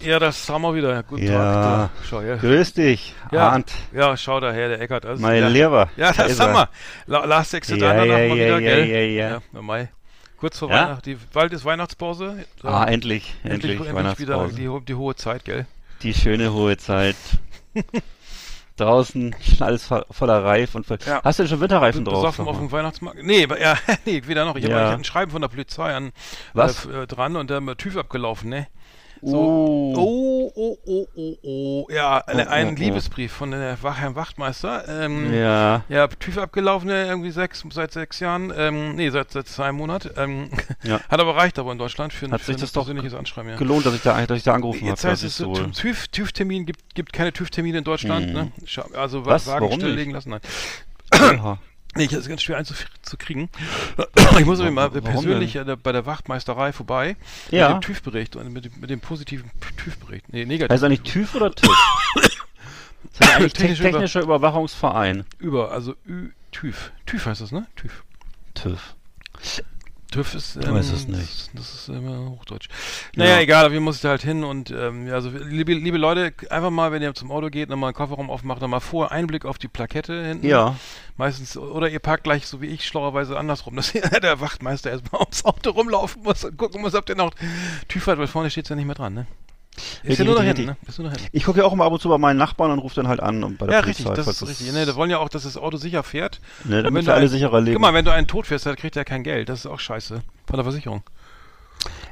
Ja, das haben wir wieder. Guten Ja. Tag. Da. Schau her. Grüß dich, Ja, Arndt. ja, schau daher, der Eckert. Also, Mein ja. Lieber. Ja, Da das ist haben wir. La Last Exit Ja, ja, ja, wieder, ja, gell? ja, ja. ja. Mai. Kurz vor Ja? Weihnachten. Die, bald ist Weihnachtspause. So, Ah, endlich, endlich, endlich, endlich wieder die, die hohe Zeit, gell? Die schöne hohe Zeit. Draußen schon alles vo- voller Reif und voll. Ja. Hast du denn schon Winterreifen drauf? Besoffen auf dem Weihnachtsmarkt. Nee, ja, nee, weder noch. Ich habe eigentlich ein Schreiben von der Polizei an Was? Äh, f- äh, dran und der TÜV abgelaufen, ne? Oh. Oh, oh, oh, oh, oh. Ja, eine, Oh, ein oh, oh. Liebesbrief von der Wach Herrn Wachtmeister. Ähm, Ja. Ja, TÜV abgelaufen, irgendwie sechs, seit sechs Jahren, ähm, nee, seit, seit zwei Monaten. Ähm, Ja. Hat aber reicht aber in Deutschland für ein, Hat für sich ein das doch persönliches Anschreiben, ja. Gelohnt, dass ich da, dass ich da angerufen habe. Jetzt heißt es, so. TÜV, TÜV-Termin gibt, gibt keine TÜV-Termine in Deutschland, Hm. ne? Also Was? Wagen Warum stilllegen lassen, nein. Nee, das ist ganz schwer einzukriegen. Ich muss aber mal persönlich denn? bei der Wachtmeisterei vorbei Ja. mit dem TÜV-Bericht und mit dem, mit dem positiven TÜV-Bericht. Nee, negativ. Heißt nicht TÜV oder TÜV? das ist eigentlich te Technische Über- technischer Überwachungsverein. Über, also Ü, TÜV. TÜV heißt das, ne? TÜV. TÜV. TÜV ist, Ich ähm, weiß es nicht. Das, ist immer Hochdeutsch. Naja, Ja. egal, aber wir mussten halt hin und ähm, ja, also liebe, liebe Leute, einfach mal, wenn ihr zum Auto geht, nochmal einen Kofferraum aufmacht, nochmal vorher Einblick auf die Plakette hinten. Ja. Meistens, oder ihr parkt gleich so wie ich, schlauerweise andersrum, dass der Wachtmeister erstmal ums Auto rumlaufen muss und gucken muss, ob der noch TÜV hat, weil vorne steht es ja nicht mehr dran, ne? Ist ja nur richtig, hinten, ne? Ist nur nach hinten. Ich gucke ja auch immer ab und zu bei meinen Nachbarn und rufe dann halt an und bei der Ja, Polizei. richtig, das ist richtig. Ne, da wollen ja auch, dass das Auto sicher fährt. Ne, damit wir alle ein- sicherer leben. Guck mal, wenn du einen Tod fährst, dann kriegt er kein Geld. Das ist auch scheiße. Von der Versicherung.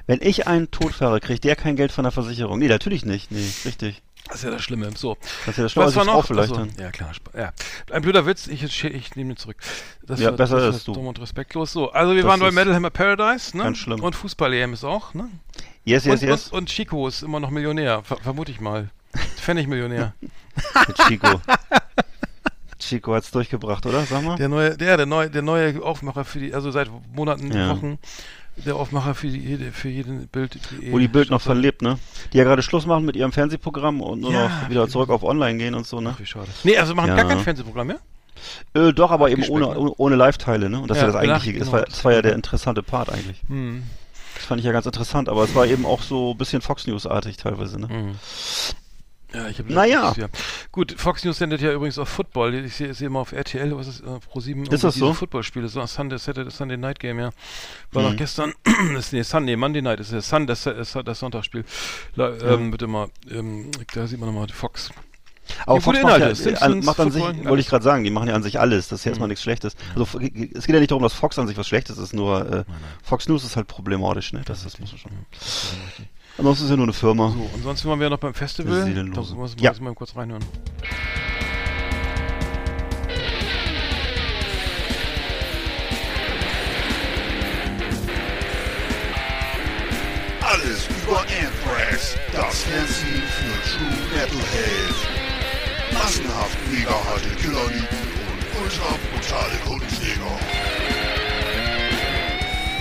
Wenn ich einen Tod fahre, kriegt der kein Geld von der Versicherung. Nee, natürlich nicht. Nee, richtig. Das ist ja das Schlimme. So. Das ist ja das Schlaue, Was war als noch? Vielleicht dann. ja, klar. Ja. Ein blöder Witz, ich, ich, nehme ihn zurück. Das Ja, war, besser das ist war du. dumm und respektlos. So, also wir Das waren bei Metal Hammer Paradise, ne? ganz schlimm. Und Fußball-EM ist auch, ne? Yes, yes, und, yes. Und, und Chico ist immer noch Millionär, ver vermute ich mal. Pfennigmillionär. Mit Chico. Chico hat's durchgebracht, oder? Sag mal. der neue, der, der neue, der neue Aufmacher für die, also seit Monaten, Ja. Wochen, der Aufmacher für die, für jeden Bild. Wo die Bild noch verlebt, ne? Die ja gerade Schluss machen mit ihrem Fernsehprogramm und nur Ja, noch wieder wie- zurück auf Online gehen und so, ne? Ach, wie schade. Nee, also machen Ja. gar kein Fernsehprogramm mehr? Äh, doch, aber eben ohne, ne? ohne, Live-Teile, ne? Und das Ja, ist ja das eigentliche. genau, Das war, das war ja der interessante Part eigentlich. Hm. Das fand ich ja ganz interessant, aber es war eben auch so ein bisschen Fox News-artig teilweise, ne? Hm. Ja, ich habe Naja. ja. Gut, Fox News sendet ja übrigens auch Football. Ich sehe sehe mal auf RTL, was ist äh, Pro 7 Ist das so? Footballspiele, so Sunday, Saturday, Sunday Night Game, ja. War Mhm. noch gestern, ist, nee, Sunday, Monday Night, ist ja Sun, das, das, das Sonntagsspiel. La, ähm, wird immer, ähm, da sieht man nochmal Fox. Aber Ja, Fox macht, Inhalte, ja, Simpsons, macht an sich, wollte alles. ich gerade sagen, die machen ja an sich alles. Das ist ja erstmal Mhm. nichts Schlechtes. Also es geht ja nicht darum, dass Fox an sich was Schlechtes ist, nur äh, Fox News ist halt problematisch, ne? Das, das muss man schon. Ansonsten ist ja nur eine Firma. So, und sonst waren wir noch beim Festival. Seelenlose. Da muss man Ja. ja. mal kurz reinhören. Alles über Anthrax, das Fernsehen für True Metalhead. Massenhaft mega harte Killerlieben und ultra brutale Kundenjäger.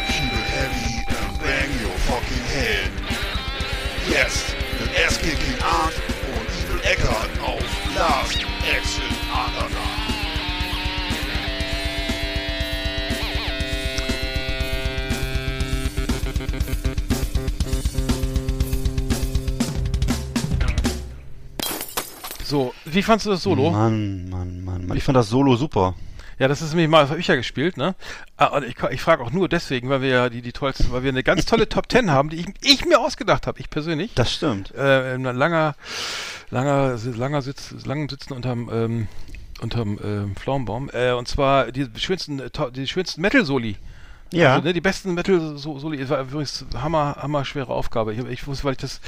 Keep it heavy and bang your fucking head. Jetzt mit Ass-Kicking Art und Evil Eckart auf Last Exit Underground. So, wie fandst du das Solo? Mann, Mann, Mann, Mann. Ich fand das Solo super. Ja, das ist nämlich mal, ich ja gespielt, ne? Ah, und ich, ich frage auch nur deswegen, weil wir ja die, die tollsten, weil wir eine ganz tolle Top Ten haben, die ich, ich mir ausgedacht habe, ich persönlich. Das stimmt. Äh, ein langer, langer, langer Sitz, langen Sitzen unterm, ähm, unterm ähm, Pflaumenbaum. Äh, und zwar die schönsten, äh, die schönsten Metal-Soli. Ja. Also, ne, die besten Metal-Soli. Es war übrigens hammer, hammer schwere Aufgabe. Ich, ich wusste, weil ich das,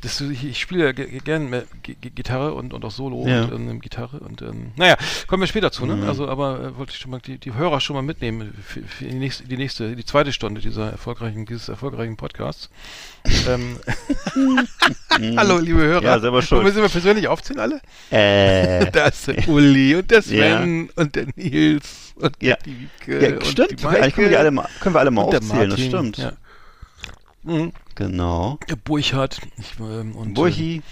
das ich, ich spiele ja ge- gerne Gitarre und, und auch Solo Ja. und ähm, Gitarre und ähm, naja, kommen wir später zu, ne? Also, aber äh, wollte ich schon mal die, die Hörer schon mal mitnehmen für, für die nächste, die nächste, die zweite Stunde dieser erfolgreichen, dieses erfolgreichen Podcasts. ähm, Hallo, liebe Hörer. Ja, selber schuld. Wollen wir sie mal persönlich aufziehen alle? Äh. Da ist der Uli und der Sven und der Nils und Ja. die Wiebke Ja, und stimmt. die Eigentlich können wir, alle mal, können wir alle mal und der aufzählen, das stimmt. Ja. Mhm. Genau. Der Burchard ich, ähm, und Burchi, äh,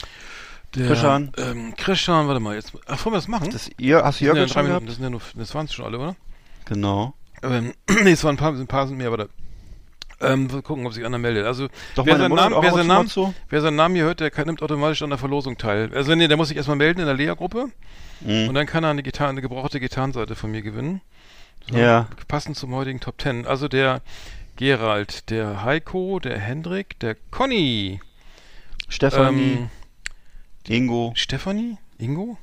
der, Christian. Ähm, Christian, warte mal, jetzt. Ach, wollen wir das machen? das, ihr, hast du ja Jörg drei schon gehabt? das sind ja nur, das waren es schon alle, oder? Genau. Ähm, nee, es waren ein paar, ein paar sind mehr, aber da, ähm, wir gucken, ob sich einer meldet. Also, Doch wer seinen Namen, wer seinen Namen, wer seinen Namen hier hört, der kann, nimmt automatisch an der Verlosung teil. Also, nee, der muss sich erstmal melden in der Lea-Gruppe Mhm. und dann kann er eine, Gitarre, eine gebrauchte Gitarrenseite von mir gewinnen. So, Ja. Passend zum heutigen Top Ten. Also der Gerald, der Heiko, der Hendrik, der Conny, Stefanie, ähm, Ingo. Stefanie, Ingo?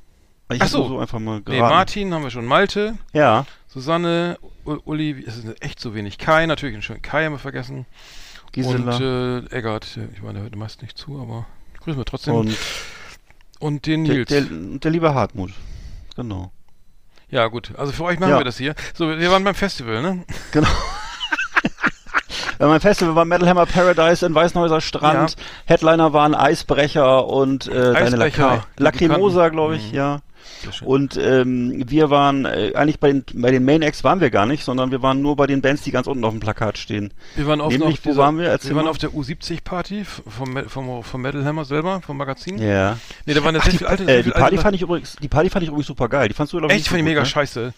Ich ach hab so. einfach mal Nee. Martin haben wir schon, Malte, Ja. Susanne, U Uli, es ist echt so wenig. Kai, natürlich, einen schönen Kai haben wir vergessen. Gisela. Und äh, Eggert, ich meine, der hört meist nicht zu, aber grüßen wir trotzdem. Und, Und den der, Nils. der, der liebe Hartmut. Genau. ja, gut. Also für euch machen Ja. wir das hier. So, wir waren beim Festival, ne? Genau. Meinem Festival war Metal Hammer Paradise in Weißenhäuser Strand. Headliner waren Eisbrecher und äh, deine Eisbrecher, die Lacrimosa, glaube ich, Mhm. ja. Und ähm, wir waren, äh, eigentlich bei den, bei den Main Acts waren wir gar nicht, sondern wir waren nur bei den Bands, die ganz unten auf dem Plakat stehen. Wir waren auf, Nämlich, auf wo dieser- waren wir? Erzähl wir waren mal. auf der U70-Party vom, vom, vom Metal Hammer selber, vom Magazin. Ja. Nee, da waren ja sehr die, viele alte, äh, die Party alte fand ich übrigens, die Party fand ich übrigens super geil. Die fandst du, glaube Echt, fand ich mega ne? scheiße.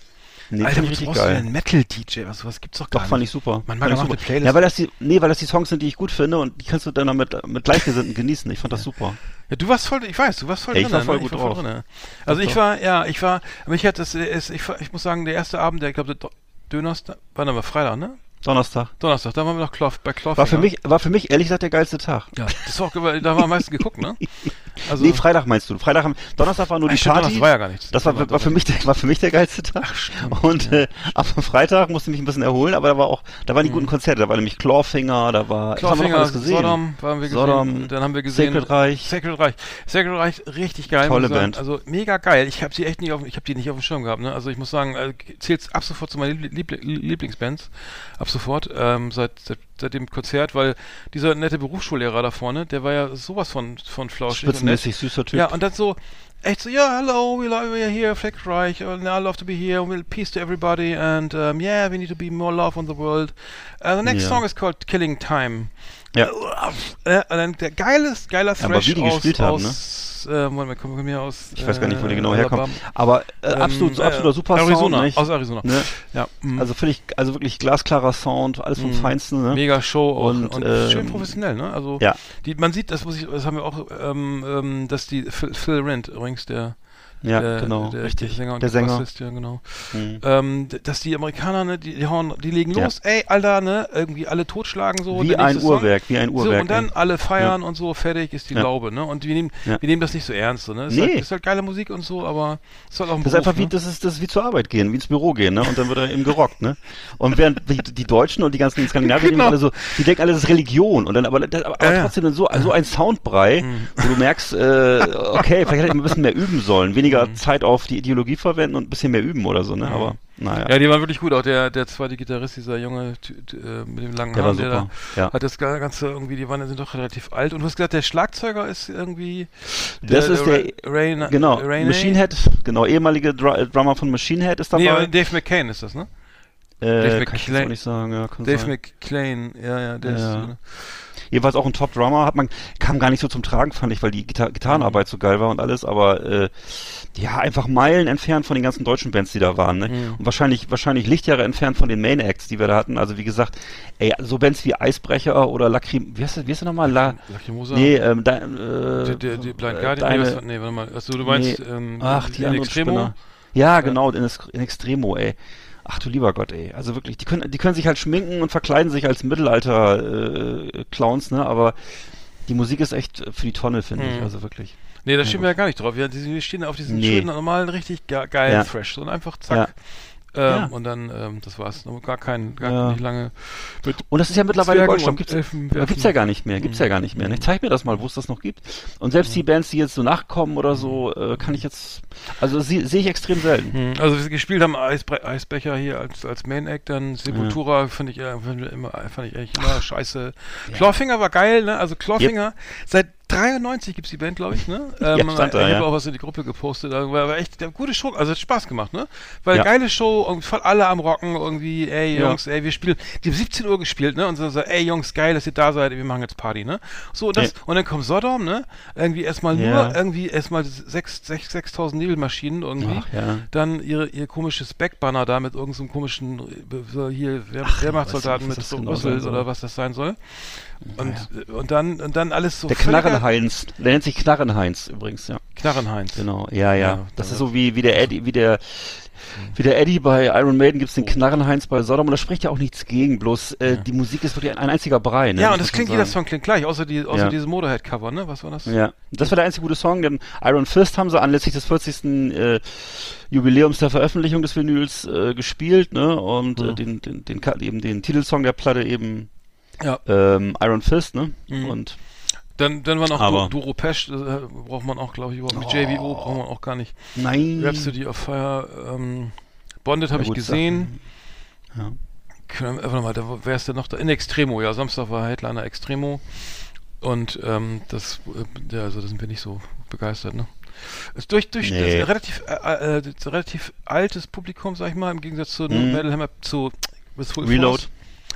Nee, Alter, ich richtig brauchst du denn geil. einen Metal-DJ? Was, was gibt's doch gar Doch, nicht. fand ich super. Man mag ich auch eine Playlist. Ja, weil das die, nee, weil das die Songs sind, die ich gut finde und die kannst du dann mit, mit Gleichgesinnten genießen. Ich fand das super. Ja, du warst voll, ich weiß, du warst voll Ja, ich drin. war voll ne? gut ich war drauf. voll drin. Also ich war, ja, ich war, mich hat das, ich, ich muss sagen, der erste Abend, der, ich glaube, der Dönerstag, war aber Freitag, ne? Donnerstag. Donnerstag, da waren wir noch Kloff, bei Kloff. War für mich, war für mich ehrlich gesagt der geilste Tag. Ja, das war auch, da haben wir am meisten geguckt, ne? Also, nee, Freitag meinst du. Freitag haben, Donnerstag war nur die stimmt, Party. Donnerstag war ja gar nichts. Das war, war, für mich der, war für mich der geilste Tag. Ach, Und äh, ab Freitag musste ich mich ein bisschen erholen, aber da war auch, da waren die guten Konzerte. Da war nämlich Clawfinger, da war, das haben wir Clawfinger, gesehen. Sodom, waren wir gesehen. Sodom, dann haben wir gesehen. Sacred Reich. Sacred Reich. Sacred Reich, richtig geil. Tolle. Band. Also mega geil. Ich habe sie echt nicht auf, ich habe die nicht auf dem Schirm gehabt. Ne? Also ich muss sagen, äh, zählt ab sofort zu meinen Liebl Lieblingsbands. Ab sofort, ähm, seit, seit, dem Konzert, weil dieser nette Berufsschullehrer da vorne, der war ja sowas von, von flauschig. Spitzenmäßig süßer Typ. Ja, und dann so, echt so, ja, hello, we love are here, Fleck Reich, and I love to be here, we'll peace to everybody, and um, yeah, we need to be more love on the world. Uh, the next Ja. song is called Killing Time. Ja. Äh, und dann der geiles, geiler Ja, aber Thrash wie die aus, gespielt haben, ne? aus äh, Moment, kommen wir aus. Ich weiß gar nicht, wo die äh, genau herkommen. Aber äh, Ähm, absolut, äh, absoluter super Arizona, Sound, nicht? aus Arizona. Ne? Ja, mm. Also völlig, also wirklich glasklarer Sound, alles vom Mhm. Feinsten, ne? Mega Show und, Und, schön ähm, professionell, ne? Also Ja. die, man sieht, das muss ich, das haben wir auch, ähm, ähm, dass die Phil, Phil Rent übrigens der Ja, der, genau, der, richtig. Der Sänger und Der Sänger. Bassist, ja, genau. Mhm. Ähm, dass die Amerikaner, ne, die, die hauen, die legen Ja. los, ey, Alter, ne, irgendwie alle totschlagen so. Wie ein Song. Uhrwerk, wie ein So, Uhrwerk. und dann ey. alle feiern und so, fertig ist die Ja. Laube, ne? Und wir nehmen, Ja. wir nehmen das nicht so ernst, so, ne? Ist, Nee. halt, ist halt geile Musik und so, aber ist halt auch ein Das ist Beruf, einfach wie, ne? das ist, das ist wie zur Arbeit gehen, wie ins Büro gehen, ne? Und dann wird er eben gerockt, ne? Und während die, Deutschen und die ganzen Skandinavier, Genau. die alle so, die denken alle, das ist Religion. Und dann, aber, aber, aber Ja, ja. trotzdem dann so, so ein Soundbrei, wo du merkst, äh, okay, vielleicht hätte ich mal ein bisschen mehr üben sollen, weniger Mhm. Zeit auf die Ideologie verwenden und ein bisschen mehr üben oder so, ne? Aber, naja. Ja, die waren wirklich gut. Auch der, der zweite Gitarrist, dieser junge äh, mit dem langen Der Haar, der da ja. hat das Ga- Ganze irgendwie, die waren sind doch relativ alt. Und du hast gesagt, der Schlagzeuger ist irgendwie. Das ist der- Rain, Genau, Rainey? Machine Head, genau, ehemalige Dr äh, Drummer von Machine Head ist Nee, dabei. aber Dave McCain ist das, ne? äh, Dave sagen, ja, Dave sein. McClain, ja, ja, der Ja. ist. Jedenfalls auch ein Top-Drummer, hat man, kam gar nicht so zum Tragen, fand ich, weil die Gitar Gitarrenarbeit Mhm. so geil war und alles, aber äh, ja, einfach Meilen entfernt von den ganzen deutschen Bands, die da waren, ne? Mhm. Und wahrscheinlich, wahrscheinlich Lichtjahre entfernt von den Main Acts, die wir da hatten. Also wie gesagt, ey, so Bands wie Eisbrecher oder Lacrim, wie heißt das, wie heißt das nochmal? La Lacrimosa? nee, ähm, da, äh, die, die, die Blind äh, Guardian? deine, nee, was, nee, warte mal. Achso, du meinst, Nee. ähm, Ach, die in Extremo? Spinner. Ja, genau, in, in Extremo, ey. Ach du lieber Gott, ey. Also wirklich, die können, die können sich halt schminken und verkleiden sich als Mittelalter-Clowns, ne? Aber die Musik ist echt für die Tonne, finde ich. Mhm. Also wirklich. Nee, da stehen wir ja gar nicht drauf. Wir, wir stehen auf diesen Nee. schönen, normalen, richtig ge geilen Ja. Thrash. Und einfach zack. Ja. Ähm, Ja. Und dann, ähm, das war's. Noch Gar kein, gar Ja. nicht lange. Und das ist ja mittlerweile Zwergen Goldstaub. und Gibt's, Elfen gibt's ja gar nicht mehr. Gibt's ja gar nicht mehr. Ne? Zeig mir das mal, wo es das noch gibt. Und selbst die Bands, die jetzt so nachkommen oder so, äh, kann ich jetzt, also sie- sehe ich extrem selten. Hm, Also wir gespielt haben Eisbre Eisbecher hier als, als Main Act, dann Sepultura fand ich, äh, fand ich immer, fand ich eigentlich immer scheiße. Clawfinger war geil, ne? Also Clawfinger, seit 93 gibt's die Band, glaube ich, ne? Ähm, stand da, ich ja. habe auch was in die Gruppe gepostet, war, war echt eine gute Show, also hat Spaß gemacht, ne? Weil Ja. geile Show, irgendwie voll alle am Rocken, irgendwie, ey Ja. Jungs, ey, wir spielen, die haben 17 Uhr gespielt, ne? Und so, so ey Jungs, geil, dass ihr da seid, wir machen jetzt Party, ne? So, und das, Ja. und dann kommt Sodom, ne? Irgendwie erstmal Ja. nur, irgendwie erstmal 6, 6, 6000 Nebelmaschinen irgendwie. Ach, ja. Dann ihre, ihr komisches Backbanner da mit irgendeinem komischen, äh, so hier, Wehr, Wehrmachtssoldaten mit so genau Rüssel sein soll. oder was das sein soll. Und, äh, und dann, und dann alles so Der Knarrenheinz, der nennt sich Knarrenheinz übrigens, ja. Knarrenheinz. Genau, ja, ja. Ja, das da ist so wie, wie der Eddie, wie der, wie der Eddie bei Iron Maiden gibt's den Oh. Knarrenheinz bei Sodom und da spricht ja auch nichts gegen, bloß äh, die Musik ist wirklich ein, ein einziger Brei, ne? Ja, und das klingt, jeder Song klingt gleich, außer, die, außer Ja. dieses Motorhead-Cover, ne? Was war das? Ja, das war der einzige gute Song, denn Iron Fist haben sie anlässlich des 40. Äh, Jubiläums der Veröffentlichung des Vinyls äh, gespielt, ne? Und äh, Mhm. den, den, den, eben den Titelsong der Platte eben Ja. ähm, Iron Fist, ne? Mhm. Und Dann, dann war noch Aber- Du- Duro Pesch, äh, braucht man auch, glaube ich, überhaupt nicht. JBO braucht man auch gar nicht. nein. Rhapsody of Fire, ähm, Bonded habe Ja, ich gesehen. Ja. Können wir- Warte mal, da, wer ist denn noch da? In Extremo, ja, Samstag war Headliner Extremo. Und ähm, das, äh, ja, also da sind wir nicht so begeistert, ne? Ist durch, durch Nee. das ist ein relativ, äh, äh, relativ altes Publikum, sag ich mal, im Gegensatz zu Mhm. Metal Hammer, zu Reload. Force.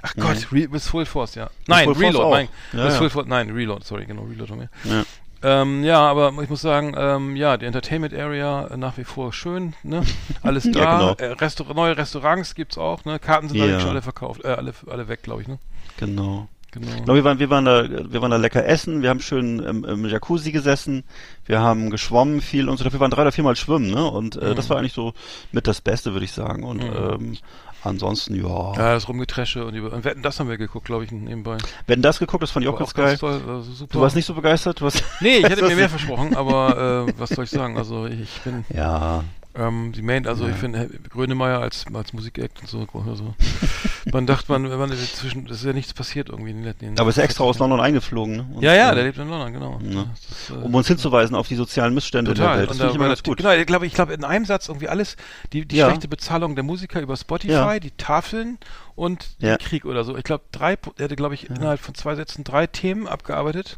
Ach Gott, Re with Full Force, ja. Nein, Full Force Reload, auch. nein. Ja, ja. Force, nein, Reload, sorry, genau, Reload haben wir. Ja. Ähm, ja, aber ich muss sagen, ähm, ja, die Entertainment Area äh, nach wie vor schön, ne? Alles Ja, da. genau. äh, Restaur neue Restaurants gibt's auch, ne? Karten sind Ja. schon alle verkauft, äh, alle, alle weg, glaube ich, ne? Genau. Genau. Genau, wir waren, wir waren da, wir waren da lecker essen, wir haben schön im, im Jacuzzi gesessen, wir haben geschwommen viel und so, wir waren drei oder viermal schwimmen, ne? Und äh, Mhm. das war eigentlich so mit das Beste, würde ich sagen. Und ähm, ansonsten, ja. Ja, das Rumgetresche und, über, und Wetten, das haben wir geguckt, glaube ich, nebenbei. Wenn das geguckt, das fand ich auch ganz geil. toll, also super. Du warst nicht so begeistert? Du warst Nee, ich hätte mir mehr versprochen, aber äh, was soll ich sagen? Also ich bin Ja. Ähm, die Main, also ich finde Grönemeyer als als Musikact und so, also man dachte man, wenn man zwischen, das ist ja nichts passiert irgendwie in den letzten. Aber ist ja extra aus London eingeflogen, ne? Und, Ja, ja, äh, der lebt in London, genau. Ja. Das ist, äh, um uns hinzuweisen auf die sozialen Missstände in der Total. Welt. Das finde ich immer ganz gut. genau, ich glaube, ich glaube in einem Satz irgendwie alles, die, die Ja. schlechte Bezahlung der Musiker über Spotify, Ja. die Tafeln und Ja. den Krieg oder so. Ich glaube, drei, er hatte, glaube ich, innerhalb von zwei Sätzen drei Themen abgearbeitet.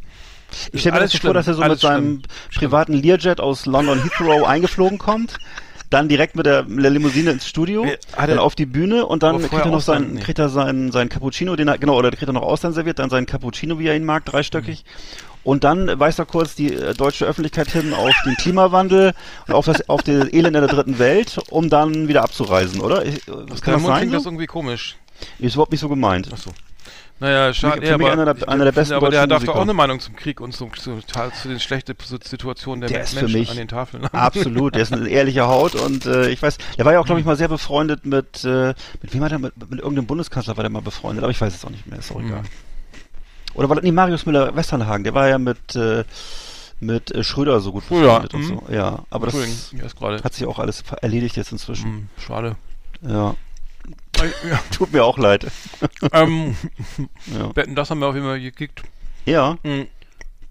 Ich stelle mir Alles das so vor, dass er so mit alles seinem schlimm. privaten Learjet aus London Heathrow eingeflogen kommt, dann direkt mit der, mit der Limousine ins Studio, hat dann er- auf die Bühne und dann kriegt er noch seinen, nee. kriegt er seinen, seinen Cappuccino, den er, genau, oder kriegt er noch Austern serviert, dann seinen Cappuccino, wie er ihn mag, dreistöckig. Und dann weist er kurz die äh, deutsche Öffentlichkeit hin auf den Klimawandel und auf das, auf die Elend in der dritten Welt, um dann wieder abzureisen, oder? Ich, äh, Das kann das sein? klingt das So? irgendwie komisch. Ist überhaupt nicht so gemeint. Achso. Naja, schade. für ja, mich aber, einer der- einer der finde besten Aber der deutschen darf doch Musiker. auch eine Meinung zum Krieg und zum, zu, zu den schlechten Situationen der, Der für Menschen mich an den Tafeln. Absolut, der ist eine ehrliche Haut und äh, ich weiß, der war ja auch, glaube ich, mal sehr befreundet mit, äh, mit wem war der, mit, mit irgendeinem Bundeskanzler war der mal befreundet, aber ich weiß es auch nicht mehr, ist auch egal. Mhm. Oder war das, nee, Marius Müller-Westernhagen, der war ja mit, äh, mit äh, Schröder so gut befreundet und mhm. so. Ja, aber das ja, hat sich auch alles erledigt jetzt inzwischen. Hm, schade. Ja, Ja. Tut mir auch leid. ähm, Ja. Wetten, das haben wir auf jeden Fall gekickt. Ja. Hm.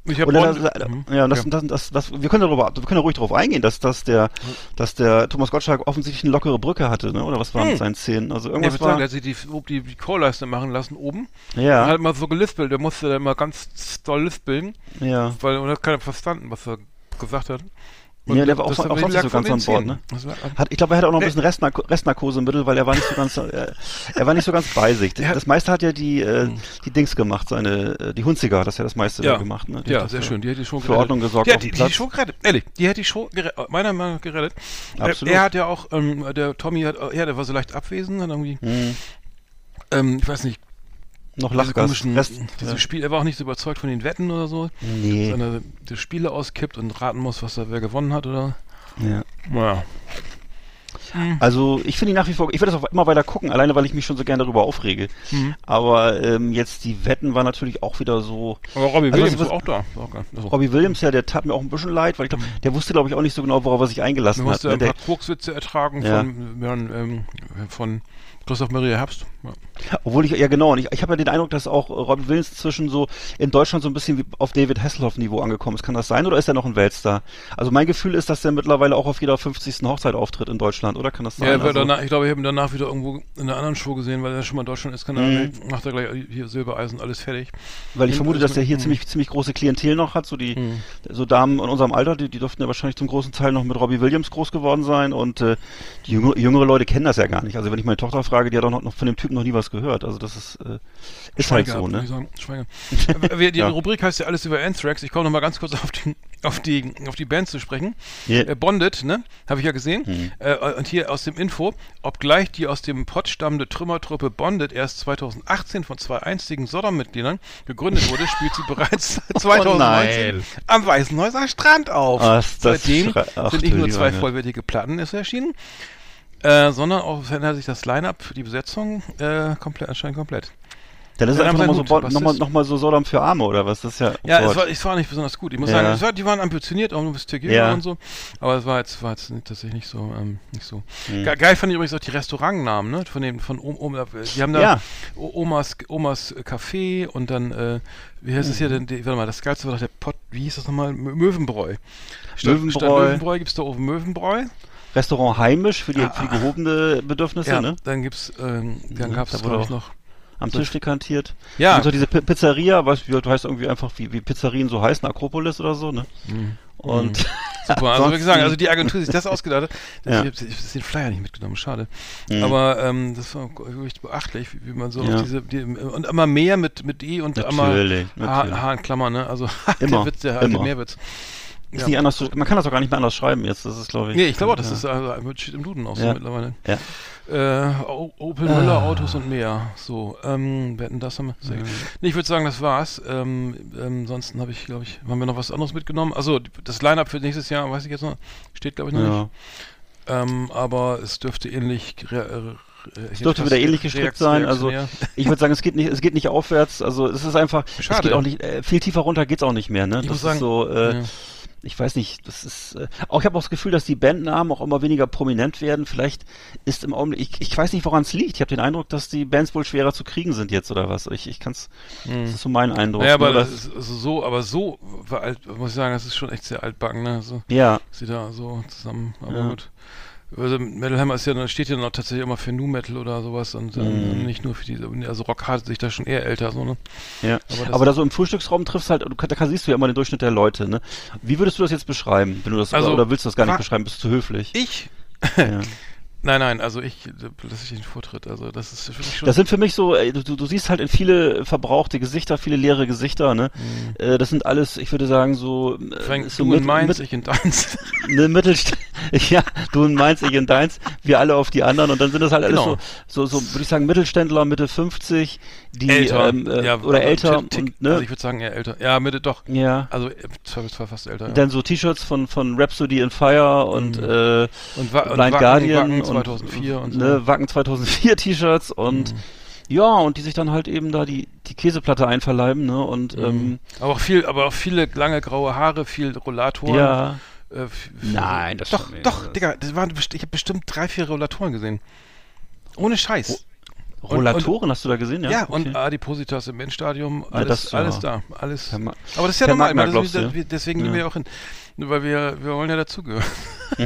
Ich hab Und dann, Bond- das, Mhm. ja, das, Ja. das, das, das, wir können darüber, wir können ja ruhig darauf eingehen, dass, dass der, dass der Thomas Gottschalk offensichtlich eine lockere Brücke hatte, ne? Oder was waren Hm. seinen Szenen? Also Ja, irgendwas ich würde sagen, war, der hat sich die, die, die Chorleiste machen lassen oben. Und ja, hat mal so gelispelt. Der musste dann mal ganz doll lispeln, ja. weil und hat keiner verstanden, was er gesagt hat. Ja, der war auch, auch sonst nicht so ganz an Bord, ne? Hat, ich glaube, er hatte auch noch ein bisschen Restnarko Restnarkose im Mittel, weil er war nicht so ganz, äh, er war nicht so ganz bei sich. Das meiste hat ja die, äh, Hm. die Dings gemacht, seine, äh, die Hunziger hat das ja das meiste Ja. gemacht, ne? Die Ja, sehr schön. Die hat die Show für Ordnung gesorgt hat die, die. Show gerettet. Ehrlich, die hat die Show gerettet, meiner Meinung nach gerettet. Absolut. Er, er hat ja auch, ähm, der Tommy hat, ja, der war so leicht abwesend, hat irgendwie, Hm. ähm, ich weiß nicht, Noch Lachgas. komischen, Rest, dieses ja. Spiel, er war auch nicht so überzeugt von den Wetten oder so. Nee. Wenn er die Spiele auskippt und raten muss, was da wer gewonnen hat oder. Ja. Naja. Also ich finde ihn nach wie vor, ich werde das auch immer weiter gucken, alleine weil ich mich schon so gerne darüber aufrege. Mhm. Aber ähm, jetzt die Wetten waren natürlich auch wieder so. Aber Robbie Also Williams was- ist auch da. Ist auch. Also, Robbie Williams, ja, der tat mir auch ein bisschen leid, weil ich glaube, der wusste, glaube ich, auch nicht so genau, worauf er sich eingelassen Du hat. musst ja ne? ein Der, paar Kokswitze ertragen Ja. von, von, ähm, von Christoph Maria Herbst. Ja. obwohl ich, ja genau, und ich, ich habe ja den Eindruck, dass auch Robbie Williams zwischen so in Deutschland so ein bisschen wie auf David Hasselhoff-Niveau angekommen ist. Kann das sein oder ist er noch ein Weltstar? Also mein Gefühl ist, dass er mittlerweile auch auf jeder 50. Hochzeit auftritt in Deutschland, oder? Kann das sein? Ja, also, danach, ich glaube, ich habe ihn danach wieder irgendwo in einer anderen Show gesehen, weil er schon mal in Deutschland ist, kann er, Mhm. macht er gleich hier Silbereisen, alles fertig. weil ich vermute, dass er hier Mhm. ziemlich, ziemlich große Klientel noch hat. So die, Mhm. so Damen in unserem Alter, die, die dürften ja wahrscheinlich zum großen Teil noch mit Robbie Williams groß geworden sein und äh, die jüngere, jüngere Leute kennen das ja gar nicht. Also wenn ich meine Tochter frage, die hat auch noch, noch von dem Typen noch nie was gehört. Also das ist, äh, ist halt Schweiger, so, würde ne? sagen. Schweiger. Die Ja. Rubrik heißt ja alles über Anthrax. Ich komme noch mal ganz kurz auf die, auf die, auf die Band zu sprechen. Ja. Äh, Bonded, ne? Habe ich ja gesehen. Mhm. Äh, und hier aus dem Info, obgleich die aus dem Pott stammende Trümmertruppe Bonded erst 2018 von zwei einstigen Sodom-Mitgliedern gegründet wurde, spielt sie bereits 2019 nein. am Weißenhäuser Strand auf. Das Seitdem sind nicht nur zwei vollwertige Platten erschienen, äh, sondern auch verändert sich das Line-Up für die Besetzung äh, komplett, anscheinend komplett. Dann ist es Ja, einfach nochmal so, was noch mal, noch mal so Sodom für Arme oder was? Das ist ja, Ja, es war, es war nicht besonders gut. Ich muss Ja. sagen, war, die waren ambitioniert, auch bis Tequila Ja. und so. Aber es war jetzt, war jetzt tatsächlich nicht so, ähm, nicht so. Hm. Ge geil fand ich übrigens auch die Restaurantnamen, ne? Von dem, von Om, Om, die haben da Ja. Omas, Omas Café und dann, äh, wie heißt es hier denn, die, warte mal, das geilste war doch der Pott, wie hieß das nochmal? Mö- Möwenbräu. Statt, Möwenbräu. Statt Möwenbräu gibt's da oben Möwenbräu. Restaurant heimisch für die, Ah, für die gehobene Bedürfnisse, Ja, ne? dann gibt's, ähm, dann Ja, gab's, da glaube ich, auch- noch. Am Tisch dekantiert. Ja. Und so diese P Pizzeria, was wie, heißt irgendwie einfach wie, wie Pizzerien so heißen, Akropolis oder so, ne? Mhm. Und Super, also wie gesagt, also die Agentur, die sich das ausgedacht hat, Ja. ich habe den Flyer nicht mitgenommen, schade. Mhm. Aber ähm, das war wirklich beachtlich, wie, wie man so Ja. diese, die, und immer mehr mit, mit E und immer Natürlich, H, natürlich. H in Klammern, ne? Also Immer, der Witz, der immer. Mehrwitz. Ist Ja. nicht anders zu, man kann das auch gar nicht mehr anders schreiben jetzt, das ist glaube ich. Nee, ich glaube auch, das ja. ist also, steht im Duden auch so Ja. mittlerweile. Ja. Äh, Opel Müller, Autos und mehr. So, ähm, wir hatten das haben wir. Gut. Nee, ich würde sagen, das war's. Ähm, ähm, ansonsten habe ich, glaube ich, haben wir noch was anderes mitgenommen. Also das Line-Up für nächstes Jahr, weiß ich jetzt noch, steht glaube ich noch Ja. nicht. Ähm, aber es dürfte ähnlich. Äh, Es dürfte wieder ähnlich gestrickt sein. Also ich würde sagen, es geht nicht, es geht nicht aufwärts. Also es ist einfach, es Schade. geht auch nicht, äh, viel tiefer runter geht's auch nicht mehr. Ne? Ich das ist sagen, so, äh, ja. Ich weiß nicht, das ist äh, auch ich habe auch das Gefühl, dass die Bandnamen auch immer weniger prominent werden. Vielleicht ist im Augenblick, ich, ich weiß nicht, woran es liegt. Ich habe den Eindruck, dass die Bands wohl schwerer zu kriegen sind jetzt oder was. Ich, ich kann's, das ist so mein Eindruck. Naja, aber das ist also so, aber so alt, muss ich sagen, das ist schon echt sehr altbacken, ne? So, ja, sie da so zusammen, aber Ja. gut. Also Metal Hammer ist ja, steht ja noch tatsächlich immer für Nu Metal oder sowas und ähm, Mhm. nicht nur für diese, also Rock hat sich da schon eher älter, so, ne? ja. Aber Aber, da so im Frühstücksraum triffst halt, du, da siehst du ja immer den Durchschnitt der Leute. Ne? Wie würdest du das jetzt beschreiben, wenn du das Also, oder, willst du das gar nicht beschreiben? Bist du zu höflich? Ich? Ja. Nein, nein, also ich, lasse ich den Vortritt, also das ist für mich schon. Das sind für mich so, ey, du, du siehst halt in viele verbrauchte Gesichter, viele leere Gesichter, ne? Äh, das sind alles, ich würde sagen, so, äh, Frank, so du in mit- Mainz, mit- ich in deins. eine Mittelst ja, du in Mainz, ich in deins, wir alle auf die anderen und dann sind das halt alles Genau. so, so, so würde ich sagen, Mittelständler, Mitte 50, die, älter, ähm, äh, ja, oder aber älter Tick, und, ne? Also ich würde sagen eher älter. Ja, Mitte doch. ja. Also äh, zwar, fast älter. Ja. Dann so T-Shirts von, von Rhapsody in Fire und, Mhm. äh, und, Blind Wacken, Guardian Wacken 2004 und, so. Mhm. ne, Wacken 2004 T-Shirts und ja, und die sich dann halt eben da die, die Käseplatte einverleiben, ne? Und Mhm. ähm, Aber auch viel, aber auch viele lange graue Haare, viel Rollatoren. ja. Äh, Nein, das doch, doch, Digga, das waren, ich habe bestimmt drei, vier Rollatoren gesehen. Ohne Scheiß. Rollatoren hast du da gesehen, ja? Ja, Okay. und Adipositas im Endstadium, Ja, alles, das, ja. alles da, alles. Aber das ist ja normal, das, deswegen Ja. gehen wir ja auch hin. Nur Weil wir, wir wollen ja dazugehören.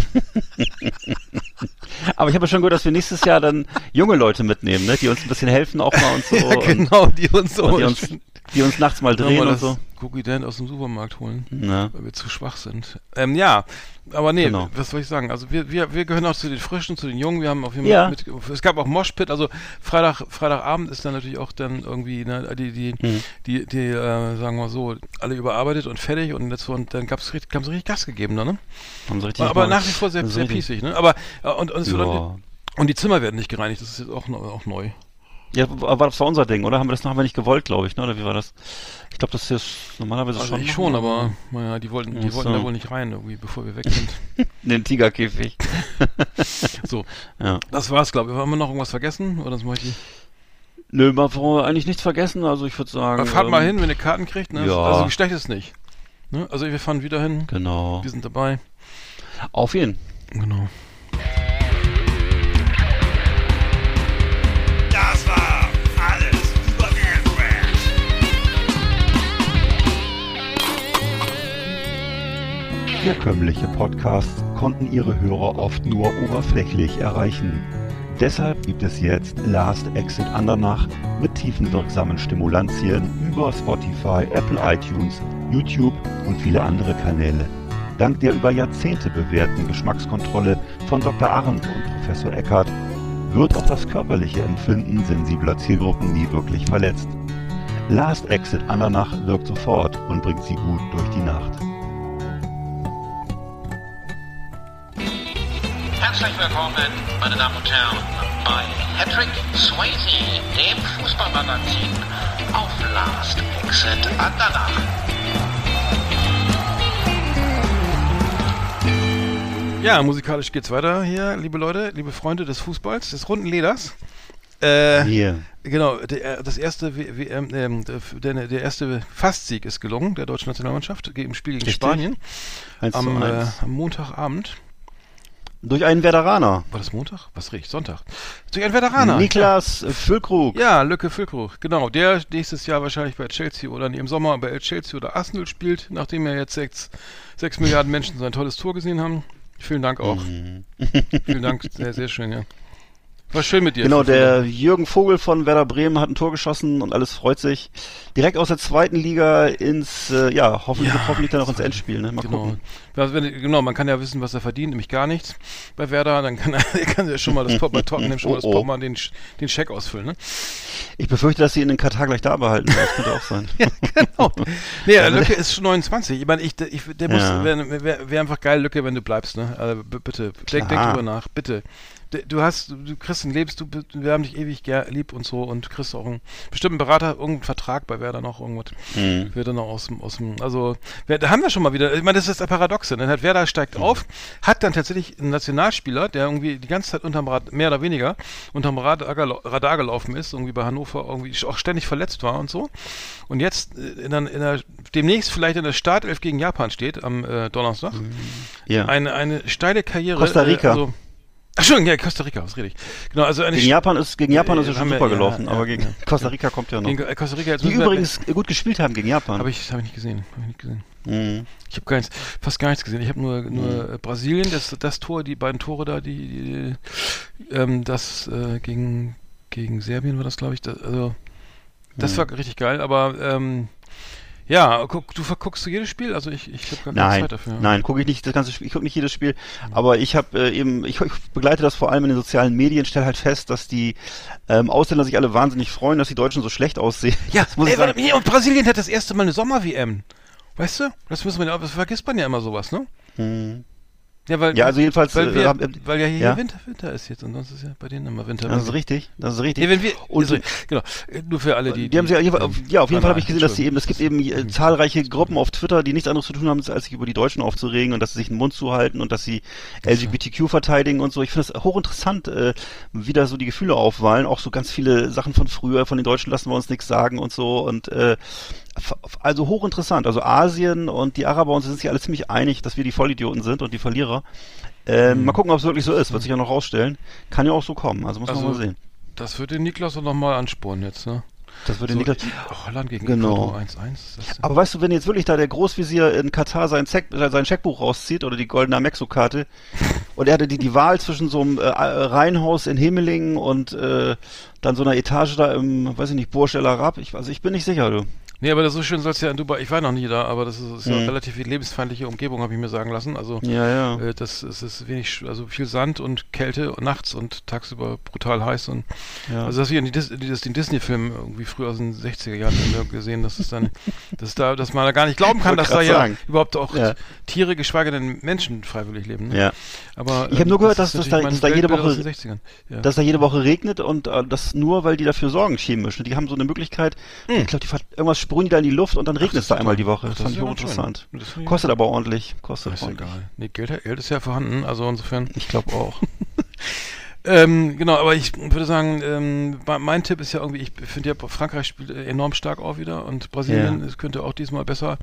Aber ich habe ja schon gehört, dass wir nächstes Jahr dann junge Leute mitnehmen, ne? die uns ein bisschen helfen auch mal und so. ja, genau, die uns so. und, und die, uns, die uns nachts mal drehen mal und so. Cookie Dent aus dem Supermarkt holen. Na. weil wir zu schwach sind. Ähm, ja, aber nee, Genau. was soll ich sagen? Also wir, wir, wir gehören auch zu den Frischen, zu den Jungen. Wir haben auf jeden Fall Ja. mit, es gab auch Moshpit, also Freitag, Freitagabend ist dann natürlich auch dann irgendwie ne, die, die, Mhm. die, die, äh, sagen wir so, alle überarbeitet und fertig und, jetzt, und dann gab's richtig, haben sie richtig Gas gegeben da, ne? Haben sie richtig Aber mal- nach wie vor sehr, sehr richtig. piesig, ne? Aber äh, und, und, es wird Ja. dann, und die Zimmer werden nicht gereinigt, das ist jetzt auch, auch neu. Ja, war das war unser Ding, oder? Haben wir das noch haben wir nicht gewollt, glaube ich, ne? Oder wie war das? Ich glaube, das ist normalerweise Also schon. ich schon, aber naja, die wollten, die wollten da wohl nicht rein, irgendwie, bevor wir weg sind. In den Tigerkäfig. so, ja. das war's, glaube ich. Haben wir noch irgendwas vergessen? Oder sonst mache ich Nö, man wir eigentlich nichts vergessen. Also ich würde sagen. Aber fahrt mal ähm, hin, wenn ihr Karten kriegt. Ne? ja. Also schlecht ist nicht. Ne? Also wir fahren wieder hin. Genau. Wir sind dabei. Auf jeden. Genau. Herkömmliche Podcasts konnten ihre Hörer oft nur oberflächlich erreichen. Deshalb gibt es jetzt Last Exit Andernach mit tiefenwirksamen Stimulantien über Spotify, Apple iTunes, YouTube und viele andere Kanäle. Dank der über Jahrzehnte bewährten Geschmackskontrolle von Dr. Arndt und Professor Eckert wird auch das körperliche Empfinden sensibler Zielgruppen nie wirklich verletzt. Last Exit Andernach wirkt sofort und bringt sie gut durch die Nacht. Herzlich willkommen, meine Damen und Herren, bei Patrick Swayze, dem Fußballmagazin auf Last Exit Andernach. Ja, musikalisch geht's weiter hier, liebe Leute, liebe Freunde des Fußballs, des runden Leders. Äh, Hier. Genau, der, das erste WM, ähm, der, der erste Fastsieg ist gelungen, der deutschen Nationalmannschaft im Spiel gegen Richtig. Spanien 1 zu am, äh, 1. am Montagabend. Durch einen Veteraner. War das Montag? Was riecht? Sonntag. Durch einen Veteraner. Niklas Füllkrug. Ja, Lücke Füllkrug, genau. Der nächstes Jahr wahrscheinlich bei Chelsea oder im Sommer bei Chelsea oder Arsenal spielt, nachdem ja jetzt sechs, sechs Milliarden Menschen sein tolles Tor gesehen haben. Vielen Dank auch. Mhm. Vielen Dank, sehr, sehr schön, ja. War schön mit dir. Genau, der Jürgen Vogel von Werder Bremen hat ein Tor geschossen und alles freut sich. Direkt aus der zweiten Liga ins, äh, ja, hoffentlich, Ja, hoffentlich dann auch ins. Endspiel. Ne? Mal Genau. gucken. Also wenn, genau, man kann ja wissen, was er verdient, nämlich gar nichts bei Werder. Dann kann er, kann er schon mal das Pop bei Tottenham schon mal das Oh, oh. Pop mal den, den Scheck ausfüllen, ne? Ich befürchte, dass sie ihn in Katar gleich da behalten. Das könnte auch sein. genau. Nee, der Lücke ist schon 29. Ich meine, ich, der- ich, der muss, Ja. wäre wär, wär einfach geil, Lücke, wenn du bleibst, ne? Also, bitte, denk, denk drüber nach, bitte. Du hast, du kriegst ein Lebens, du, wir haben dich ewig lieb und so und kriegst auch einen bestimmten Berater, irgendeinen Vertrag bei Werder noch, irgendwas. Mhm. Wird dann noch aus dem, aus dem, also, wer- da haben wir schon mal wieder, ich meine, das ist das Paradoxe, dann hat Werder steigt auf, hat dann tatsächlich einen Nationalspieler, der irgendwie die ganze Zeit unterm Rad, mehr oder weniger, unterm Radar, gel- Radar gelaufen ist, irgendwie bei Hannover irgendwie auch ständig verletzt war und so. Und jetzt äh, in der, in der, demnächst vielleicht in der Startelf gegen Japan steht, am äh, Donnerstag. Ja. Eine, eine steile Karriere. Costa Rica. Äh, also, Ach schon, ja, Costa Rica, was rede ich? Genau, also Gegen Japan ist, gegen Japan Äh, ist es schon wir- super ja, gelaufen, ja, aber ja. gegen Costa Rica kommt ja noch. gegen Costa Rica jetzt Die wir- übrigens gut gespielt haben gegen Japan. Habe ich, hab ich nicht gesehen. Hab ich nicht gesehen. Mhm. Ich habe gar nichts, fast gar nichts gesehen. Ich habe nur, nur äh, Brasilien, das, das Tor, die beiden Tore da, die, die ähm, das äh, gegen, gegen Serbien war das, glaube ich. Das, also, das war richtig geil, aber ähm, ja, guck, du verguckst du jedes Spiel? Also ich, ich habe gar keine Nein, Zeit dafür. nein, gucke ich nicht das ganze Spiel, ich gucke nicht jedes Spiel, aber ich habe äh, eben, ich, ich begleite das vor allem in den sozialen Medien, stelle halt fest, dass die ähm, Ausländer sich alle wahnsinnig freuen, dass die Deutschen so schlecht aussehen. Ja, das muss ey, ich sagen. warte, hier, und Brasilien hat das erste Mal eine Sommer-WM. Weißt du? Das müssen wir, ja- das vergisst man ja immer sowas, ne? Mhm. Ja, weil, Ja, also jedenfalls, weil, wir, haben- äh, weil ja hier ja? Winter, Winter ist jetzt und sonst ist ja bei denen immer Winter. Das ist richtig, das ist richtig. Nee, wenn wir, Und- also, genau, äh, nur für alle, die, Die, haben sie ja, ja, auf, ja, auf jeden Fall habe ich gesehen, dass sie eben, es gibt eben äh, zahlreiche Gruppen auf Twitter, die nichts anderes zu tun haben, als sich über die Deutschen aufzuregen und dass sie sich den Mund zuhalten und dass sie LGBTQ verteidigen und so. Ich finde das hochinteressant, äh, wie da so die Gefühle aufwallen. Auch so ganz viele Sachen von früher, von den Deutschen lassen wir uns nichts sagen und so. Und äh, also hochinteressant. Also Asien und die Araber und so sind sich alle ziemlich einig, dass wir die Vollidioten sind und die Verlierer. Mhm. Ähm, Mal gucken, ob es wirklich so ist. Wird sich ja noch rausstellen. Kann ja auch so kommen. Also muss Also, man mal sehen. Das wird den Niklas auch nochmal anspornen jetzt, ne? Das würde So, Niklas. Holland gegen Genau. Ecuador 1-1. ist das denn? Aber weißt du, wenn jetzt wirklich da der Großvisier in Katar sein, Zeck, äh, sein Scheckbuch rauszieht oder die goldene Amexo-Karte und er hatte die, die Wahl zwischen so einem äh, Reihenhaus in Hemelingen und äh, dann so einer Etage da im, weiß ich nicht, Burj El Arab, ich, also ich bin nicht sicher, du. Nee, aber das so schön soll es ja in Dubai, ich war noch nie da, aber das ist, ist ja Mhm. relativ lebensfeindliche Umgebung, habe ich mir sagen lassen. Also Ja, ja. äh, das es ist wenig, also viel Sand und Kälte und nachts und tagsüber brutal heiß und ja. also das wie in das, den Disney-Film irgendwie früher aus den 60er Jahren gesehen, dass es dann, dass da, dass man da gar nicht glauben kann, dass da grad ja sagen. überhaupt auch Ja. Tiere, geschweige denn Menschen freiwillig leben. Ne? ja. Aber Ich hab nur gehört, dass- ist dass natürlich da- dass da jede Woche- aus den 60ern. Ja. dass da jede Woche regnet und äh, das nur, weil die dafür sorgen chemisch. Die haben so eine Möglichkeit, ich glaube, die irgendwas sprühen die da in die Luft und dann regnet es da einmal die Woche. Das das fand ich interessant. Kostet aber ordentlich. Kostet ist ordentlich. egal. Nee, Geld, Geld ist ja vorhanden, also insofern. Ich glaube auch. Ähm, genau, aber ich würde sagen, ähm, mein Tipp ist ja irgendwie, ich finde ja, Frankreich spielt äh, enorm stark auch wieder und Brasilien Ja. könnte auch diesmal besser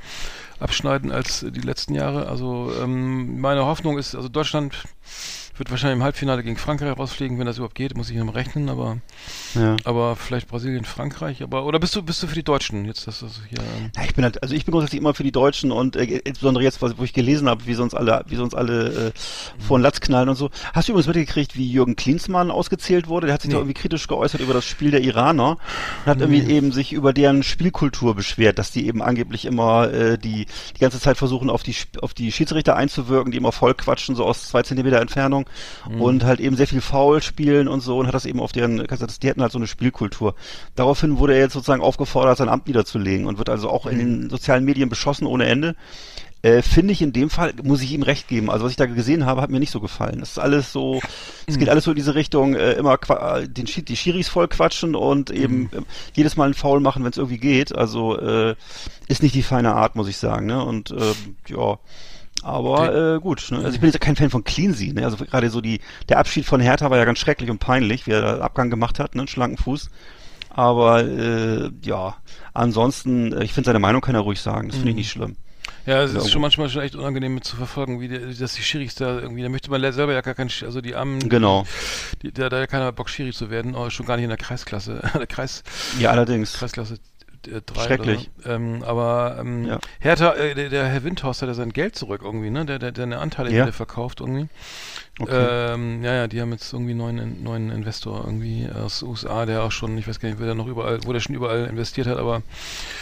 abschneiden als die letzten Jahre. Also ähm, meine Hoffnung ist, also Deutschland wird wahrscheinlich im Halbfinale gegen Frankreich rausfliegen, wenn das überhaupt geht, muss ich noch mal rechnen, aber Ja. aber vielleicht Brasilien, Frankreich, aber oder bist du bist du für die Deutschen jetzt, dass das hier ähm, Ja, ich bin halt, also ich bin grundsätzlich immer für die Deutschen und äh, insbesondere jetzt, was, wo ich gelesen habe, wie sie uns alle, wie sie uns alle äh, vor den Latz knallen und so. Hast du übrigens mitgekriegt, wie Jürgen Klinsmann ausgezählt wurde? Der hat sich Nee. da irgendwie kritisch geäußert über das Spiel der Iraner und hat irgendwie eben sich über deren Spielkultur beschwert, dass die eben angeblich immer äh, die die ganze Zeit versuchen, auf die auf die Schiedsrichter einzuwirken, die immer voll quatschen, so aus zwei Zentimeter Entfernung und halt eben sehr viel faul spielen und so und hat das eben auf deren, die hätten halt so eine Spielkultur. Daraufhin wurde er jetzt sozusagen aufgefordert, sein Amt niederzulegen und wird also auch in den sozialen Medien beschossen ohne Ende. Äh, Finde ich in dem Fall, muss ich ihm recht geben. Also was ich da gesehen habe, hat mir nicht so gefallen. Es ist alles so, es geht alles so in diese Richtung, äh, immer äh, den die Schiris voll quatschen und eben äh, jedes Mal einen Foul machen, wenn es irgendwie geht. Also äh, ist nicht die feine Art, muss ich sagen. Ne? Und ähm, ja. Aber äh, gut, ne? also ich bin jetzt kein Fan von Cleansea, ne? Also gerade so die der Abschied von Hertha war ja ganz schrecklich und peinlich, wie er da Abgang gemacht hat, ne? einen schlanken Fuß. Aber äh, ja, ansonsten, äh, ich finde seine Meinung kann er ruhig sagen, das finde ich nicht schlimm. Ja, es ist Ja, schon manchmal schon echt unangenehm mit zu verfolgen, wie die, dass die Schiris da irgendwie, da möchte man selber ja gar keinen, also die armen, Genau. die, da, da hat keiner Bock Schiri zu werden, aber schon gar nicht in der Kreisklasse, der Kreis, Ja, allerdings. Kreisklasse äh, drei Schrecklich. So. ähm, aber ähm, Ja. Hertha, äh, der, der Herr Windhorst hat ja sein Geld zurück irgendwie, ne? Der, der, der eine Anteile Ja. wieder verkauft irgendwie. Okay. Ähm, ja, ja, die haben jetzt irgendwie einen neuen, neuen Investor irgendwie aus USA, der auch schon, ich weiß gar nicht, wer da noch überall, wo der schon überall investiert hat, aber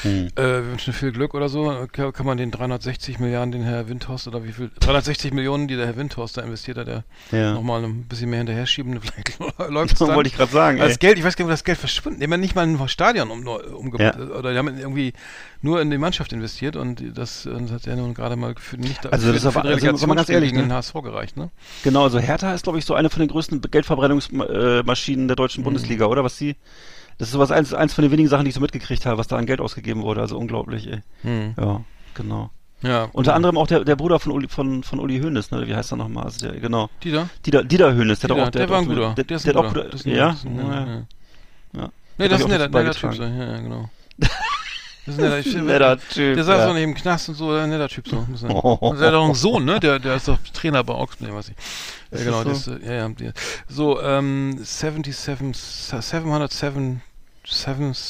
Hm. äh, wir wünschen viel Glück oder so. Kann, kann man den 360 Milliarden, den Herr Windhorst oder wie viel, 360 Millionen, die der Herr Windhorst da investiert hat, der Ja. nochmal ein bisschen mehr hinterher schieben, vielleicht läuft es Das dann. wollte ich gerade sagen. Als Ey. Geld, ich weiß gar nicht, wo das Geld verschwunden. Haben ja nicht mal ein Stadion um, umgebaut. Ja. Oder die haben irgendwie nur in die Mannschaft investiert und das, das hat er nun gerade mal für nicht Also das ist aber- also, man ganz ehrlich, gegen den ne? HSV gereicht, ne? Genau, also Hertha ist, glaube ich, so eine von den größten Geldverbrennungsmaschinen der deutschen Bundesliga, oder? Was die, das ist sowas eins, eins von den wenigen Sachen, die ich so mitgekriegt habe, was da an Geld ausgegeben wurde. Also unglaublich, ey. Hm. Ja, genau. Ja. Unter anderem auch der, der Bruder von Uli, von, von Uli Hoeneß, ne? Wie heißt er nochmal? Also der, genau. Dieter? Dieter, Dieter Hoeneß, der, Dieter, hat auch, der, hat war ein guter. Der, Der ist der ein auch guter. guter. Das ist ein- ja? das ist ein- ja, ja. ja. Nee, Hat das ist auch ein netter, dazu netter Typ. beigetragen. So. Ja, ja, genau. Das ist ein netter, ich, Netter Typ. Der saß ja. doch nicht im Knast und so, ein netter Typ so. Und Der hat doch einen Sohn, ne? Der, der ist doch Trainer bei Augsburg, nee, weiß ich. Ja, Ist genau, das das, ja, ja. So, ähm, 77, 707, 7,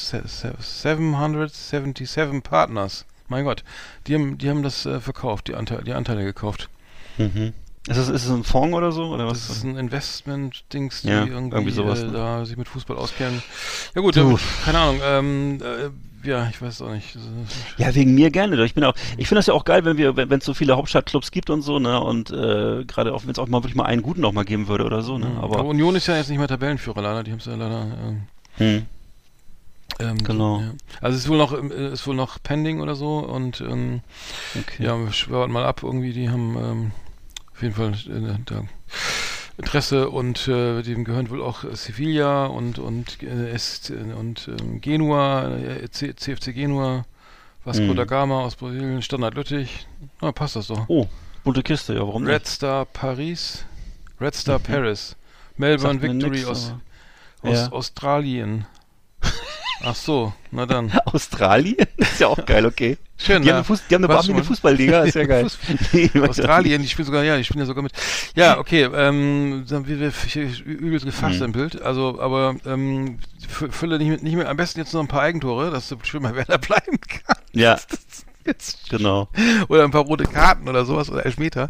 777 Partners. Mein Gott, die haben, die haben das äh, verkauft, die, Anteile, die Anteile gekauft. Mhm. Ist es, ist es ein Fonds oder so? Oder was? Das ist ein Investment-Dings, die Ja, irgendwie, irgendwie sowas, äh, ne? da sich mit Fußball auskennen. Ja gut, ja, keine Ahnung, ähm, äh, ja, ich weiß es auch nicht. Das Ja, wegen mir gerne. Ich bin auch, ich finde das ja auch geil, wenn wir, wenn es so viele Hauptstadtclubs gibt und so, ne, und äh, gerade auch, wenn es auch mal wirklich mal einen guten noch mal geben würde oder so, ne, Aber aber Union ist ja jetzt nicht mehr Tabellenführer, leider. Die haben es ja leider. Ähm, hm, ähm, Genau. Ja. Also es ist wohl noch, ähm, äh, ist wohl noch pending oder so und ähm, okay. ja, wir schwören mal ab irgendwie. Die haben ähm, auf jeden Fall äh, da Interesse und äh, dem gehören wohl auch äh, Sevilla und und äh, äh, und ähm, Genua, äh, CFC Genua, Vasco Mhm. da Gama aus Brasilien, Standard Lüttich. Na, passt das doch. Oh, bunte Kiste, ja, warum Red Star Paris, Red Star Mhm. Paris, Melbourne Sagt Victory nix, aus, aus Ja. Australien. Ach so, na dann. Australien? ist ja auch geil, okay. Schön, Die ja. haben eine, Fuß, die haben eine mal? Fußballliga, ist ja geil. Australien, die spielen sogar, ja, die spielen ja sogar mit. Ja, okay, ähm, dann wir, wir hier übelst gefachsimpelt. Also, aber ähm, fü- fülle nicht, mit- nicht mehr, am besten jetzt noch ein paar Eigentore, dass du schön mal Werder bleiben kann. Ja, Jetzt. genau. Oder ein paar rote Karten oder sowas oder Elfmeter.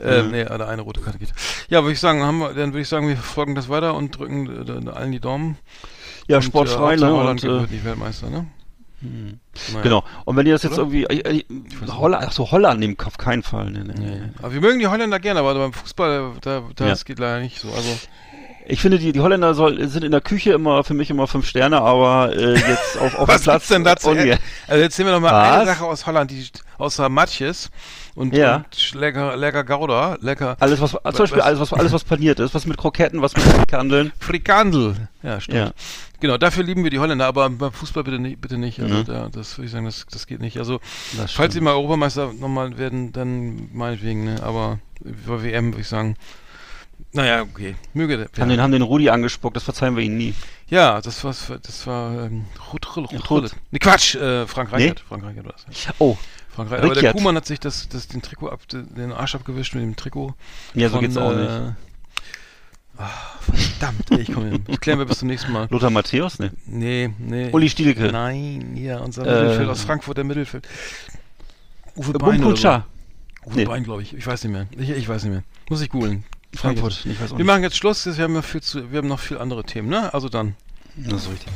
Ähm, Mhm. Nee, oder eine rote Karte geht. Ja, würde ich sagen, haben wir, dann würde ich sagen, wir verfolgen das weiter und drücken äh, allen die Daumen. Ja, sportfrei, äh, ne, Holland und, äh, wird nicht Weltmeister, ne? Naja. Genau. Und wenn ihr das jetzt Oder? irgendwie, äh, äh, Holland, ach so Holland nehmen, auf keinen Fall. Nee, nee. Nee. Aber wir mögen die Holländer gerne, aber beim Fußball, da, da Ja. das geht leider nicht so. Also, Ich finde, die, die Holländer soll, sind in der Küche immer, für mich immer fünf Sterne, aber äh, jetzt auf, auf dem was Platz. gibt's denn dazu? unge- Also jetzt sehen wir noch mal Was? eine Sache aus Holland, die außer Matjes und, Ja. und lecker, lecker Gouda, lecker Alles, was, zum Beispiel was- alles, was, alles, was paniert ist, was mit Kroketten, was mit Frikandeln. Frikandel. Ja, stimmt. Ja. Genau, dafür lieben wir die Holländer, aber beim Fußball bitte nicht. Bitte nicht. Also Mhm. da, das würde ich sagen, das, das geht nicht. Also falls sie mal Europameister nochmal werden, dann meinetwegen, ne? Aber bei WM würde ich sagen, naja, okay. Möge der. Haben den, haben den Rudi angespuckt, das verzeihen wir ihnen nie. Ja, das war, das war ähm, Rut, Rut, Ja, Rut, Rut. Rut. Nee, Quatsch, äh, Frank Nee? Reichert. Frank Reichert war das. Ja. Oh, Frank Reichert. Aber der. Kuhmann hat sich das, das, den Trikot ab, den Arsch abgewischt mit dem Trikot. ja, so von, geht's auch äh, nicht. ah, verdammt, ey, ich komme hin. Das klären wir bis zum nächsten Mal. Lothar Matthäus? Nee. Nee, nee. Uli Stielke. Nein, ja, unser Äh, Mittelfeld aus Frankfurt, der Mittelfeld. Uwe Äh, Bein. Uwe Nee. Bein, glaube ich. Ich weiß nicht mehr. Ich, ich weiß nicht mehr. Muss ich googeln. Frankfurt. Ich weiß auch Wir nicht. machen jetzt Schluss. Wir haben, noch viel zu, wir haben noch viel andere Themen, ne? Also dann. Das ist richtig.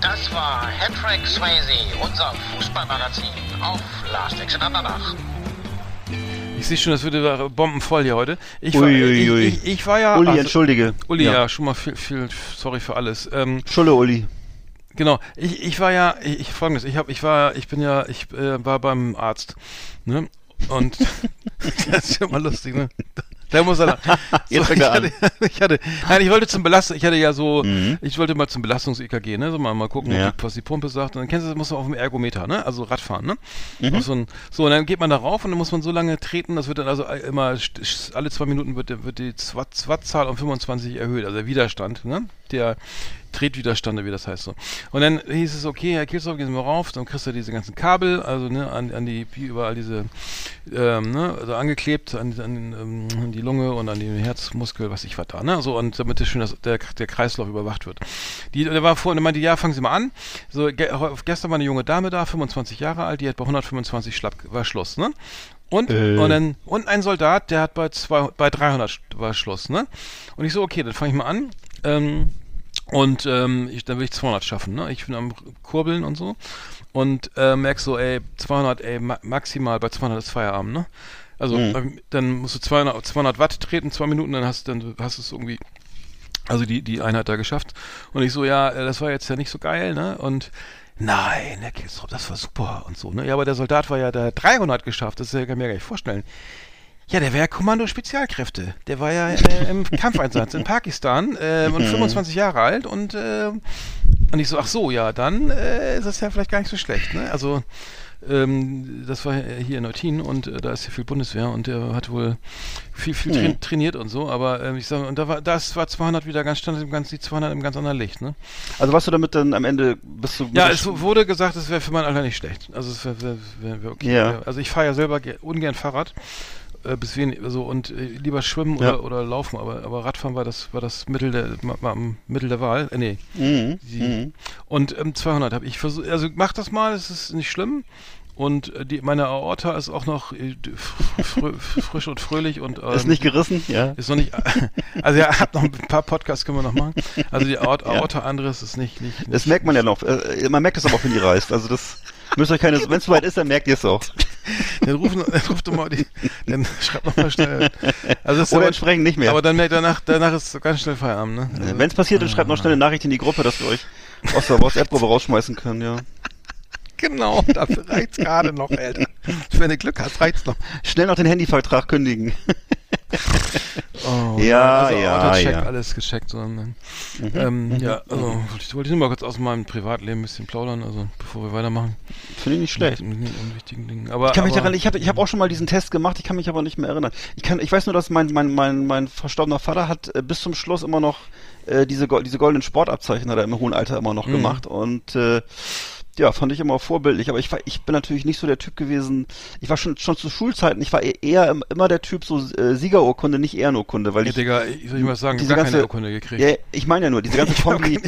Das war Hattrick Swayze, unser Fußballmagazin auf Last Exit Andernach. Ich sehe schon, das wird wieder bombenvoll hier heute. Ich, war, ui, ich, ui. ich, ich war ja. Uli, also- entschuldige. Uli, ja. schon mal viel, viel, sorry für alles. Ähm, Schulle, Uli. Genau, ich, ich war ja, ich, ich folgendes, ich habe, ich war, ich bin ja, ich äh, war beim Arzt, ne? Und das ist ja mal lustig, ne? Da muss er. Jetzt so, ich, an. hatte, ich hatte, nein, ich wollte zum Belastung, ich hatte ja so, Mhm. ich wollte mal zum Belastungs-EKG, ne? So mal, mal gucken, Ja. was die Pumpe sagt. Und dann kennst du, das muss man auf dem Ergometer, ne? Also Radfahren, ne? Mhm. So, ein, so, und dann geht man da rauf und dann muss man so lange treten, das wird dann also immer, alle zwei Minuten wird, wird die Watt- Wattzahl um 25 erhöht, also der Widerstand, ne? Der Tretwiderstand, wie das heißt so. Und dann hieß es, okay, Herr Kilsdorf, gehen Sie mal rauf, dann kriegst du diese ganzen Kabel, also ne, an, an die, wie überall diese, ähm, ne, also angeklebt an, an, ähm, an die Lunge und an den Herzmuskel, was ich was da, ne, so, und damit das schön, dass der, der Kreislauf überwacht wird. Die, der war vorhin, der meinte, ja, fangen Sie mal an. So, ge gestern war eine junge Dame da, 25 Jahre alt, die hat bei 125 Schlapp, war Schluss, ne? Und, Äh. und dann, und ein Soldat, der hat bei zwei, bei 300 sch- war Schluss, ne? Und ich so, okay, dann fange ich mal an, ähm, und ähm, ich, dann will ich 200 schaffen, ne? Ich bin am Kurbeln und so. Und äh, merk so, ey, 200, ey, ma maximal bei 200 ist Feierabend, ne? Also, Mhm. ähm, dann musst du 200, 200 Watt treten, zwei Minuten, dann hast, dann hast du es irgendwie, also die, die Einheit da geschafft. Und ich so, ja, äh, das war jetzt ja nicht so geil, ne? Und nein, Herr Kilstrop, das war super und so, ne? Ja, aber der Soldat war ja, der hat 300 geschafft, das kann ich mir gar nicht vorstellen. Ja, der war ja Kommando Spezialkräfte. Der war ja äh, im Kampfeinsatz in Pakistan äh, und 25 Jahre alt und äh, und ich so, ach so, ja, dann äh, ist das ja vielleicht gar nicht so schlecht, ne? Also ähm, das war hier in Eutin und äh, da ist ja viel Bundeswehr und der hat wohl viel, viel Hm. train trainiert und so, aber ähm, ich sag, und da war, das war 200 wieder ganz, stand im ganz, die 200 im ganz anderen Licht, ne? Also warst du damit dann am Ende, bist du... Ja, es wurde gesagt, es wäre für mein Alter nicht schlecht. Also es wäre wär, wär, okay. Ja. Also ich fahre ja selber ge- ungern Fahrrad. Äh, bis wenig, so und äh, lieber schwimmen Ja. oder, oder laufen, aber, aber Radfahren war das war das Mittel der ma, ma, Mittel der Wahl. Äh, nee. Mhm. Die, Mhm. Und ähm, 200 habe ich versucht, also mach das mal, es ist nicht schlimm. Und äh, die, meine Aorta ist auch noch äh, fr fr frisch und fröhlich und ähm, Ist nicht gerissen, ja. ist noch nicht, also ja, hab noch ein paar Podcasts können wir noch machen. Also die Aort, Ja. Aorta anderes ist nicht, nicht, nicht Das merkt man ja noch. Äh, man merkt es aber auch, wenn die reißt. Also das müsst euch keine, wenn es soweit ist, dann merkt ihr es auch. Dann ruf, dann ruf doch mal die, dann schreib noch mal schnell. Also Oder aber, entsprechend nicht mehr. aber dann merkt danach, danach ist ganz schnell Feierabend, ne? Also, wenn es passiert, dann schreibt noch schnell eine Nachricht in die Gruppe, dass wir euch aus der WhatsApp-Gruppe rausschmeißen können, ja. genau, dafür reicht's gerade noch, Alter. Wenn du Glück hast, reicht's noch. Schnell noch den Handyvertrag kündigen. Oh, Ja, also ja, Autocheck, ja. alles gecheckt. So, ne? ähm, ja, also ich wollte nur mal kurz aus meinem Privatleben ein bisschen plaudern, also bevor wir weitermachen. Finde ich nicht schlecht. Mit, mit unwichtigen Dingen. Aber, Ich kann mich aber, daran, ich habe ich hab auch schon mal diesen Test gemacht, ich kann mich aber nicht mehr erinnern. Ich kann, ich weiß nur, dass mein, mein, mein, mein verstorbener Vater hat äh, bis zum Schluss immer noch äh, diese, diese goldenen Sportabzeichen hat er im hohen Alter immer noch Mhm. gemacht und äh, ja, fand ich immer vorbildlich, aber ich war, ich bin natürlich nicht so der Typ gewesen. Ich war schon schon zu Schulzeiten, ich war e- eher im- immer der Typ so äh, Siegerurkunde, nicht Ehrenurkunde, weil Ja, ich Digga, ich soll ich mal sagen, diese gar keine ganze- Urkunde gekriegt. ja, ich meine ja nur diese ganze Kombi.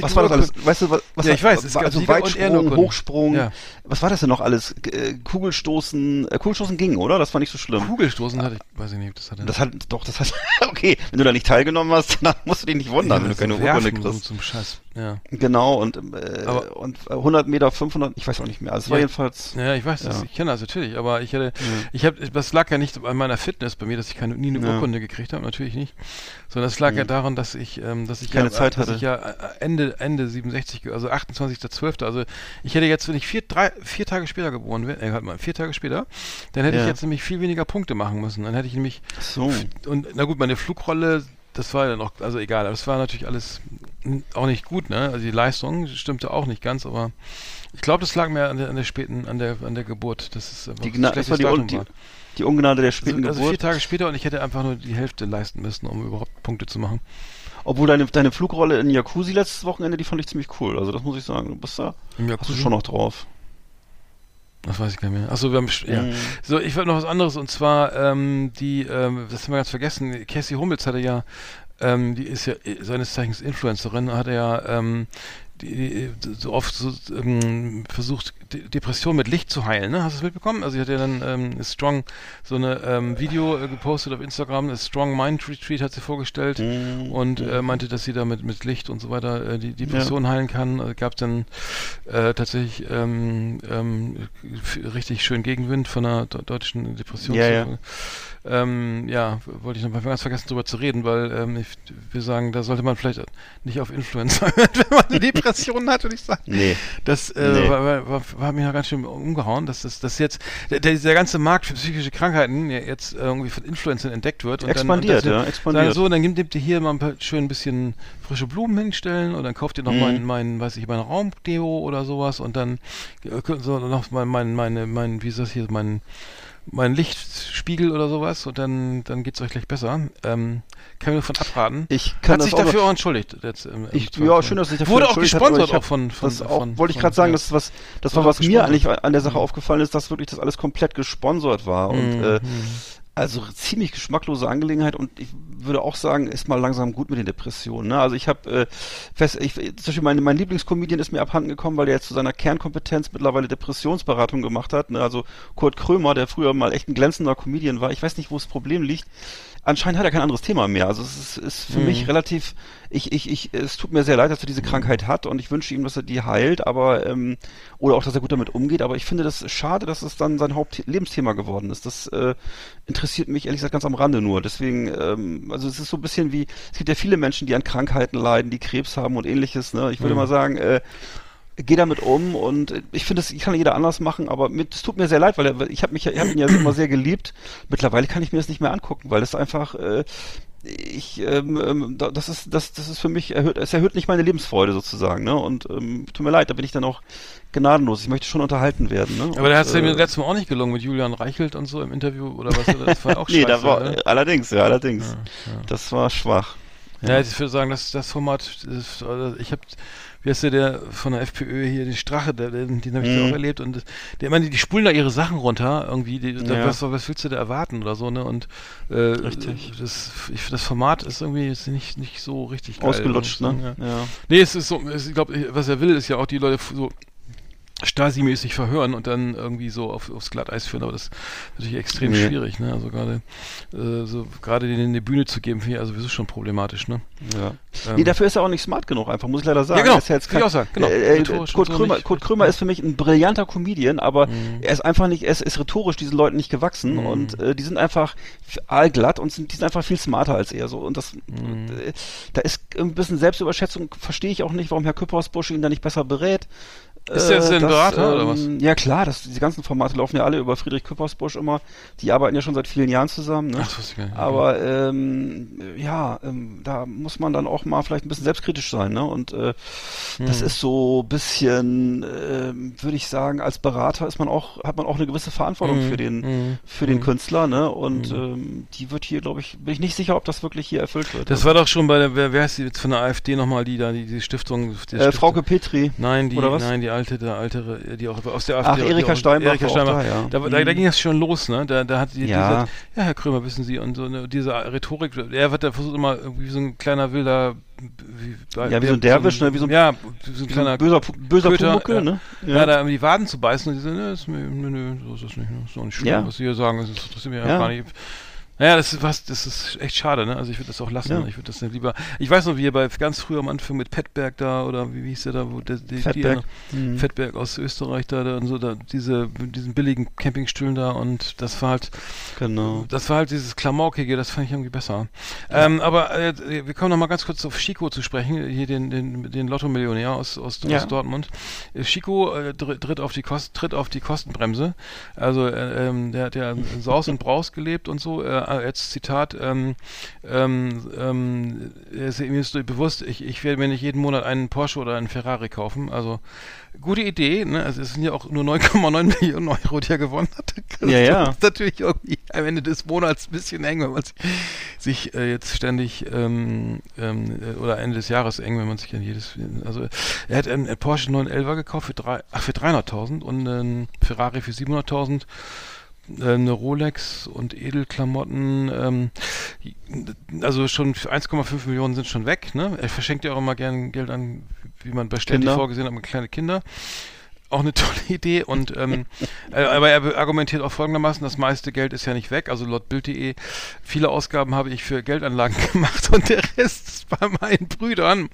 Was war das alles? Weißt du, was, was Ja, ich weiß, es war, gab also Sieger- und Weitsprung. Hochsprung, Ja. was war das denn noch alles? Äh, Kugelstoßen, äh, Kugelstoßen ging, oder? Das war nicht so schlimm. Kugelstoßen hatte ich, weiß ich nicht, das hatte. Das hat, doch, das hat, okay, wenn du da nicht teilgenommen hast, dann musst du dich nicht wundern, wenn du keine Urkunde kriegst. Zum Scheiß. Ja. Genau, und, äh, Aber- und 100 Meter, 500, ich weiß auch nicht mehr. Also es war Ja. jedenfalls. Ja, ich weiß das, Ja. ich kenne das natürlich, aber ich hätte, ich habe, das lag ja nicht an meiner Fitness bei mir, dass ich keine, nie eine Ja. Mhm. Urkunde gekriegt habe, natürlich nicht, sondern es lag ja daran, dass ich, ähm, dass ich Keine ja, Zeit dass hatte. ich ja äh, Ende, Ende 67, ge- also 28.12., also ich hätte jetzt, wenn ich vier, drei, vier Tage später geboren wäre, äh, halt mal, vier Tage später, dann hätte ich jetzt nämlich viel weniger Punkte machen müssen, dann hätte ich nämlich, So. und na gut, meine Flugrolle, das war ja noch, also egal, aber das war natürlich alles auch nicht gut, ne? Also die Leistung stimmte auch nicht ganz, aber ich glaube, das lag mir an der, an der späten, an der, an der Geburt. Das ist Die, Gna das war die, Un die, die Ungnade der war. späten Also, also vier Geburt. Tage später und ich hätte einfach nur die Hälfte leisten müssen, um überhaupt Punkte zu machen. Obwohl deine, deine Flugrolle in Jacuzzi letztes Wochenende, die fand ich ziemlich cool. Also das muss ich sagen. Du bist da, Im hast du schon noch drauf. Das weiß ich gar nicht mehr. Achso, wir haben, ja. Mhm. So, ich wollte noch was anderes und zwar, ähm, die, ähm, das haben wir ganz vergessen, Cassie Hummels hatte ja, ähm, die ist ja äh, seines Zeichens Influencerin, hat er ja, ähm, die, so oft so, ähm, versucht, De Depression mit Licht zu heilen, ne? Hast du es mitbekommen? Also sie hat ja dann ähm, Strong, so eine ähm, Video äh, gepostet auf Instagram, das Strong Mind Retreat hat sie vorgestellt Mhm. und äh, meinte, dass sie damit mit Licht und so weiter äh, die Depression heilen kann. Also gab dann äh, tatsächlich ähm, ähm, richtig schön Gegenwind von einer de deutschen Depression. Ja, ja. Ähm, ja, wollte ich noch mal ganz vergessen drüber zu reden, weil ähm, ich, wir sagen, da sollte man vielleicht nicht auf Influencer hören, wenn man eine Depression hat, würde ich sagen. Nee. Das äh, Nee. war, war, war, war mir ja ganz schön umgehauen, dass das dass jetzt der, der, ganze Markt für psychische Krankheiten ja jetzt irgendwie von Influencern entdeckt wird. Und Expandiert, dann, und ja, das- expandiert. Sagen so, dann nimmt ihr hier mal ein paar, schön ein bisschen frische Blumen hinstellen und dann kauft ihr noch Mhm. mein, mein, weiß ich, mein Raumdeo oder sowas und dann äh, so noch mein, mein, meine, mein, wie ist das hier, mein, mein Lichtspiegel oder sowas und dann, dann geht's euch gleich besser. Ähm, kann mir davon abraten. Ich kann Hat sich dafür auch entschuldigt. Jetzt, im Ich, ja, schön, dass sich dafür Wurde auch hat, gesponsert ich hab auch von, von, das auch, von wollte ich gerade sagen, ja. das was, das war was mir eigentlich an der Sache aufgefallen ist, dass wirklich das alles komplett gesponsert war und Mhm, äh, also ziemlich geschmacklose Angelegenheit und ich würde auch sagen, ist mal langsam gut mit den Depressionen. Ne? Also ich habe äh, fest, ich, zum Beispiel mein, mein Lieblingscomedian ist mir abhanden gekommen, weil der jetzt zu seiner Kernkompetenz mittlerweile Depressionsberatung gemacht hat. Ne? Also Kurt Krömer, der früher mal echt ein glänzender Comedian war. Ich weiß nicht, wo das Problem liegt. Anscheinend hat er kein anderes Thema mehr. Also es ist, ist für Mhm. mich relativ, ich, ich, ich, es tut mir sehr leid, dass er diese Krankheit hat und ich wünsche ihm, dass er die heilt, aber ähm, oder auch, dass er gut damit umgeht. Aber ich finde das schade, dass es dann sein Hauptlebensthema geworden ist. Das äh, interessiert mich ehrlich gesagt ganz am Rande nur. Deswegen, ähm, also es ist so ein bisschen wie, es gibt ja viele Menschen, die an Krankheiten leiden, die Krebs haben und ähnliches. Ne? Ich würde Mhm. mal sagen, äh, geh damit um und äh, ich finde, das kann jeder anders machen, aber es tut mir sehr leid, weil er, ich habe mich, ich habe ihn ja immer sehr geliebt. Mittlerweile kann ich mir das nicht mehr angucken, weil das einfach, äh, ich, ähm, ähm, da- das ist, das, das ist für mich erhöht, es erhöht nicht meine Lebensfreude sozusagen, ne? Und ähm, tut mir leid, da bin ich dann auch gnadenlos. Ich möchte schon unterhalten werden, ne? Aber da hat es ja mir äh, letztes Mal auch nicht gelungen mit Julian Reichelt und so im Interview oder was? Das war auch Nee, da war, ne? äh, allerdings, ja, allerdings. Ja, ja. Das war schwach. Ja, ich würde sagen, dass das Format, ist, also ich habe, wie heißt der, der von der FPÖ hier, den Strache, der, den, den habe ich da Mhm. auch erlebt und der, meine, die spulen da ihre Sachen runter, irgendwie, die, da, Ja. was, was willst du da erwarten oder so, ne? Und äh, Richtig. Das, ich, das Format ist irgendwie ist nicht, nicht so richtig geil. Ausgelutscht, muss ich ne? Ja. Ja. Nee, es ist so, es, ich glaube, was er will, ist ja auch die Leute so Stasi-mäßig verhören und dann irgendwie so auf, aufs Glatteis führen, aber das ist natürlich extrem Nee. schwierig, ne? Also gerade äh, so gerade denen eine Bühne zu geben, finde ich also sowieso schon problematisch, ne? Ja. Ähm, nee, dafür ist er auch nicht smart genug, einfach, muss ich leider sagen. Ja, genau. Er ist ja jetzt Will ich auch sagen, genau. Äh, äh, Rhetorisch Kurt, und so Krömer, nicht- Kurt Krömer ist für mich ein brillanter Comedian, aber Mhm. er ist einfach nicht, er ist, ist rhetorisch diesen Leuten nicht gewachsen Mhm. und äh, die sind einfach allglatt und sind, die sind einfach viel smarter als er so und das, Mhm. äh, da ist ein bisschen Selbstüberschätzung, verstehe ich auch nicht, warum Herr Küppersbusch ihn da nicht besser berät. Ist der jetzt ein Berater, oder was? Ja klar, das, diese ganzen Formate laufen ja alle über Friedrich Küppersbusch immer. Die arbeiten ja schon seit vielen Jahren zusammen. Ne? Ach, das gar nicht. Aber ähm, ja, ähm, da muss man dann auch mal vielleicht ein bisschen selbstkritisch sein, ne? Und äh, das Hm. ist so ein bisschen, ähm, würde ich sagen, als Berater ist man auch, hat man auch eine gewisse Verantwortung Mhm. für den, Mhm. für den Künstler, ne? Und ähm, die wird hier, glaube ich, bin ich nicht sicher, ob das wirklich hier erfüllt wird. Das war doch schon bei der, wer, wer heißt die jetzt von der AfD nochmal, die da, die, die Stiftung, die äh, Stiftung- Frauke Petri. Nein, die, oder was? nein, die alte, der altere, die auch aus der Ach, AfD. die Erika auch- Steinbach Erika auch Steinbach. da, ja. Da, da, da Mhm. ging das schon los, ne? Da, da hat die, Ja. gesagt, ja, Herr Krömer, wissen Sie, und so eine, diese Rhetorik, er wird da versucht immer irgendwie so ein kleiner wilder, wie, Ja, wie so ein Derwisch, ne? Wie so ein- ja, wie so ein so kleiner böser, böser Köter, Pumuckel, ja. ne? Ja. da um die Waden zu beißen und die so, ne, ist mir, nö, nö, so ist das nicht, ne? ist doch nicht schlimm, Ja. was Sie hier sagen, das interessiert mich ja. Ja. gar nicht. Naja, das ist was, das ist echt schade, ne? Also ich würde das auch lassen. Ja. Ich würde das nicht lieber. Ich weiß noch, wie ihr bei ganz früh am Anfang mit Petberg da oder wie, wie hieß der da, wo der, die, Fettberg. Die, Mhm. Fettberg aus Österreich da, da und so, da diese diesen billigen Campingstühlen da und das war halt, Genau. das war halt dieses Klamaukige, das fand ich irgendwie besser. Ähm, aber äh, wir kommen noch mal ganz kurz auf Chico zu sprechen, hier den den, den Lotto-Millionär aus aus, Ja. aus Dortmund. Äh, Chico äh, tritt auf die Kost, tritt auf die Kostenbremse. Also äh, ähm, der hat ja in Saus und Braus gelebt und so. Äh, jetzt Zitat, ähm, ähm, ähm, ist, ihm ist bewusst, ich, ich werde mir nicht jeden Monat einen Porsche oder einen Ferrari kaufen. Also gute Idee, ne? Also es sind ja auch nur 9,9 Millionen Euro, die er gewonnen hat. Das Ja, ja. ist natürlich irgendwie am Ende des Monats ein bisschen eng, wenn man sich, äh, jetzt ständig ähm, ähm, äh, oder Ende des Jahres eng, wenn man sich an jedes also er hat einen Porsche 911er gekauft für drei, ach für 300.000 und einen Ferrari für 700.000 äh, eine Rolex und Edelklamotten, ähm, also schon für 1,5 Millionen sind schon weg, ne? Er verschenkt ja auch immer gern Geld an, wie man bei Ständig vorgesehen hat, an kleine Kinder. Auch eine tolle Idee und ähm, äh, aber er argumentiert auch folgendermaßen, das meiste Geld ist ja nicht weg, also laut Bild.de, viele Ausgaben habe ich für Geldanlagen gemacht und der Rest ist bei meinen Brüdern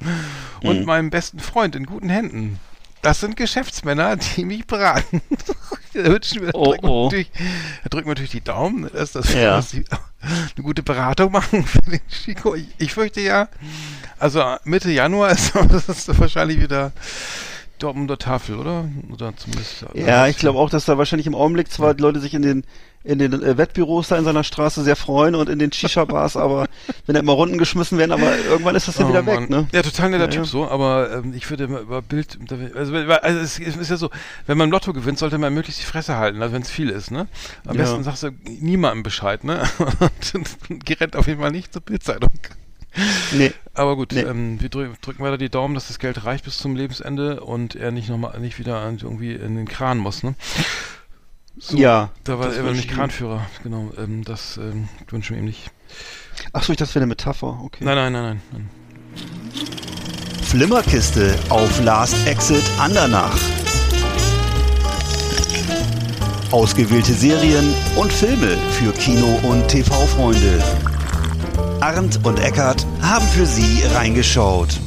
und meinem besten Freund in guten Händen. Das sind Geschäftsmänner, die mich beraten. da wir, Oh, drücken wir oh. natürlich, da drücken wir natürlich die Daumen, dass, das, Ja. dass eine gute Beratung machen für den Chico. Ich, ich fürchte ja, also Mitte Januar ist das wahrscheinlich wieder Dortmunder Tafel, oder? Oder zumindest. Ja, ich glaube auch, dass da wahrscheinlich im Augenblick zwar die Leute sich in den in den äh, Wettbüros da in seiner Straße sehr freuen und in den Shisha-Bars, aber wenn da immer Runden geschmissen werden, aber irgendwann ist das ja Oh, wieder Mann. weg, ne? Ja, total netter Ja, Typ ja. so, aber ähm, ich würde immer über Bild, also, also es ist ja so, wenn man Lotto gewinnt, sollte man möglichst die Fresse halten, also wenn es viel ist, ne? Am Ja. besten sagst du niemandem Bescheid, ne? Und rennt auf jeden Fall nicht zur Bildzeitung. Nee. Aber gut, Nee. ähm, wir drü drücken weiter die Daumen, dass das Geld reicht bis zum Lebensende und er nicht nochmal, nicht wieder irgendwie in den Kran muss, ne? So, Ja, Da war er nämlich ich ihm. Kranführer, genau, ähm, das ähm, wünschen wir ihm nicht. Ach so, ich dachte, das wäre eine Metapher, okay. Nein, nein, nein, nein. nein. Flimmerkiste auf Last Exit Andernach. Ausgewählte Serien und Filme für Kino- und TV-Freunde. Arndt und Eckart haben für Sie reingeschaut.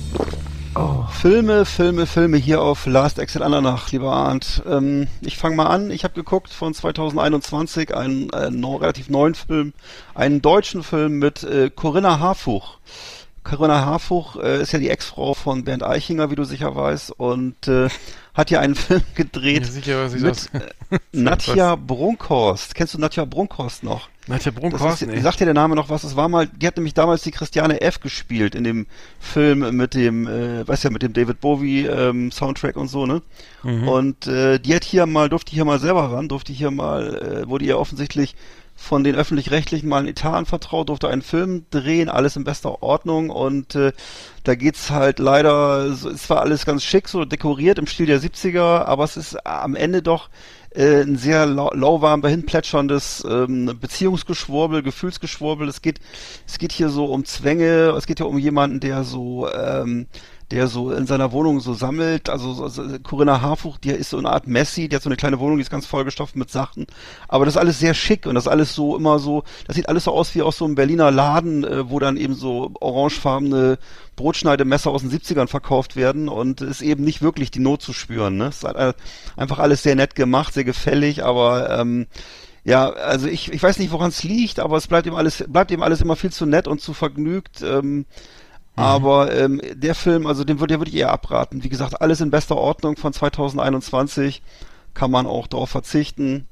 Filme, Filme, Filme hier auf Last Exit Andernach, lieber Arndt. Ähm, ich fange mal an. Ich habe geguckt von 2021 einen, äh, no, relativ neuen Film, einen deutschen Film mit äh, Corinna Harfuch. Corinna Harfuch äh, ist ja die Ex-Frau von Bernd Eichinger, wie du sicher weißt, und äh, hat ja einen Film gedreht Ja, sicher, mit äh, Nadja Brunkhorst. Kennst du Nadja Brunkhorst noch? Nadja Brunkhorst. Sagt dir der Name noch was? Es war mal, die hat nämlich damals die Christiane F. gespielt in dem Film mit dem, äh, weißt ja, mit dem David Bowie ähm, Soundtrack und so, ne? Mhm. Und äh, die hat hier mal, durfte hier mal selber ran, durfte hier mal, äh, wurde ihr offensichtlich von den öffentlich-rechtlichen mal einen Etat anvertraut, durfte einen Film drehen, alles in bester Ordnung und äh, da geht's halt leider, es war alles ganz schick, so dekoriert im Stil der 70er, aber es ist am Ende doch äh, ein sehr lau lauwarm dahin plätscherndes ähm, Beziehungsgeschwurbel, Gefühlsgeschwurbel. Es geht, es geht hier so um Zwänge, es geht ja um jemanden, der so, ähm, der so in seiner Wohnung so sammelt. Also so, so, Corinna Harfuch, die ist so eine Art Messi, die hat so eine kleine Wohnung, die ist ganz vollgestopft mit Sachen. Aber das ist alles sehr schick und das ist alles so immer so, das sieht alles so aus wie aus so einem Berliner Laden, äh, wo dann eben so orangefarbene Brotschneidemesser aus den 70ern verkauft werden und ist eben nicht wirklich die Not zu spüren. Ne? Es ist halt äh, einfach alles sehr nett gemacht, sehr gefällig, aber ähm, ja, also ich, ich weiß nicht, woran es liegt, aber es bleibt eben alles, bleibt eben alles immer viel zu nett und zu vergnügt. Ähm, aber ähm, der Film, also den würde, der würde ich eher abraten. Wie gesagt, alles in bester Ordnung von 2021 kann man auch darauf verzichten.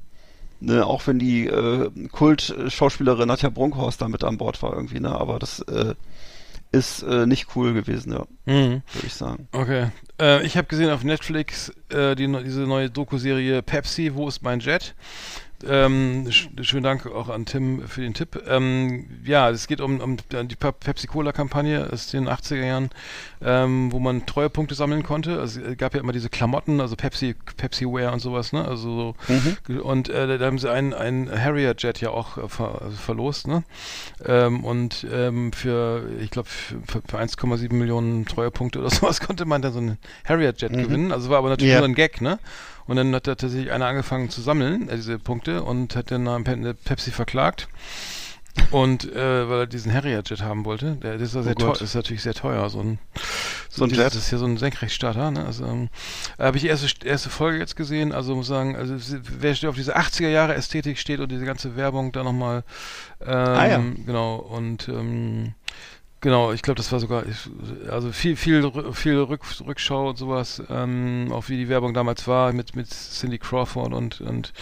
Ne, auch wenn die äh, Kult-Schauspielerin Nadja Brunkhorst da mit an Bord war irgendwie, ne? Aber das äh, ist äh, nicht cool gewesen, ja, Mhm. würde ich sagen. Okay. Äh, ich habe gesehen auf Netflix äh, die, diese neue Doku-Serie Pepsi, Wo ist mein Jet? Ähm, sch schönen Dank auch an Tim für den Tipp. Ähm, ja, es geht um, um die Pe- Pepsi-Cola-Kampagne aus den 80er Jahren, ähm, wo man Treuepunkte sammeln konnte. Also es gab ja immer diese Klamotten, also Pepsi, Pepsi-Wear und sowas, ne? Also so, und äh, da haben sie einen, einen Harrier-Jet ja auch äh, ver also verlost, ne? Ähm, und ähm, für, ich glaube, für, für 1,7 Millionen Treuepunkte oder sowas konnte man dann so einen Harrier-Jet gewinnen. Also war aber natürlich Ja. nur ein Gag, ne? Und dann hat da tatsächlich einer angefangen zu sammeln, äh, diese Punkte, und hat dann Pe- Pepsi verklagt. Und äh, weil er diesen Harrier-Jet haben wollte, der das ist, ja sehr Oh teuer, ist natürlich sehr teuer, so ein So ein dieses- Jet? Das ist ja so ein Senkrechtstarter, ne? Also ähm, habe ich die erste erste Folge jetzt gesehen, also muss sagen, also wer auf diese 80er Jahre Ästhetik steht und diese ganze Werbung da nochmal ähm, Ah, ja. genau und ähm, Genau, ich glaube, das war sogar, also viel, viel, viel Rück, Rückschau und sowas, ähm, auch wie die Werbung damals war mit, mit Cindy Crawford und, und,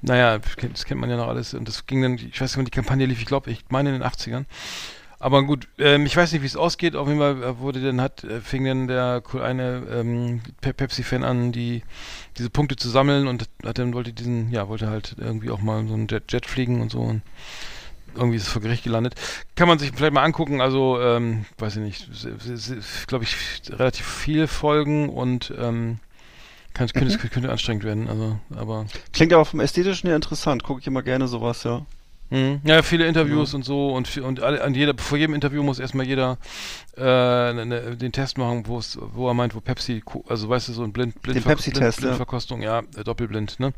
naja, das kennt man ja noch alles. Und das ging dann, ich weiß nicht, wann die Kampagne lief, ich glaube, ich meine in den 80ern. Aber gut, ähm, ich weiß nicht, wie es ausgeht. Auf jeden Fall äh, wurde dann hat, äh, fing dann der eine ähm, Pe Pepsi-Fan an, die diese Punkte zu sammeln und hat dann wollte diesen, ja, wollte halt irgendwie auch mal so einen Jet, Jet fliegen und so und irgendwie ist es vor Gericht gelandet. Kann man sich vielleicht mal angucken, also ähm, weiß ich nicht, glaube ich, relativ viele Folgen und ähm, kann, könnte, Mhm. könnte anstrengend werden, also, aber Klingt aber vom Ästhetischen her interessant. Gucke ich immer gerne sowas, ja. Mhm. Ja, viele Interviews und so und, und alle, an jeder, vor jedem Interview muss erstmal jeder äh, ne, ne, den Test machen, wo er meint, wo Pepsi, also weißt du, so ein blind, blind Den Pepsi-Test, ja. Blindverkostung, ja, äh, doppelblind, ne?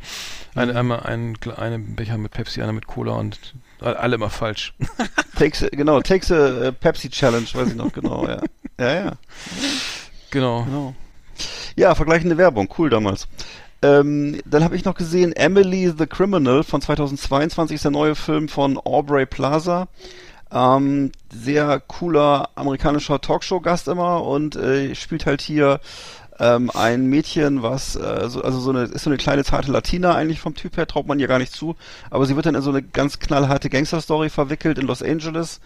Eine, Mhm. einmal ein, einen Becher mit Pepsi, einer mit Cola und alle immer falsch. Takes, genau, Takes a äh, Pepsi Challenge, weiß ich noch genau, ja. Ja, ja. genau. Genau. Ja, vergleichende Werbung, cool damals. Ähm, dann habe ich noch gesehen, Emily the Criminal von 2022 ist der neue Film von Aubrey Plaza. Ähm, sehr cooler amerikanischer Talkshow-Gast immer und äh, spielt halt hier ähm, ein Mädchen, was äh, so, also so eine ist so eine kleine zarte Latina eigentlich vom Typ her, traut man ihr gar nicht zu, aber sie wird dann in so eine ganz knallharte Gangster-Story verwickelt in Los Angeles.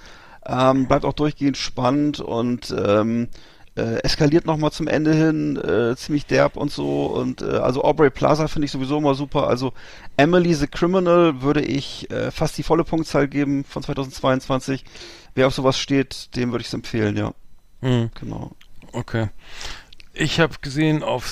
Ähm, bleibt auch durchgehend spannend und ähm, äh, eskaliert nochmal zum Ende hin, äh, ziemlich derb und so. Und äh, also Aubrey Plaza finde ich sowieso immer super. Also Emily the Criminal würde ich äh, fast die volle Punktzahl geben von 2022. Wer auf sowas steht, dem würde ich es empfehlen, ja. Mhm. Genau. Okay. Ich habe gesehen, auf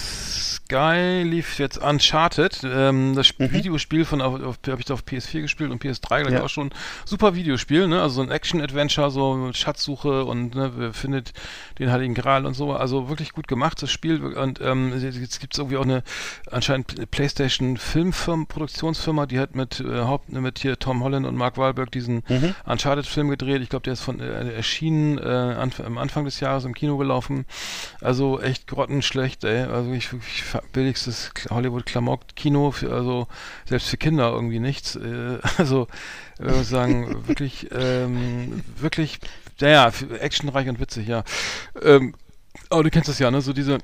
Sky lief jetzt Uncharted, ähm, das Mhm. Videospiel von, habe ich da auf PS4 gespielt und PS3 gleich Ja. auch schon. Super Videospiel, ne? Also so ein Action-Adventure, so Schatzsuche und ne, findet den Heiligen Gral und so. Also wirklich gut gemacht, das Spiel. Und ähm, jetzt gibt es irgendwie auch eine anscheinend Playstation Filmfirma, Produktionsfirma, die hat mit äh, Haupt, mit hier Tom Holland und Mark Wahlberg diesen Mhm. Uncharted-Film gedreht. Ich glaube, der ist von äh, erschienen äh, anf am Anfang des Jahres im Kino gelaufen. Also echt grottenschlecht, ey. Also ich fa- billigstes Hollywood-Klamauk-Kino, also selbst für Kinder irgendwie nichts. Äh, also würde ich sagen, wirklich, ähm, wirklich, naja, actionreich und witzig, ja. Ähm, aber du kennst das ja, ne? So diese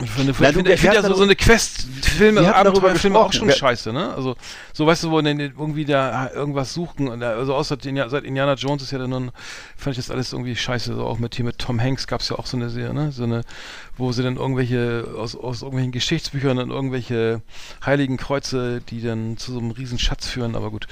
ich finde, ich Na, du, finde, ich finde ja so, so eine hatten darüber Abenteuerfilme auch schon scheiße, ne? Also, so weißt du, wo dann irgendwie da irgendwas suchen und da, also außer den, seit Indiana Jones ist ja dann nun, fand ich das alles irgendwie scheiße, so auch mit hier mit Tom Hanks gab's ja auch so eine Serie, ne? So eine, wo sie dann irgendwelche, aus, aus irgendwelchen Geschichtsbüchern dann irgendwelche heiligen Kreuze, die dann zu so einem riesen Schatz führen, aber gut.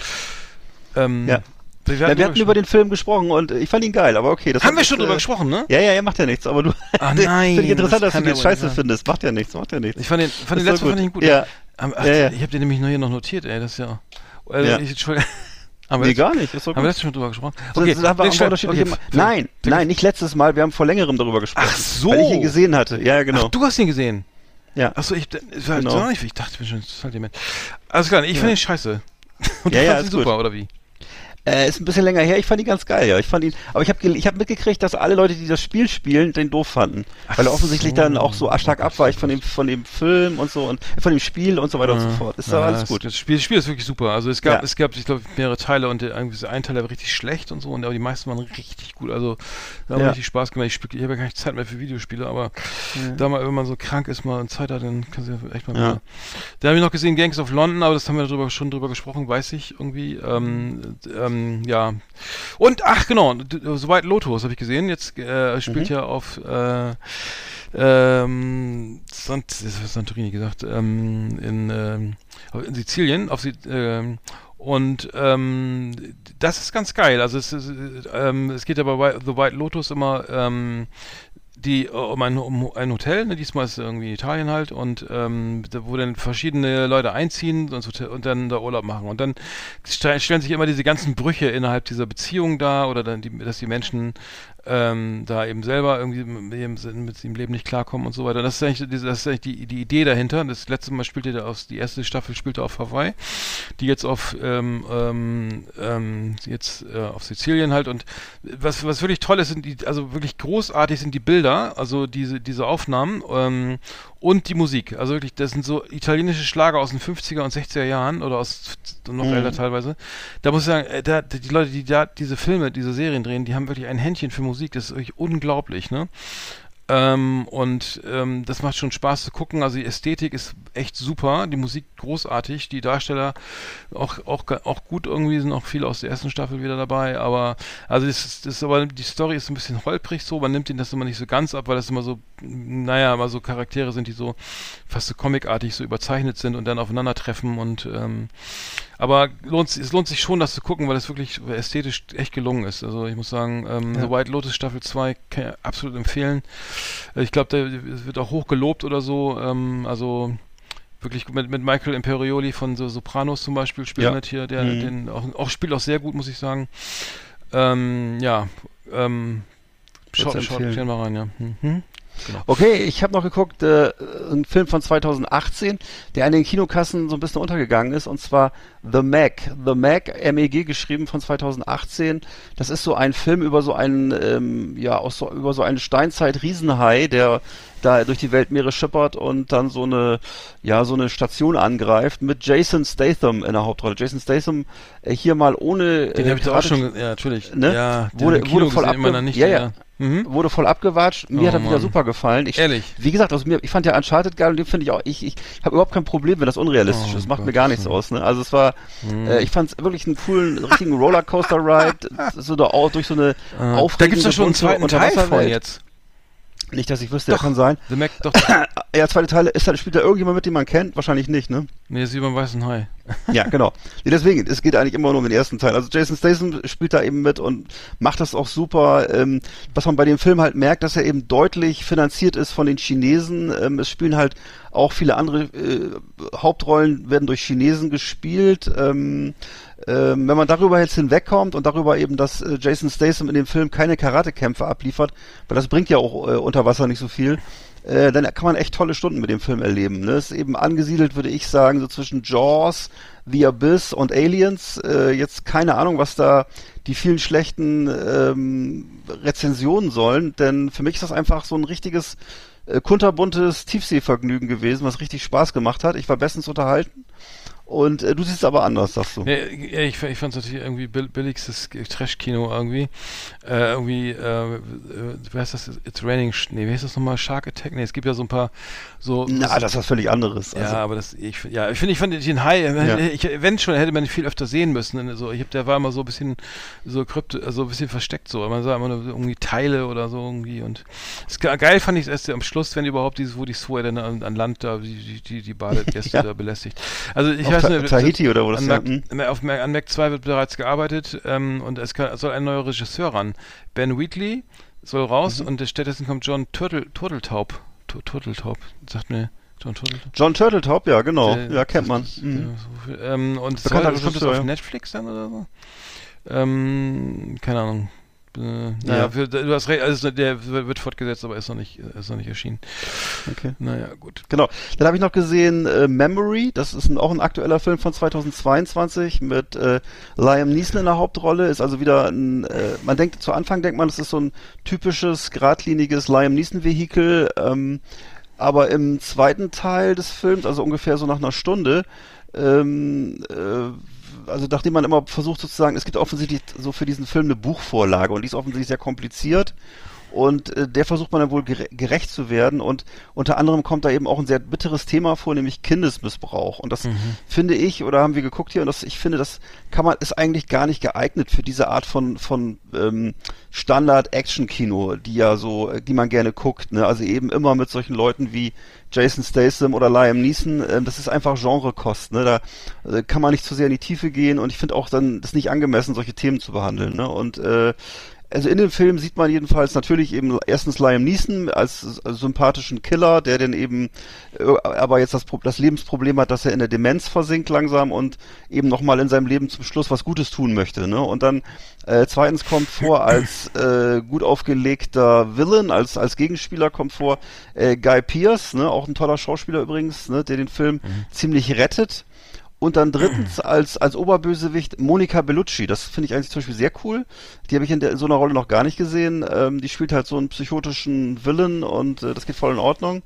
Ähm, Ja. Wir, Ja, wir hatten über den Film gesprochen und ich fand ihn geil, aber okay. Haben wir schon drüber äh, gesprochen, ne? Ja, ja, ja, macht ja nichts, aber du. Ah, Finde nein, ich interessant, das dass du den scheiße sein. findest. Macht ja nichts, macht ja nichts. Ich fand den, fand den letzten doch fand ich ihn gut. Ja. Ach, Ja, ja. Ich habe den nämlich nur hier noch notiert, ey, das ist ja. Also, Ja. Ich, Entschuldigung. Haben wir Nee, gar nicht, ist doch Haben wir gut. letztes Mal drüber gesprochen? So, da haben wir unterschiedliche Okay, f- Nein, nein, nicht letztes Mal, wir haben vor längerem darüber gesprochen. Ach so. Weil ich ihn gesehen hatte. Ja, genau. Ach, du hast ihn gesehen. ja. Achso, ich, ich, Genau. ich dachte, ich bin schon total dement. Alles klar, ich Ja. finde ihn scheiße. Und Ja, du ja, fandst ihn super, gut. oder wie? Äh, ist ein bisschen länger her. Ich fand ihn ganz geil, ja. Ich fand ihn, aber ich habe ich hab mitgekriegt, dass alle Leute, die das Spiel spielen, den doof fanden, Ach weil er offensichtlich so. dann auch so stark abweicht von dem von dem Film und so und von dem Spiel und so weiter und so Ja. fort. Ist Ja, alles das- gut. Das Spiel, das Spiel ist wirklich super. Also es gab, Ja. es gab, ich glaube, mehrere Teile und der, ein Teil war richtig schlecht und so, und aber die meisten waren richtig gut. Also da haben Ja. richtig Spaß gemacht. Ich, spiel- ich habe ja gar nicht Zeit mehr für Videospiele, aber da mal, wenn man so krank ist mal und Zeit hat, dann kann sie ja echt mal. Ja. Da habe ich noch gesehen Gangs of London, aber das haben wir drüber, schon drüber gesprochen, weiß ich irgendwie. Ähm, ähm, ja. Und ach genau, d- so weit Lotus habe ich gesehen. Jetzt äh, spielt Mhm. ja auf äh, ähm, Sant, Santorini gesagt, ähm, in, ähm, in Sizilien, auf Si- ähm, und ähm, das ist ganz geil. Also es, ist, ähm, es geht ja bei The White Lotus immer ähm, die um ein, um ein Hotel, ne, diesmal ist es irgendwie Italien halt und ähm, da, wo dann verschiedene Leute einziehen und, und dann da Urlaub machen. Und dann ste- stellen sich immer diese ganzen Brüche innerhalb dieser Beziehung dar oder dann die, dass die Menschen ähm, da eben selber irgendwie mit, ihrem, mit ihrem Leben nicht klarkommen und so weiter. Das ist eigentlich, das ist eigentlich die, die Idee dahinter. Das letzte Mal spielte er aus, die erste Staffel spielte auf Hawaii, die jetzt auf ähm, ähm, ähm, jetzt äh, auf Sizilien halt und was was wirklich toll ist, sind die, also wirklich großartig sind die Bilder, also diese diese Aufnahmen ähm, und die Musik. Also wirklich, das sind so italienische Schlager aus den 50er und 60er Jahren oder aus noch älter teilweise. Da muss ich sagen, äh, da, die Leute, die da diese Filme, diese Serien drehen, die haben wirklich ein Händchen für Musik. Das ist wirklich unglaublich, ne? Ähm, und ähm, das macht schon Spaß zu gucken. Also die Ästhetik ist echt super, die Musik großartig, die Darsteller auch auch auch gut irgendwie sind auch viele aus der ersten Staffel wieder dabei. Aber also das ist, das ist aber die Story ist ein bisschen holprig so. Man nimmt ihnen das immer nicht so ganz ab, weil das immer so naja, immer so Charaktere sind, die so fast so comicartig so überzeichnet sind und dann aufeinandertreffen und ähm, aber lohnt, es lohnt sich schon, das zu gucken, weil es wirklich ästhetisch echt gelungen ist. Also ich muss sagen, ähm, The White Lotus Staffel 2 kann ich absolut empfehlen. Ich glaube, es wird auch hoch gelobt oder so. Ähm, also wirklich mit, mit Michael Imperioli von so Sopranos zum Beispiel spielt Ja. mit hier, der Mhm. den auch, auch spielt auch sehr gut, muss ich sagen. Ähm, ja, ähm, schaut, schaut, schaut mal rein, ja. Mhm. Okay, ich habe noch geguckt, äh, ein Film von 2018, der an den Kinokassen so ein bisschen untergegangen ist, und zwar The Meg. The Meg, M-E-G geschrieben von 2018. Das ist so ein Film über so einen, ähm, ja, aus so, über so einen Steinzeit-Riesenhai, der da durch die Weltmeere schippert und dann so eine, ja, so eine Station angreift mit Jason Statham in der Hauptrolle. Jason Statham äh, hier mal ohne Den äh, habe ich auch schon, ja, natürlich. Ne? Ja, Wurde- wurde voll abge-. Ja, ja. Mhm. wurde voll abgewatscht. Mir Oh, hat er wieder super gefallen. Ich, Ehrlich? Wie gesagt, aus mir, ich fand ja Uncharted geil und den finde ich auch. Ich, ich habe überhaupt kein Problem, wenn das unrealistisch Oh ist. Macht mir Gott, gar nichts ja. aus. Ne? Also es war, äh, ich fand es wirklich einen coolen, richtigen Rollercoaster-Ride, so da auch durch so eine Ah, aufregende da gibt's doch schon einen zweiten Teil von jetzt. Nicht, dass ich wüsste, der kann sein. The Mac, doch, Ja, zweite Teil, ist da, spielt da irgendjemand mit, den man kennt? Wahrscheinlich nicht, ne? nee, ist wie beim Weißen Hai. Ja, genau. Nee, deswegen, es geht eigentlich immer nur um den ersten Teil. Also Jason Statham spielt da eben mit und macht das auch super. Ähm, was man bei dem Film halt merkt, dass er eben deutlich finanziert ist von den Chinesen. Ähm, es spielen halt auch viele andere äh, Hauptrollen werden durch Chinesen gespielt. Ähm, ähm, wenn man darüber jetzt hinwegkommt und darüber eben, dass äh, Jason Statham in dem Film keine Karatekämpfe abliefert, weil das bringt ja auch äh, unter Wasser nicht so viel, äh, dann kann man echt tolle Stunden mit dem Film erleben. Ne? Ist eben angesiedelt, würde ich sagen, so zwischen Jaws, The Abyss und Aliens. Äh, jetzt keine Ahnung, was da die vielen schlechten ähm, Rezensionen sollen, denn für mich ist das einfach so ein richtiges äh, kunterbuntes Tiefseevergnügen gewesen, was richtig Spaß gemacht hat. Ich war bestens unterhalten. Und äh, du siehst es aber anders, sagst du. Ja, ich, ich fand es natürlich irgendwie bill billigstes Trash-Kino irgendwie. Äh, irgendwie, äh, äh, wie heißt das? It's Raining, nee, wie heißt das nochmal? Shark Attack? Nee, es gibt ja so ein paar so... Na, das ist was völlig anderes. ja, Also, aber das, ich, ja, ich finde, ich fand den Hai, äh, ich, wenn schon, hätte man ihn viel öfter sehen müssen. So, ich hab, der war immer so ein bisschen, so krypto, also ein bisschen versteckt so. Man sah immer nur irgendwie Teile oder so irgendwie und es, ge- geil fand ich es erst am Schluss, wenn überhaupt dieses, wo die Sue dann an, an Land da, die, die, die, Badegäste Ja. da belästigt. Also ich Ta- Tahiti oder wo das an ja, Mac, hm? auf Mac, an Mac 2 wird bereits gearbeitet ähm, und es kann, soll ein neuer Regisseur ran. Ben Wheatley soll raus Mhm. und stattdessen kommt John Turtle, Turteltaub. Tu- Turteltaub, sagt mir John Turteltaub. John Turtletop, ja, genau. Der- ja, kennt man. das- Mhm. ähm, und soll, kommt das auf ja. Netflix dann oder so? Ähm, keine Ahnung. Äh, naja, Ja. du hast recht, also der wird fortgesetzt, aber ist noch nicht, ist noch nicht erschienen. Okay. Naja, gut. Genau. Dann habe ich noch gesehen äh, Memory. Das ist ein, auch ein aktueller Film von 2022 mit äh, Liam Neeson in der Hauptrolle. Ist also wieder ein, äh, man denkt, zu Anfang denkt man, das ist so ein typisches, geradliniges Liam Neeson-Vehikel. Ähm, aber im zweiten Teil des Films, also ungefähr so nach einer Stunde, ähm, äh, also nachdem man immer versucht sozusagen, es gibt offensichtlich so für diesen Film eine Buchvorlage und die ist offensichtlich sehr kompliziert und äh, der versucht man dann wohl gere gerecht zu werden und unter anderem kommt da eben auch ein sehr bitteres Thema vor, nämlich Kindesmissbrauch und das finde ich oder haben wir geguckt hier und das ich finde, das kann man ist eigentlich gar nicht geeignet für diese Art von von ähm, Standard Action Kino, die ja so äh, die man gerne guckt, ne? Also eben immer mit solchen Leuten wie Jason Statham oder Liam Neeson, ähm, das ist einfach Genrekost, ne? Da äh, kann man nicht zu sehr in die Tiefe gehen und ich finde auch dann das nicht angemessen, solche Themen zu behandeln, ne? Und äh, Also in dem Film sieht man jedenfalls natürlich eben erstens Liam Neeson als, als sympathischen Killer, der denn eben äh, aber jetzt das, das Lebensproblem hat, dass er in der Demenz versinkt langsam und eben nochmal in seinem Leben zum Schluss was Gutes tun möchte. Ne? Und dann äh, zweitens kommt vor als äh, gut aufgelegter Villain, als, als Gegenspieler kommt vor äh, Guy Pearce, ne? auch ein toller Schauspieler übrigens, ne? der den Film ziemlich rettet. Und dann drittens als, als Oberbösewicht Monica Bellucci. Das finde ich eigentlich zum Beispiel sehr cool. Die habe ich in, der, in so einer Rolle noch gar nicht gesehen. Ähm, die spielt halt so einen psychotischen Villain und äh, das geht voll in Ordnung.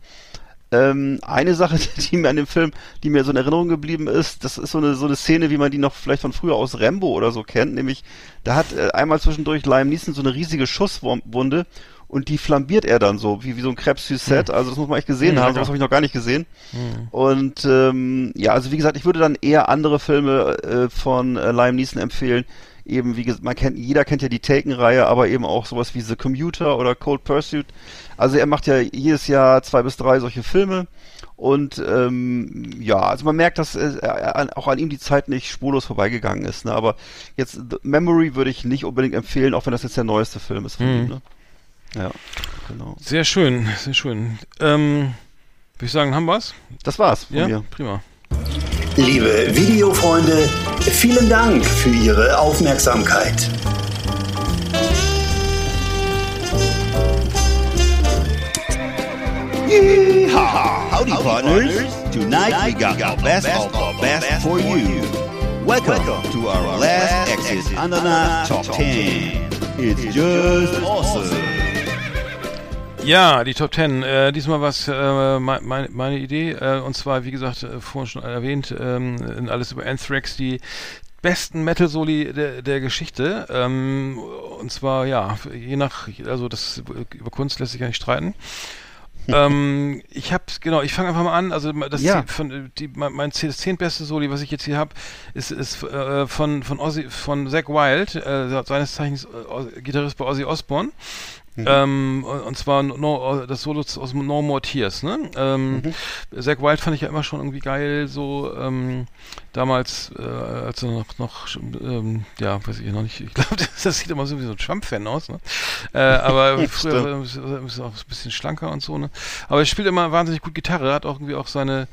Ähm, eine Sache, die mir an dem Film, die mir so in Erinnerung geblieben ist, das ist so eine, so eine Szene, wie man die noch vielleicht von früher aus Rambo oder so kennt, nämlich da hat äh, einmal zwischendurch Liam Neeson so eine riesige Schusswunde und die flambiert er dann so, wie, wie so ein Krebs Set. Also das muss man echt gesehen Hm, haben, sowas habe ich noch gar nicht gesehen. Und ähm, ja, also wie gesagt, ich würde dann eher andere Filme äh, von äh, Liam Neeson empfehlen. Eben, wie gesagt, man kennt, jeder kennt ja die Taken-Reihe, aber eben auch sowas wie The Commuter oder Cold Pursuit. Also er macht ja jedes Jahr zwei bis drei solche Filme. Und ähm, ja, also man merkt, dass äh, an- auch an ihm die Zeit nicht spurlos vorbeigegangen ist. Ne? Aber jetzt The Memory würde ich nicht unbedingt empfehlen, auch wenn das jetzt der neueste Film ist von ihm. Ne? Ja, genau. Sehr schön, sehr schön. Ähm, würde ich sagen, haben wir's? Das war's von Ja, mir. prima. Liebe Videofreunde, vielen Dank für Ihre Aufmerksamkeit. Yeehaw! Howdy, partners. Tonight we got our best of our best for you. Welcome to our last Exit Ananas Top 10. It's just awesome. Ja, die Top 10. Äh, diesmal was äh, mein, meine, meine Idee. Äh, und zwar, wie gesagt, äh, vorhin schon erwähnt, ähm, alles über Anthrax, die besten Metal-Soli der, der Geschichte. Ähm, und zwar, ja, je nach, also das über Kunst lässt sich ja nicht streiten. ähm, ich habe genau, ich fange einfach mal an. Also das Ja. von die, mein, das zehntbeste Soli, was ich jetzt hier habe, ist, ist äh, von von Ozzy, von Zack Wild, äh, seines Zeichens äh, Gitarrist bei Ozzy Osbourne. Ähm, und zwar no, das Solo aus No More Tears, ne? Ähm, Zack Wild fand ich ja immer schon irgendwie geil, so ähm, damals, äh, als er noch, noch ähm, ja, weiß ich noch nicht, ich glaube, das, das sieht immer so wie so ein Trump-Fan aus, ne? Äh, aber früher war er ist er auch ein bisschen schlanker und so, ne? Aber er spielt immer wahnsinnig gut Gitarre, hat auch irgendwie auch seine,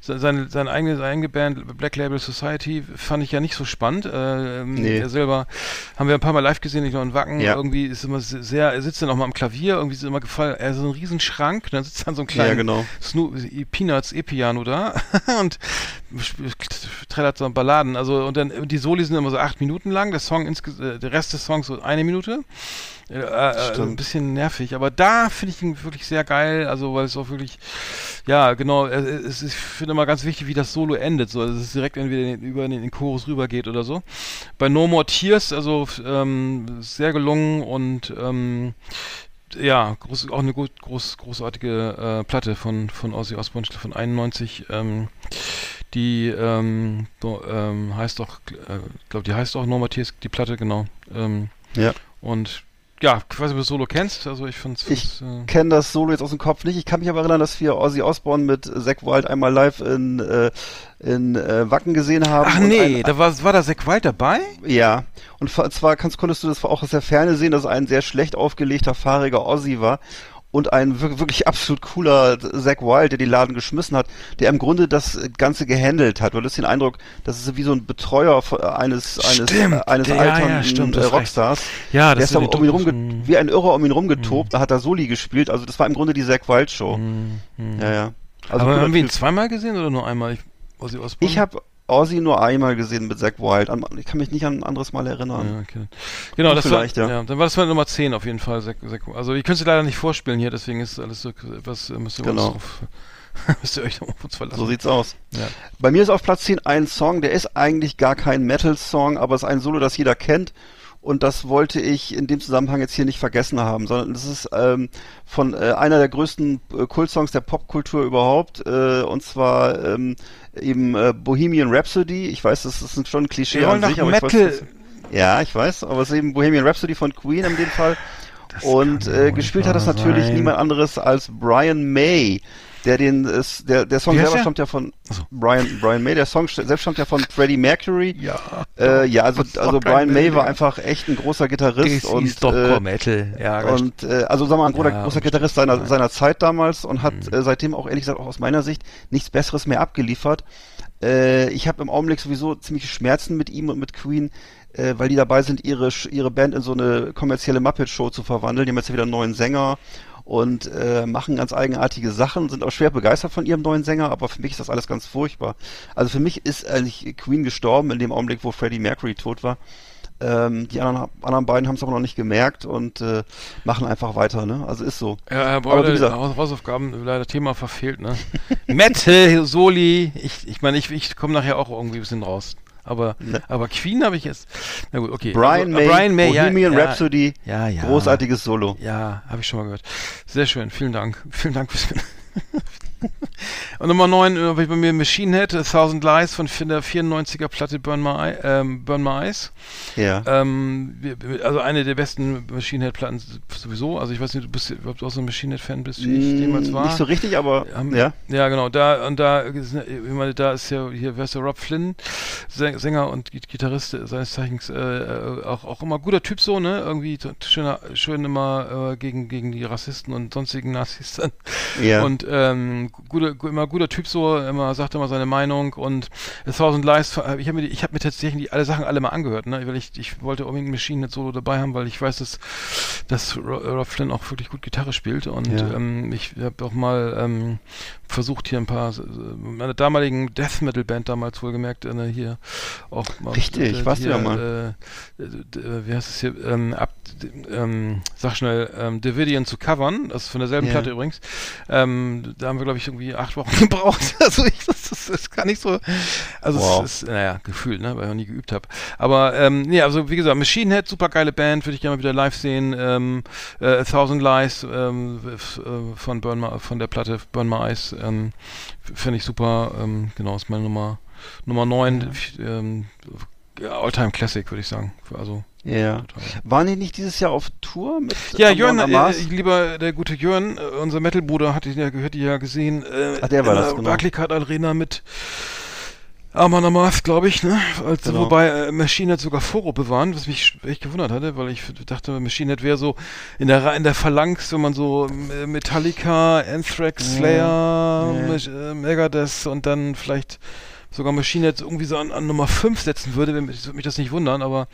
seine, seine eigene, seine eigene Band, Black Label Society, fand ich ja nicht so spannend. Äh, Nee. Er selber haben wir ein paar Mal live gesehen, ich noch in Wacken, Ja. irgendwie ist immer sehr, er sitzt dann auch mal am Klavier, irgendwie ist immer gefallen, er hat so einen riesen Schrank, dann sitzt dann so ein kleiner Ja, genau. Snoop, Peanuts E-Piano da und trällert so Balladen, also und dann die Soli sind immer so acht Minuten lang, der Song äh, der Rest des Songs so eine Minute. Äh, äh, also ein bisschen nervig, aber da finde ich ihn wirklich sehr geil, also weil es auch wirklich, ja genau, äh, es ist, ich finde immer ganz wichtig, wie das Solo endet, so, dass es direkt entweder in den, über in den Chorus rübergeht oder so. Bei No More Tears, also ähm, sehr gelungen und ähm, ja, groß, auch eine gut, groß, großartige äh, Platte von, von Ozzy Osbourne von 91. Ähm, die ähm, so, ähm, heißt doch, äh, glaube die heißt auch No More Tears, die Platte, genau. Ähm, Ja. Und ja, du das Solo kennst, also ich find's, Ich äh, kenne das Solo jetzt aus dem Kopf nicht. Ich kann mich aber erinnern, dass wir Ozzy Osbourne mit Zack Wild einmal live in, äh, in äh, Wacken gesehen haben. Ach nee, ein, da war, war da Zack Wild dabei? ja. Und zwar kannst, konntest du das auch aus der Ferne sehen, dass ein sehr schlecht aufgelegter, fahriger Ozzy war. Und ein wir- wirklich absolut cooler Zack Wild, der die Laden geschmissen hat, der im Grunde das Ganze gehandelt hat. Du hast den Eindruck, das ist wie so ein Betreuer eines, eines, Stimmt, eines der- ja, alternden ja, stimmt, äh, recht. Rockstars. Ja, der das ist aber sind die um ihn rumge wie ein Irrer um ihn rumgetobt, da hat er Soli gespielt. Also das war im Grunde die Zack Wild Show. Ja, ja. Also Aber haben wir ihn zweimal gesehen oder nur einmal? Ich? Ich habe Ozzy nur einmal gesehen mit Zack Wild. Ich kann mich nicht an ein anderes Mal erinnern. Ja, okay. Genau, das vielleicht, war, ja. ja. Dann war das mal Nummer 10 auf jeden Fall. Sek- Sek- Also ich könnte sie leider nicht vorspielen hier, deswegen ist alles so etwas, müsst ihr Genau. drauf, müsst ihr euch auf uns verlassen. So sieht's aus. Ja. Bei mir ist auf Platz 10 ein Song, der ist eigentlich gar kein Metal-Song, aber es ist ein Solo, das jeder kennt. Und das wollte ich in dem Zusammenhang jetzt hier nicht vergessen haben, sondern das ist ähm, von äh, einer der größten äh, Kultsongs der Popkultur überhaupt, äh, und zwar ähm, eben äh, Bohemian Rhapsody. Ich weiß, das ist schon ein Klischee Wir an sich, aber Metal. ich weiß, das, ja, ich weiß, aber es ist eben Bohemian Rhapsody von Queen in dem Fall. und kann äh, gespielt hat das natürlich sein. niemand anderes als Brian May. Der den ist, der, der Song selber der? stammt ja von. Brian, Brian May, der Song st- selbst stammt ja von Freddie Mercury. Ja. Äh, ja, also, also Brian May war einfach echt ein großer Gitarrist und, äh, Metal. Ja, und äh, also sagen wir mal, ein großer, Ja, großer Gitarrist seiner, ja. seiner Zeit damals und hat Mhm. äh, seitdem auch ehrlich gesagt auch aus meiner Sicht nichts Besseres mehr abgeliefert. Äh, ich habe im Augenblick sowieso ziemliche Schmerzen mit ihm und mit Queen, äh, weil die dabei sind, ihre ihre Band in so eine kommerzielle Muppet-Show zu verwandeln. Die haben jetzt wieder einen neuen Sänger und äh, machen ganz eigenartige Sachen, sind auch schwer begeistert von ihrem neuen Sänger, aber für mich ist das alles ganz furchtbar. Also für mich ist eigentlich Queen gestorben in dem Augenblick, wo Freddie Mercury tot war. Ähm, die anderen, anderen beiden haben es aber noch nicht gemerkt und äh, machen einfach weiter, ne? Also ist so. Ja, Herr Haus- Hausaufgaben, leider Thema verfehlt, ne? Metal, Soli, ich, ich meine, ich, ich komme nachher auch irgendwie ein bisschen raus. Aber, Ne. aber Queen habe ich jetzt. Na gut, okay. Brian Also, May, Brian May, Bohemian ja, Rhapsody, Ja, ja. großartiges Solo. Ja, habe ich schon mal gehört. Sehr schön, vielen Dank. Vielen Dank fürs. Und Nummer 9 äh, bei mir Machine Head, A Thousand Lies von der 94er Platte Burn My, ähm, Burn My Eyes. Ja. Ähm, also eine der besten Machine Head Platten sowieso. Also ich weiß nicht, du bist, ob du auch so ein Machine Head Fan bist, wie ich jemals war. Mm, Nicht so richtig, aber Haben- ja. Ja, genau. Da und da, ist, ich meine, da ist ja hier, wer ist der Rob Flynn, Säng- Sänger und Gi- Gitarrist seines Zeichens, äh, äh, auch, auch immer guter Typ so, ne? Irgendwie schöner, schön immer äh, gegen gegen die Rassisten und sonstigen Nazis dann. Ja. Und ähm, guter, gu- immer guter Typ so, immer sagt immer seine Meinung und A Thousand Lies. Ich habe mir, ich habe mir tatsächlich die alle Sachen alle mal angehört, ne? Weil ich, ich wollte unbedingt Machine Head Solo dabei haben, weil ich weiß, dass, dass Ro- Rob Flynn auch wirklich gut Gitarre spielt und Ja. ähm, ich habe auch mal ähm, versucht hier ein paar äh, meine damaligen Death Metal Band damals wohlgemerkt äh, hier auch mal Richtig, äh, warst du ja mal. Äh, äh, wie heißt es hier ähm, ab ähm, sag schnell ähm, Davidian zu covern das ist von derselben Ja. Platte übrigens ähm, da haben wir glaube ich irgendwie acht Wochen gebraucht. Also ich, das, das, das kann nicht so also Wow. es ist naja gefühlt ne weil ich noch nie geübt habe aber ähm, nee also wie gesagt Machine Head super geile Band würde ich gerne mal wieder live sehen. Ähm, äh, A Thousand Lies ähm, äh, von Burn My, von der Platte Burn My Eyes ähm, finde ich super. Ähm, genau ist meine Nummer Nummer 9 ähm, ja, Alltime Classic würde ich sagen also Ja. total. Waren die nicht dieses Jahr auf Tour mit ja, Jörn, äh, ich- lieber der gute Jörn, äh, unser Metal-Bruder, hatte ich ja gehört, die ja gesehen. Äh, Ach, der war das, genau. Barclaycard Arena mit Amon Amas, glaube ich, ne? Also, Genau. Wobei äh, Machine Head sogar Vorruppe waren, was mich echt gewundert hatte, weil ich dachte, Machine Head wäre so in der in der Phalanx, wenn man so äh, Metallica, Anthrax, Slayer. Mech- äh, Megadeth und dann vielleicht sogar Machine Head irgendwie so an, an Nummer 5 setzen würde, wenn mich- würde mich das nicht wundern, aber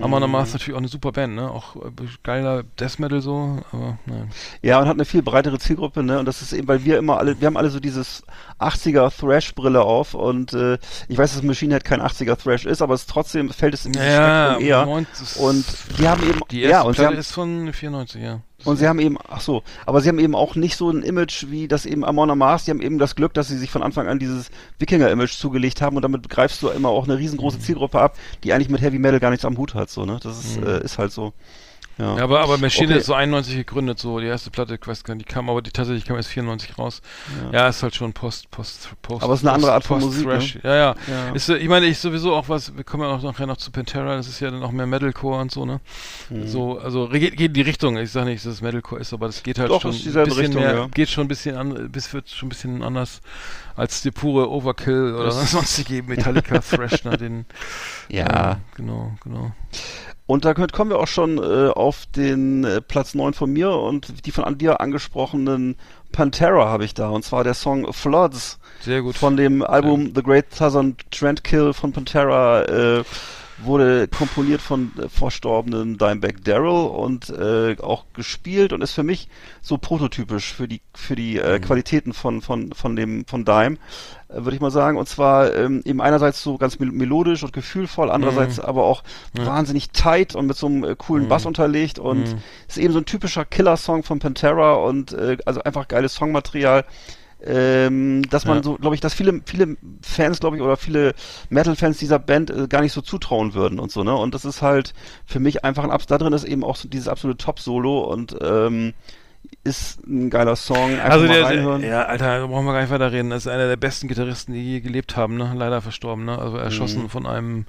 Amon Amarth ist natürlich auch eine super Band, ne? Auch äh, geiler Death Metal so, aber nein. Ja, und hat eine viel breitere Zielgruppe, ne? Und das ist eben, weil wir immer alle, wir haben alle so dieses 80er Thrash-Brille auf und äh, ich weiß, dass Machine Head kein 80er Thrash ist, aber es trotzdem fällt es in dieses Spektrum eher. Und die haben eben, die erste ja, und Platte haben, ist von 94, ja. Und sie haben eben, ach so, aber sie haben eben auch nicht so ein Image wie das eben Amon Amarth, die haben eben das Glück, dass sie sich von Anfang an dieses Wikinger-Image zugelegt haben und damit greifst du immer auch eine riesengroße Mhm. Zielgruppe ab, die eigentlich mit Heavy Metal gar nichts am Hut hat, so, ne? Das ist, äh, ist halt so. Ja. Ja, aber, aber Machine Okay. ist so 91 gegründet, so die erste Platte, ich weiß gar nicht, die kam, aber die tatsächlich kam erst 94 raus. Ja, ist halt schon Post, Post, Post. Aber es ist eine andere Art von Post Musik, Thrash. ne? Ja, ja. Ja. Ist, äh, ich meine, ich sowieso auch was, wir kommen ja auch nachher noch zu Pantera, das ist ja dann auch mehr Metalcore und so, ne? Mhm. So, also geht, geht in die Richtung. Ich sage nicht, dass es Metalcore ist, aber das geht halt Doch, schon ist ein bisschen Richtung, mehr, ja. geht schon ein bisschen an, bis wird schon ein bisschen anders als die pure Overkill oder sonstige Metallica Thrash, ne? Den, Ja. ähm, genau, genau. Und damit kommen wir auch schon äh, auf den äh, Platz 9 von mir und die von an dir angesprochenen Pantera habe ich da. Und zwar der Song Floods Sehr gut. von dem Album The Great Southern Trendkill von Pantera. Äh, wurde komponiert von äh, verstorbenen Dimebag Darrell und äh, auch gespielt und ist für mich so prototypisch für die für die äh, Mhm. Qualitäten von von von dem von Dime äh, würde ich mal sagen und zwar ähm, eben einerseits so ganz mel melodisch und gefühlvoll andererseits Mhm. aber auch wahnsinnig tight und mit so einem äh, coolen Bass unterlegt und Mhm. ist eben so ein typischer Killer-Song von Pantera und äh, also einfach geiles Songmaterial ähm, dass man Ja. so, glaube ich, dass viele, viele Fans, glaube ich, oder viele Metal-Fans dieser Band äh, gar nicht so zutrauen würden und so, ne? Und das ist halt für mich einfach ein Abs da drin ist eben auch so dieses absolute Top-Solo und ähm, ist ein geiler Song. Einfach Also mal der, reinhören. ja, Alter, da brauchen wir gar nicht weiter reden. Das ist einer der besten Gitarristen, die je gelebt haben, ne? Leider verstorben, ne? Also erschossen Mhm. von einem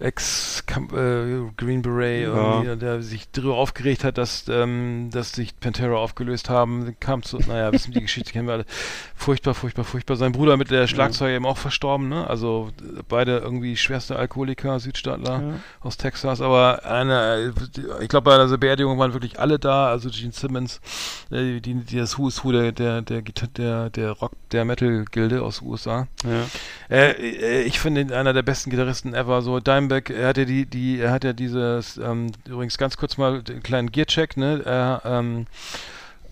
Ex äh, Beret, irgendwie, der sich darüber aufgeregt hat, dass, ähm, dass sich Pantera aufgelöst haben, kam zu, naja, wissen die Geschichte kennen wir alle. Furchtbar, furchtbar, furchtbar. Sein Bruder mit der Schlagzeuger eben auch verstorben, ne? Also äh, beide irgendwie schwerste Alkoholiker, Südstaatler Ja. aus Texas, aber eine, ich glaube bei der Beerdigung waren wirklich alle da, also Gene Simmons, äh, die, die das Who is Who der, der, der, der, der Rock, der Metal-Gilde aus den USA. Ja. Äh, äh, ich finde ihn einer der besten Gitarristen ever. So Dimebag, er hat ja die, die, er hat ja dieses, ähm, übrigens ganz kurz mal den kleinen Gearcheck, ne? Er ähm,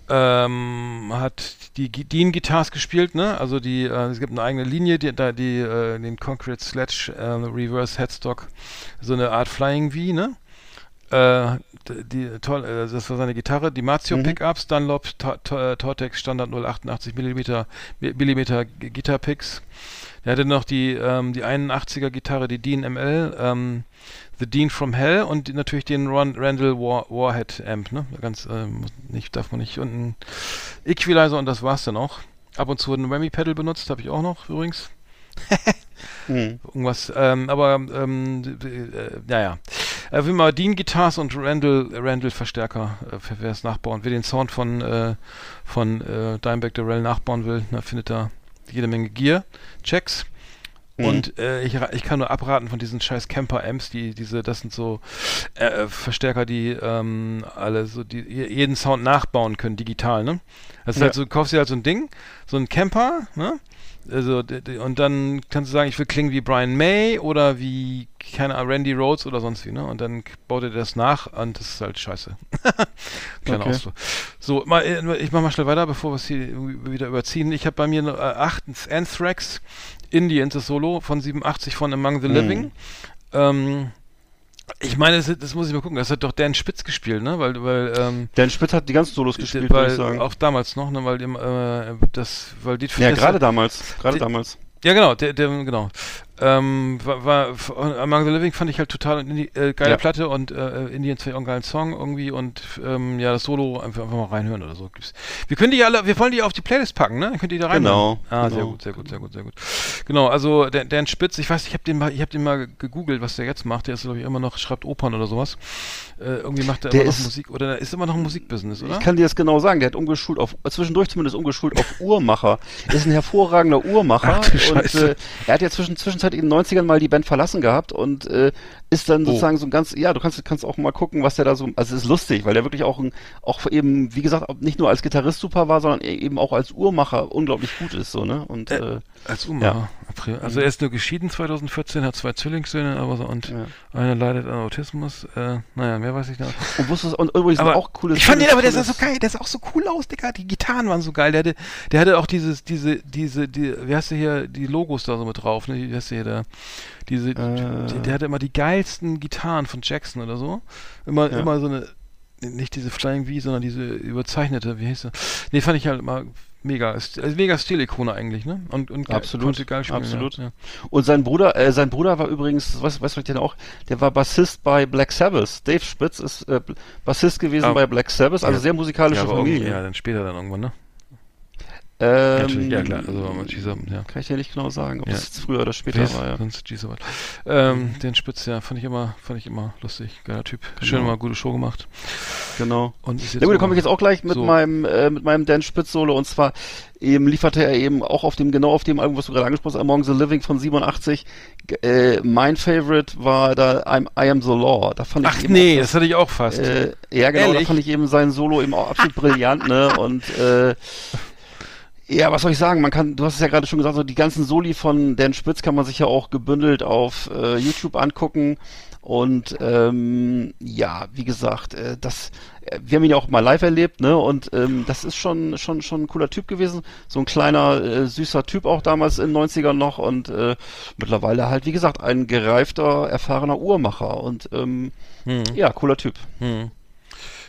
ähm, hat die Dean Guitars gespielt, ne? Also die, äh, es gibt eine eigene Linie, die, da die, äh, den Concrete Sledge äh, Reverse Headstock, so eine Art Flying V, ne? Äh, die, toll, äh, das war seine Gitarre, die Mazio Mhm. Pickups, Dunlop, To- Tortex Standard 088 Millimeter, Mi- Millimeter G- Guitar Picks. Der hatte noch die, ähm, die 81er Gitarre, die Dean ML, ähm, The Dean from Hell und die, natürlich den Ron, Randall War, Warhead Amp, ne? Ganz, ähm, nicht, darf man nicht. Und ein Equalizer und das war's dann auch. Ab und zu ein Whammy Pedal benutzt, habe ich auch noch übrigens. Hm. Irgendwas, ähm, aber ähm, äh, naja. Äh, will mal Dean Guitars und Randall Randall Verstärker, äh, wer es nachbauen, wer den Sound von äh, von äh, Dimebag Darrell nachbauen will, na, findet da jede Menge Gear, Checks. Mhm. Und äh, ich, ich kann nur abraten von diesen scheiß Camper-Amps, die diese, das sind so äh, Verstärker, die ähm, alle so die je- jeden Sound nachbauen können, digital, ne? Das ist Ja. halt so, du kaufst dir halt so ein Ding, so ein Camper, ne? Also, und dann kannst du sagen, ich will klingen wie Brian May oder wie, keine Ahnung, Randy Rhodes oder sonst wie, ne? Und dann baut er das nach und das ist halt scheiße. Kleiner Okay. Ausflug. So, mal, äh, ich mach mal schnell weiter, bevor wir es hier wieder überziehen. Ich habe bei mir äh, achtens Anthrax Indians, das Solo von 87 von Among the Mhm. Living. Ähm, ich meine, das, das muss ich mal gucken, das hat doch Dan Spitz gespielt, ne? Weil, weil, ähm, Dan Spitz hat die ganzen Solos gespielt, würde ich sagen. auch damals noch, ne? Weil äh, das, weil die Ja, gerade damals. Gerade damals. ja, genau, der, der, genau. Ähm, war, war, Among the Living fand ich halt total Indi- äh, geile Ja. Platte und äh, Indians fand ich auch einen geilen Song irgendwie und ähm, ja, das Solo einfach, einfach mal reinhören oder so. Wir können die alle, wir wollen die auf die Playlist packen, ne? Dann könnt ihr da reinhören. Genau, Ah, sehr genau. gut, sehr gut, sehr gut, sehr gut. Genau, also Dan, Dan Spitz, ich weiß, ich habe den mal, ich habe den mal gegoogelt, was der jetzt macht. Der ist glaube ich immer noch schreibt Opern oder sowas. Äh, irgendwie macht er Der immer noch ist- Musik oder der ist immer noch ein Musikbusiness, oder? Ich kann dir das genau sagen. Der hat umgeschult auf, zwischendurch zumindest umgeschult auf Uhrmacher. Ist ein hervorragender Uhrmacher. Ach und äh, er hat ja zwischen, zwischenzeitlich in den 90ern mal die Band verlassen gehabt und äh, ist dann Oh. sozusagen so ein ganz, ja, du kannst, kannst auch mal gucken, was der da so, also es ist lustig, weil der wirklich auch ein, auch eben, wie gesagt, nicht nur als Gitarrist super war, sondern e- eben auch als Uhrmacher unglaublich gut ist, so, ne? Und, Äh, äh, Als Uhrmacher. April. Also er ist nur geschieden 2014, hat zwei Zwillingssöhne, aber so und Ja. einer leidet an Autismus. Äh, naja, mehr weiß ich nicht. und wusstest, und übrigens Aber auch cooles ich fand den, aber der sah so geil, der sah auch so cool aus, Digga. Die Gitarren waren so geil. Der hatte, der hatte auch dieses, diese, diese, die, wie heißt der hier, die Logos da so mit drauf, ne? Wie heißt der hier da? Diese, Äh. die, der hatte immer die geilsten Gitarren von Jackson oder so. Immer, Ja. immer so eine, nicht diese Flying V, sondern diese überzeichnete, wie hieß der? Nee, fand ich halt immer mega, also mega Stilikone eigentlich, ne? Und, und Absolut, konnte geil spielen, absolut. Ja, ja. Und sein Bruder, äh, sein Bruder war übrigens, was, weißt du, denn auch, der war Bassist bei Black Sabbath. Dave Spitz ist äh, Bassist gewesen Ah. bei Black Sabbath, also Ja. sehr musikalische aber Familie. Ja, dann später dann irgendwann, ne? Ähm, Ja, natürlich, ja klar. Also, dieser, ja. Kann ich ja nicht genau sagen, ob Ja. es jetzt früher oder später Wer- war, ja. Sonst G soweit. Ähm, den Spitz, ja, fand ich immer, fand ich immer lustig. Geiler Typ. Schön Genau. mal gute Show gemacht. Genau. Und ist jetzt Na gut, da komme ich jetzt auch gleich mit so. meinem äh, mit meinem Dan Spitz Solo und zwar eben lieferte er eben auch auf dem genau auf dem Album, was du gerade angesprochen hast, Among the Living von 87. G- Äh, mein Favorite war da I'm, I Am the Law. Da fand ich Ach eben nee, auch das hatte ich auch fast. Äh, ja, genau, Ehrlich? da fand ich eben sein Solo eben auch absolut brillant, ne? Und äh, ja, was soll ich sagen? Man kann, du hast es ja gerade schon gesagt, so die ganzen Soli von Dan Spitz kann man sich ja auch gebündelt auf äh, YouTube angucken. Und ähm, ja, wie gesagt, äh, das, äh, wir haben ihn ja auch mal live erlebt, ne? Und ähm, das ist schon, schon, schon ein cooler Typ gewesen. So ein kleiner, äh, süßer Typ auch damals in den 90ern noch und äh, mittlerweile halt, wie gesagt, ein gereifter, erfahrener Uhrmacher. Und ähm, Hm. ja, cooler Typ. Hm.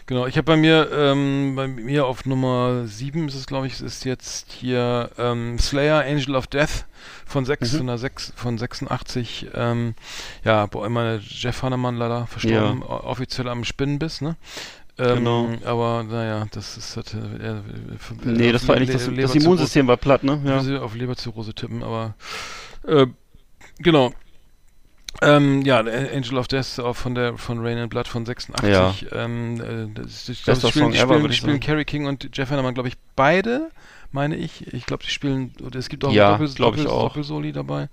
Genau, ich habe bei mir, ähm, bei mir auf Nummer 7 ist es, glaube ich, es ist jetzt hier ähm, Slayer Angel of Death von, 6, Mhm. von, der 6, von 86. Ähm, ja, boah, immer Jeff Hannemann leider verstorben, o- offiziell am Spinnenbiss, ne? Ähm, Genau. Aber naja, das ist halt, äh, äh, Nee, das war eigentlich das, das Immunsystem war platt, ne? Ja. ja. auf Leberzirrhose tippen, aber äh, genau. Ähm, ja, Angel of Death auch von der von Rain and Blood von 86. Ja. Ähm, äh, das, Bester das spielen, die spielen, ich spielen. Carrie King und Jeff Hanneman, glaube ich, beide, meine ich. Ich glaube, die spielen, oder es gibt auch Ja, ein Doppel, glaub ich Doppel, auch. Doppelsoli dabei.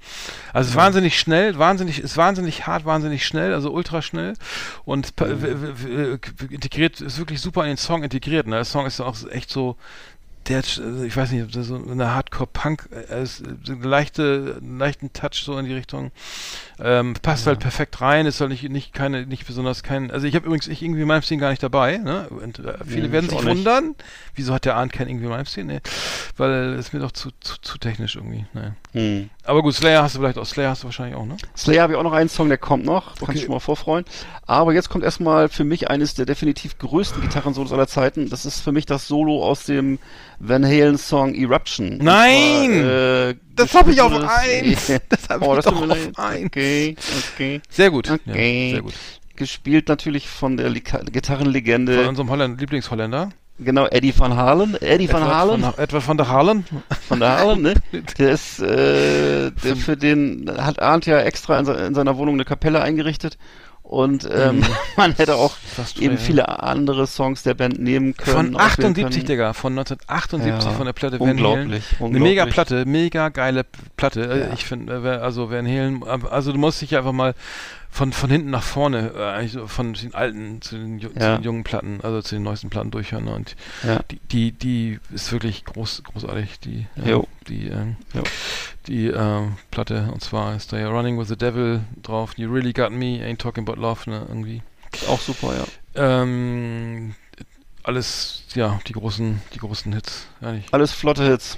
Also es ist wahnsinnig schnell, wahnsinnig, ist wahnsinnig hart, wahnsinnig schnell, also ultra schnell und w- integriert, ist wirklich super in den Song integriert. Ne? Der Song ist auch echt so, der, hat, also ich weiß nicht, so eine Hardcore-Punk, äh, eine leichte, einen leichten Touch so in die Richtung. Ähm, passt halt perfekt rein, ist halt nicht, nicht keine, nicht besonders kein, also ich habe übrigens ich irgendwie Malmsteen gar nicht dabei, ne? Und äh, viele Nee, werden ich sich wundern, wieso hat der Arndt kein irgendwie Malmsteen? Nee, weil es mir doch zu, zu, zu technisch irgendwie, naja. Hm. Aber gut, Slayer hast du vielleicht auch, Slayer hast du wahrscheinlich auch, ne? Slayer habe ich auch noch einen Song, der kommt noch. Kannst Okay. du schon mal vorfreuen. Aber jetzt kommt erstmal für mich eines der definitiv größten Gitarrensolos aller Zeiten. Das ist für mich das Solo aus dem Van Halen Song Eruption. Nein! Zwar, äh, Das hab ich auf eins! Das hab oh, ich das doch auf eins. Okay, okay. Sehr gut. Okay. Ja, sehr gut. Gespielt natürlich von der Lika- Von Gitarrenlegende, unserem Holländ Lieblingsholländer. genau, Eddie van Halen. Eddie van Halen. Edward von der Halen. von der Halen, ne? Der ist, äh, der für den hat Arndt ja extra in, in seiner Wohnung eine Kapelle eingerichtet. Und ähm, man hätte auch Mhm. Fast eben schwer, viele andere Songs der Band nehmen können. Von auswählen 78, können. Digga, von 1978 Ja, von der Platte Van Halen. unglaublich, Eine mega Platte, mega geile Platte. Äh, Ja. Ich finde, äh, also Van Halen, also du musst dich einfach mal von, von hinten nach vorne, äh, eigentlich so von den alten zu den, ju- zu Ja. den jungen Platten, also zu den neuesten Platten durchhören. ne? Und Ja. die, die, die ist wirklich groß, großartig, die, äh, die, ähm, Jo. die äh, Platte. Und zwar ist da ja Running with the Devil drauf, You Really Got Me, Ain't Talking About Love, ne, irgendwie. Auch super, ja. Ähm, alles, ja, die großen, die großen Hits. Ja, nicht. Alles flotte Hits.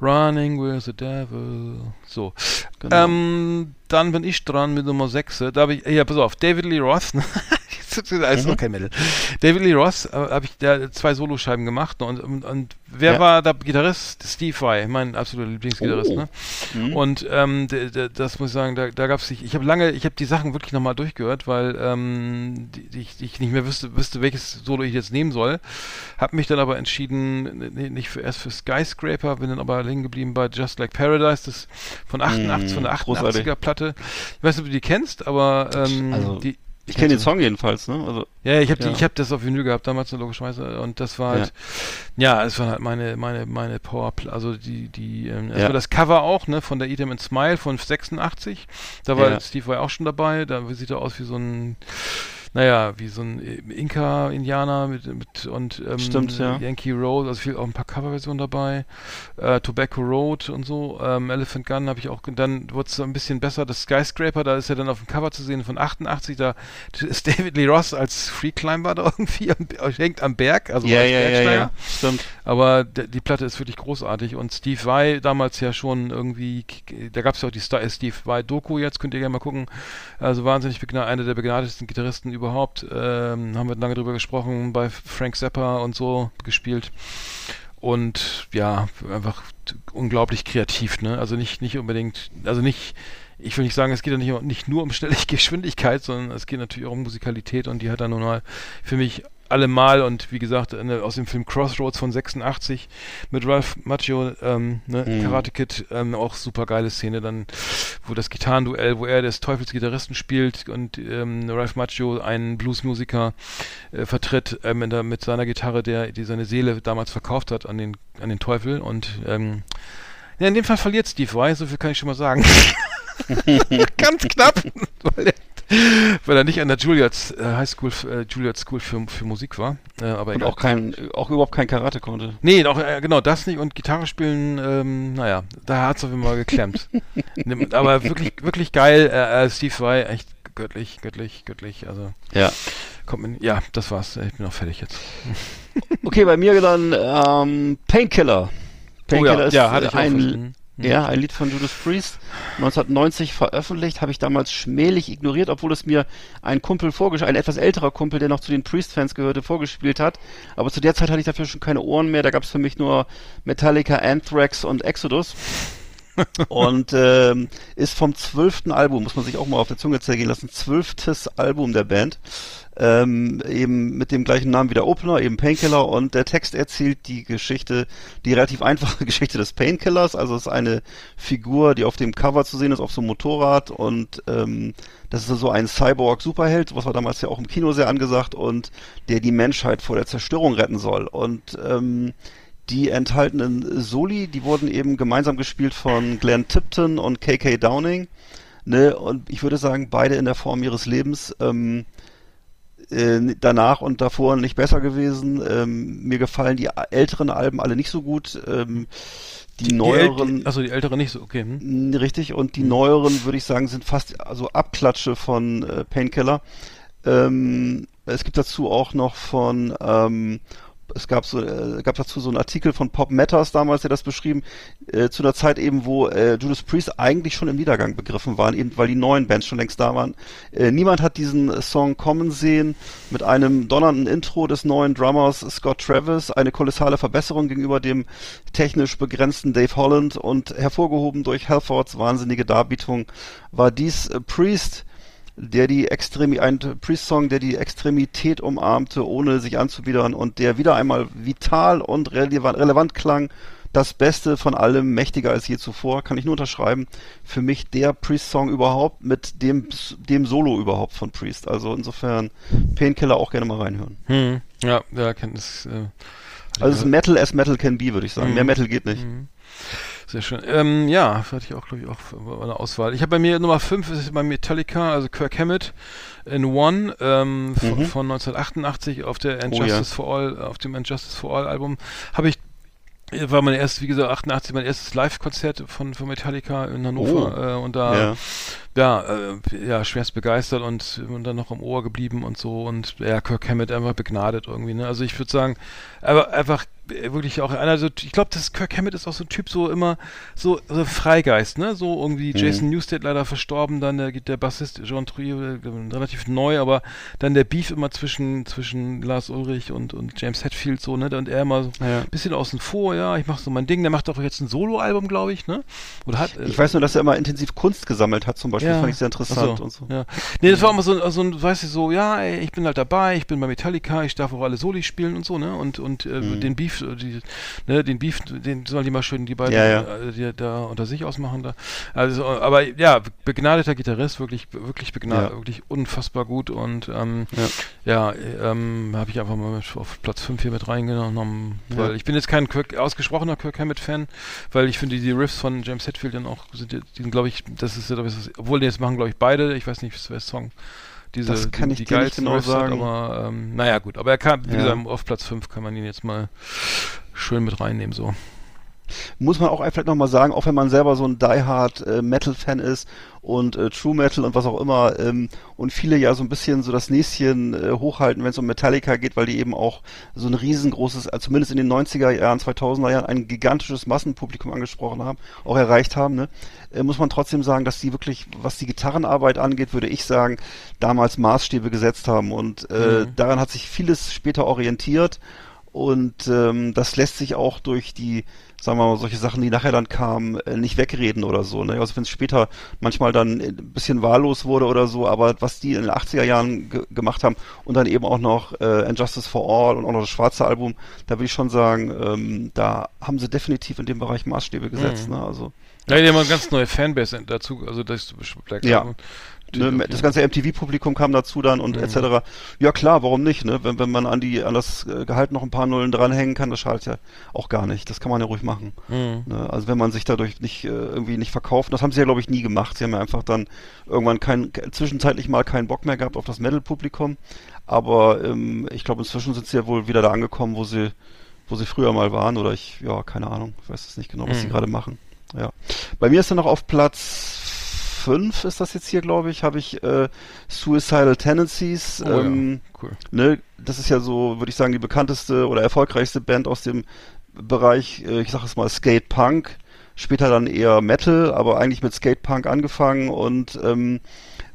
Running with the Devil. So. Genau. Ähm, dann bin ich dran mit Nummer 6. Da habe ich, ja, pass auf, David Lee Roth. ist Mhm. kein Mittel. David Lee Roth äh, habe ich da zwei Soloscheiben gemacht. Ne? Und, und, und wer Ja. war da Gitarrist? Steve Vai, mein absoluter Lieblingsgitarrist. Oh. Ne? Mhm. Und ähm, d- d- das muss ich sagen, da, da gab es, ich habe lange, ich habe die Sachen wirklich nochmal durchgehört, weil ähm, die, die ich, die ich nicht mehr wüsste, wüsste, welches Solo ich jetzt nehmen soll. Habe mich dann aber entschieden, nee, nicht für, erst für Skyscraper, bin dann aber liegen geblieben bei Just Like Paradise, das von 88, Mm, von der großartig. 88er Platte. Ich weiß nicht, ob du die kennst, aber ähm, Also, die, ich kenne den du? Song jedenfalls, ne? Also, Ja, ich habe Ja. ich habe das auf Vinyl gehabt damals logischerweise und das war halt ja, es war halt meine meine meine Power also die die ähm, Ja. das Cover auch, ne, von der Eat 'em and Smile von 86. Da war. Steve Vai auch schon dabei, da sieht er aus wie so ein naja, wie so ein Inka-Indianer mit, mit und ähm, Stimmt, ja. Yankee Road, also viel auch ein paar Coverversionen dabei, äh, Tobacco Road und so, ähm, Elephant Gun habe ich auch, dann wurde es ein bisschen besser, das Skyscraper, da ist er dann auf dem Cover zu sehen von 88, da ist David Lee Ross als Free Climber da irgendwie, am, hängt am Berg, also ja, ja, ja, ja. Stimmt. Aber die Platte ist wirklich großartig und Steve Vai damals ja schon irgendwie, da gab es ja auch die Star Steve Vai Doku jetzt, könnt ihr gerne mal gucken. Also wahnsinnig einer der begnadetsten Gitarristen überhaupt. Ähm, haben wir lange drüber gesprochen, bei Frank Zappa und so gespielt. Und ja, einfach unglaublich kreativ, ne? Also nicht, nicht unbedingt, also nicht, ich will nicht sagen, es geht ja nicht, nicht nur um schnelle Geschwindigkeit, sondern es geht natürlich auch um Musikalität und die hat er nun mal für mich allemal und wie gesagt eine, aus dem Film Crossroads von 86 mit Ralph Macchio, ähm, ne, Mhm. Karate Kid, ähm, auch super geile Szene dann, wo das Gitarrenduell, wo er des Teufels Gitarristen spielt und ähm, Ralph Macchio einen Bluesmusiker äh, vertritt ähm, der, mit seiner Gitarre, der die seine Seele damals verkauft hat an den an den Teufel und ähm, ja, in dem Fall verliert Steve Vai, so viel kann ich schon mal sagen. Ganz knapp, weil er, weil er nicht an der Juilliard äh, High School, äh, Juilliard School für, für Musik war. Äh, aber Und egal. auch kein, auch überhaupt kein Karate konnte. Nee, auch, äh, genau, das nicht und Gitarre spielen, ähm, naja, da hat's auf jeden Fall geklemmt. Aber wirklich, wirklich geil, äh, äh, Steve Vai, echt göttlich, göttlich, göttlich, also Ja. kommt mir, ja, das war's, ich bin auch fertig jetzt. Okay, bei mir dann ähm, Painkiller. Painkiller ist Oh ja, hatte ich auch ein. Ja, ein Lied von Judas Priest, 1990 veröffentlicht, habe ich damals schmählich ignoriert, obwohl es mir ein Kumpel vorgespielt, ein etwas älterer Kumpel, der noch zu den Priest-Fans gehörte, vorgespielt hat. Aber zu der Zeit hatte ich dafür schon keine Ohren mehr, da gab es für mich nur Metallica, Anthrax und Exodus. und ähm, ist vom zwölften Album, muss man sich auch mal auf der Zunge zergehen lassen, zwölftes Album der Band. Ähm, eben mit dem gleichen Namen wie der Opener, eben Painkiller. Und der Text erzählt die Geschichte, die relativ einfache Geschichte des Painkillers, also es ist eine Figur, die auf dem Cover zu sehen ist, auf so einem Motorrad. Und ähm, das ist so ein Cyborg-Superheld, was war damals ja auch im Kino sehr angesagt und der die Menschheit vor der Zerstörung retten soll. Und ähm, die enthaltenen Soli, die wurden eben gemeinsam gespielt von Glenn Tipton und KK Downing. Ne, und ich würde sagen, beide in der Form ihres Lebens ähm, äh, danach und davor nicht besser gewesen. Ähm, mir gefallen die älteren Alben alle nicht so gut. Ähm, die, Die neueren, äl- also die ältere nicht so, okay. Hm? Richtig, und die neueren, würde ich sagen, sind fast also Abklatsche von äh, Painkiller. Ähm, es gibt dazu auch noch von, ähm, es gab so, äh, gab dazu so einen Artikel von Pop Matters damals, der das beschrieben, äh, zu einer Zeit eben, wo äh, Judas Priest eigentlich schon im Niedergang begriffen waren, eben weil die neuen Bands schon längst da waren. Äh, niemand hat diesen Song kommen sehen mit einem donnernden Intro des neuen Drummers Scott Travis, eine kolossale Verbesserung gegenüber dem technisch begrenzten Dave Holland und hervorgehoben durch Halfords wahnsinnige Darbietung war dies äh, Priest, der die Extremi ein Priest-Song, der die Extremität umarmte, ohne sich anzuwidern und der wieder einmal vital und relevant, relevant klang. Das Beste von allem, mächtiger als je zuvor, kann ich nur unterschreiben. Für mich der Priest-Song überhaupt mit dem, dem Solo überhaupt von Priest. Also insofern Painkiller auch gerne mal reinhören. Hm. Ja, ja, Kenntnis. Äh, Also es ist Metal as Metal can be, würde ich sagen. Mhm. Mehr Metal geht nicht. Sehr schön. Ähm, ja, hatte ich auch, glaube ich, auch eine Auswahl. Ich habe bei mir Nummer 5 ist bei Metallica, also Kirk Hammett in One ähm, von, Mhm. von 1988 auf der Oh, Injustice ja. for All, auf dem Injustice for All Album. Habe ich war mein erstes, wie gesagt, 88 mein erstes Live-Konzert von, von Metallica in Hannover Oh. äh, und da Ja. Ja, äh, ja, schwerst begeistert und, und dann noch im Ohr geblieben und so und ja, Kirk Hammett einfach begnadet irgendwie, ne? Also ich würde sagen, aber einfach äh, wirklich auch einer, so, ich glaube, das Kirk Hammett ist auch so ein Typ, so immer so, so Freigeist, ne? So irgendwie Mhm. Jason Newsted leider verstorben, dann der, der Bassist Jean Trier, äh, relativ neu, aber dann der Beef immer zwischen, zwischen Lars Ulrich und, und James Hetfield so, ne? Und er immer so Ja. ein bisschen außen vor, ja, ich mach so mein Ding, der macht auch jetzt ein Soloalbum, glaube ich, ne? Oder hat, äh, Ich weiß nur, dass er immer intensiv Kunst gesammelt hat, zum Beispiel. Das fand ich sehr interessant so, und so. Ja. Nee, das war immer so, so ein, weißt du, so, ja, ey, ich bin halt dabei, ich bin bei Metallica, ich darf auch alle Soli spielen und so, ne? Und, und äh, Mhm. den Beef, äh, die, ne, den Beef, den sollen die mal schön, die beiden, Ja, ja. Äh, die da unter sich ausmachen da. Also, aber ja, begnadeter Gitarrist, wirklich, wirklich begnadet, Ja. wirklich unfassbar gut und ähm, Ja. ja, ähm, habe ich einfach mal auf Platz 5 hier mit reingenommen, Ja. weil ich bin jetzt kein Kirk, ausgesprochener Kirk Hammett-Fan, weil ich finde, die Riffs von James Hetfield dann auch, sind, die sind, glaube ich, das ist ja, ist, obwohl die jetzt machen, glaube ich, beide, ich weiß nicht, wer Song diese, Das kann die, ich die dir nicht genau sagen. aber ähm, naja, gut, aber er kam, wie Ja. gesagt, auf Platz 5 kann man ihn jetzt mal schön mit reinnehmen, so. Muss man auch vielleicht nochmal sagen, auch wenn man selber so ein Die-Hard äh, Metal-Fan ist und äh, True Metal und was auch immer ähm, und viele ja so ein bisschen so das Näschen äh, hochhalten, wenn es um Metallica geht, weil die eben auch so ein riesengroßes, äh, zumindest in den 90er Jahren, 2000er Jahren, ein gigantisches Massenpublikum angesprochen haben, auch erreicht haben, ne? äh, muss man trotzdem sagen, dass die wirklich, was die Gitarrenarbeit angeht, würde ich sagen, damals Maßstäbe gesetzt haben und äh, Mhm. daran hat sich vieles später orientiert und ähm, das lässt sich auch durch die, sagen wir mal, solche Sachen, die nachher dann kamen, äh, nicht wegreden oder so. Ne? Also wenn es später manchmal dann äh, ein bisschen wahllos wurde oder so, aber was die in den 80er Jahren ge gemacht haben und dann eben auch noch äh, Injustice for All und auch noch das schwarze Album, da würde ich schon sagen, ähm, da haben sie definitiv in dem Bereich Maßstäbe gesetzt. Mhm. Ne? Also Ja, die haben eine ganz neue Fanbase dazu, also das Black Ja. Album. Ne, das ganze MTV-Publikum kam dazu dann und Mhm. etc. Ja klar, warum nicht? Ne? Wenn, wenn man an die an das äh, Gehalt noch ein paar Nullen dranhängen kann, das schadet ja auch gar nicht. Das kann man ja ruhig machen. Mhm. Ne? Also wenn man sich dadurch nicht äh, irgendwie nicht verkauft, das haben sie ja glaube ich nie gemacht. Sie haben ja einfach dann irgendwann kein zwischenzeitlich mal keinen Bock mehr gehabt auf das Metal-Publikum. Aber ähm, ich glaube inzwischen sind sie ja wohl wieder da angekommen, wo sie wo sie früher mal waren oder ich ja keine Ahnung, ich weiß es nicht genau, was sie Mhm. gerade machen. Ja, bei mir ist dann noch auf Platz 5 ist das jetzt hier, glaube ich, habe ich äh, Suicidal Tendencies. Oh, ähm, ja. Cool. ne, das ist ja so, würde ich sagen, die bekannteste oder erfolgreichste Band aus dem Bereich, äh, ich sag es mal, Skate Punk. Später dann eher Metal, aber eigentlich mit Skate Punk angefangen und ähm,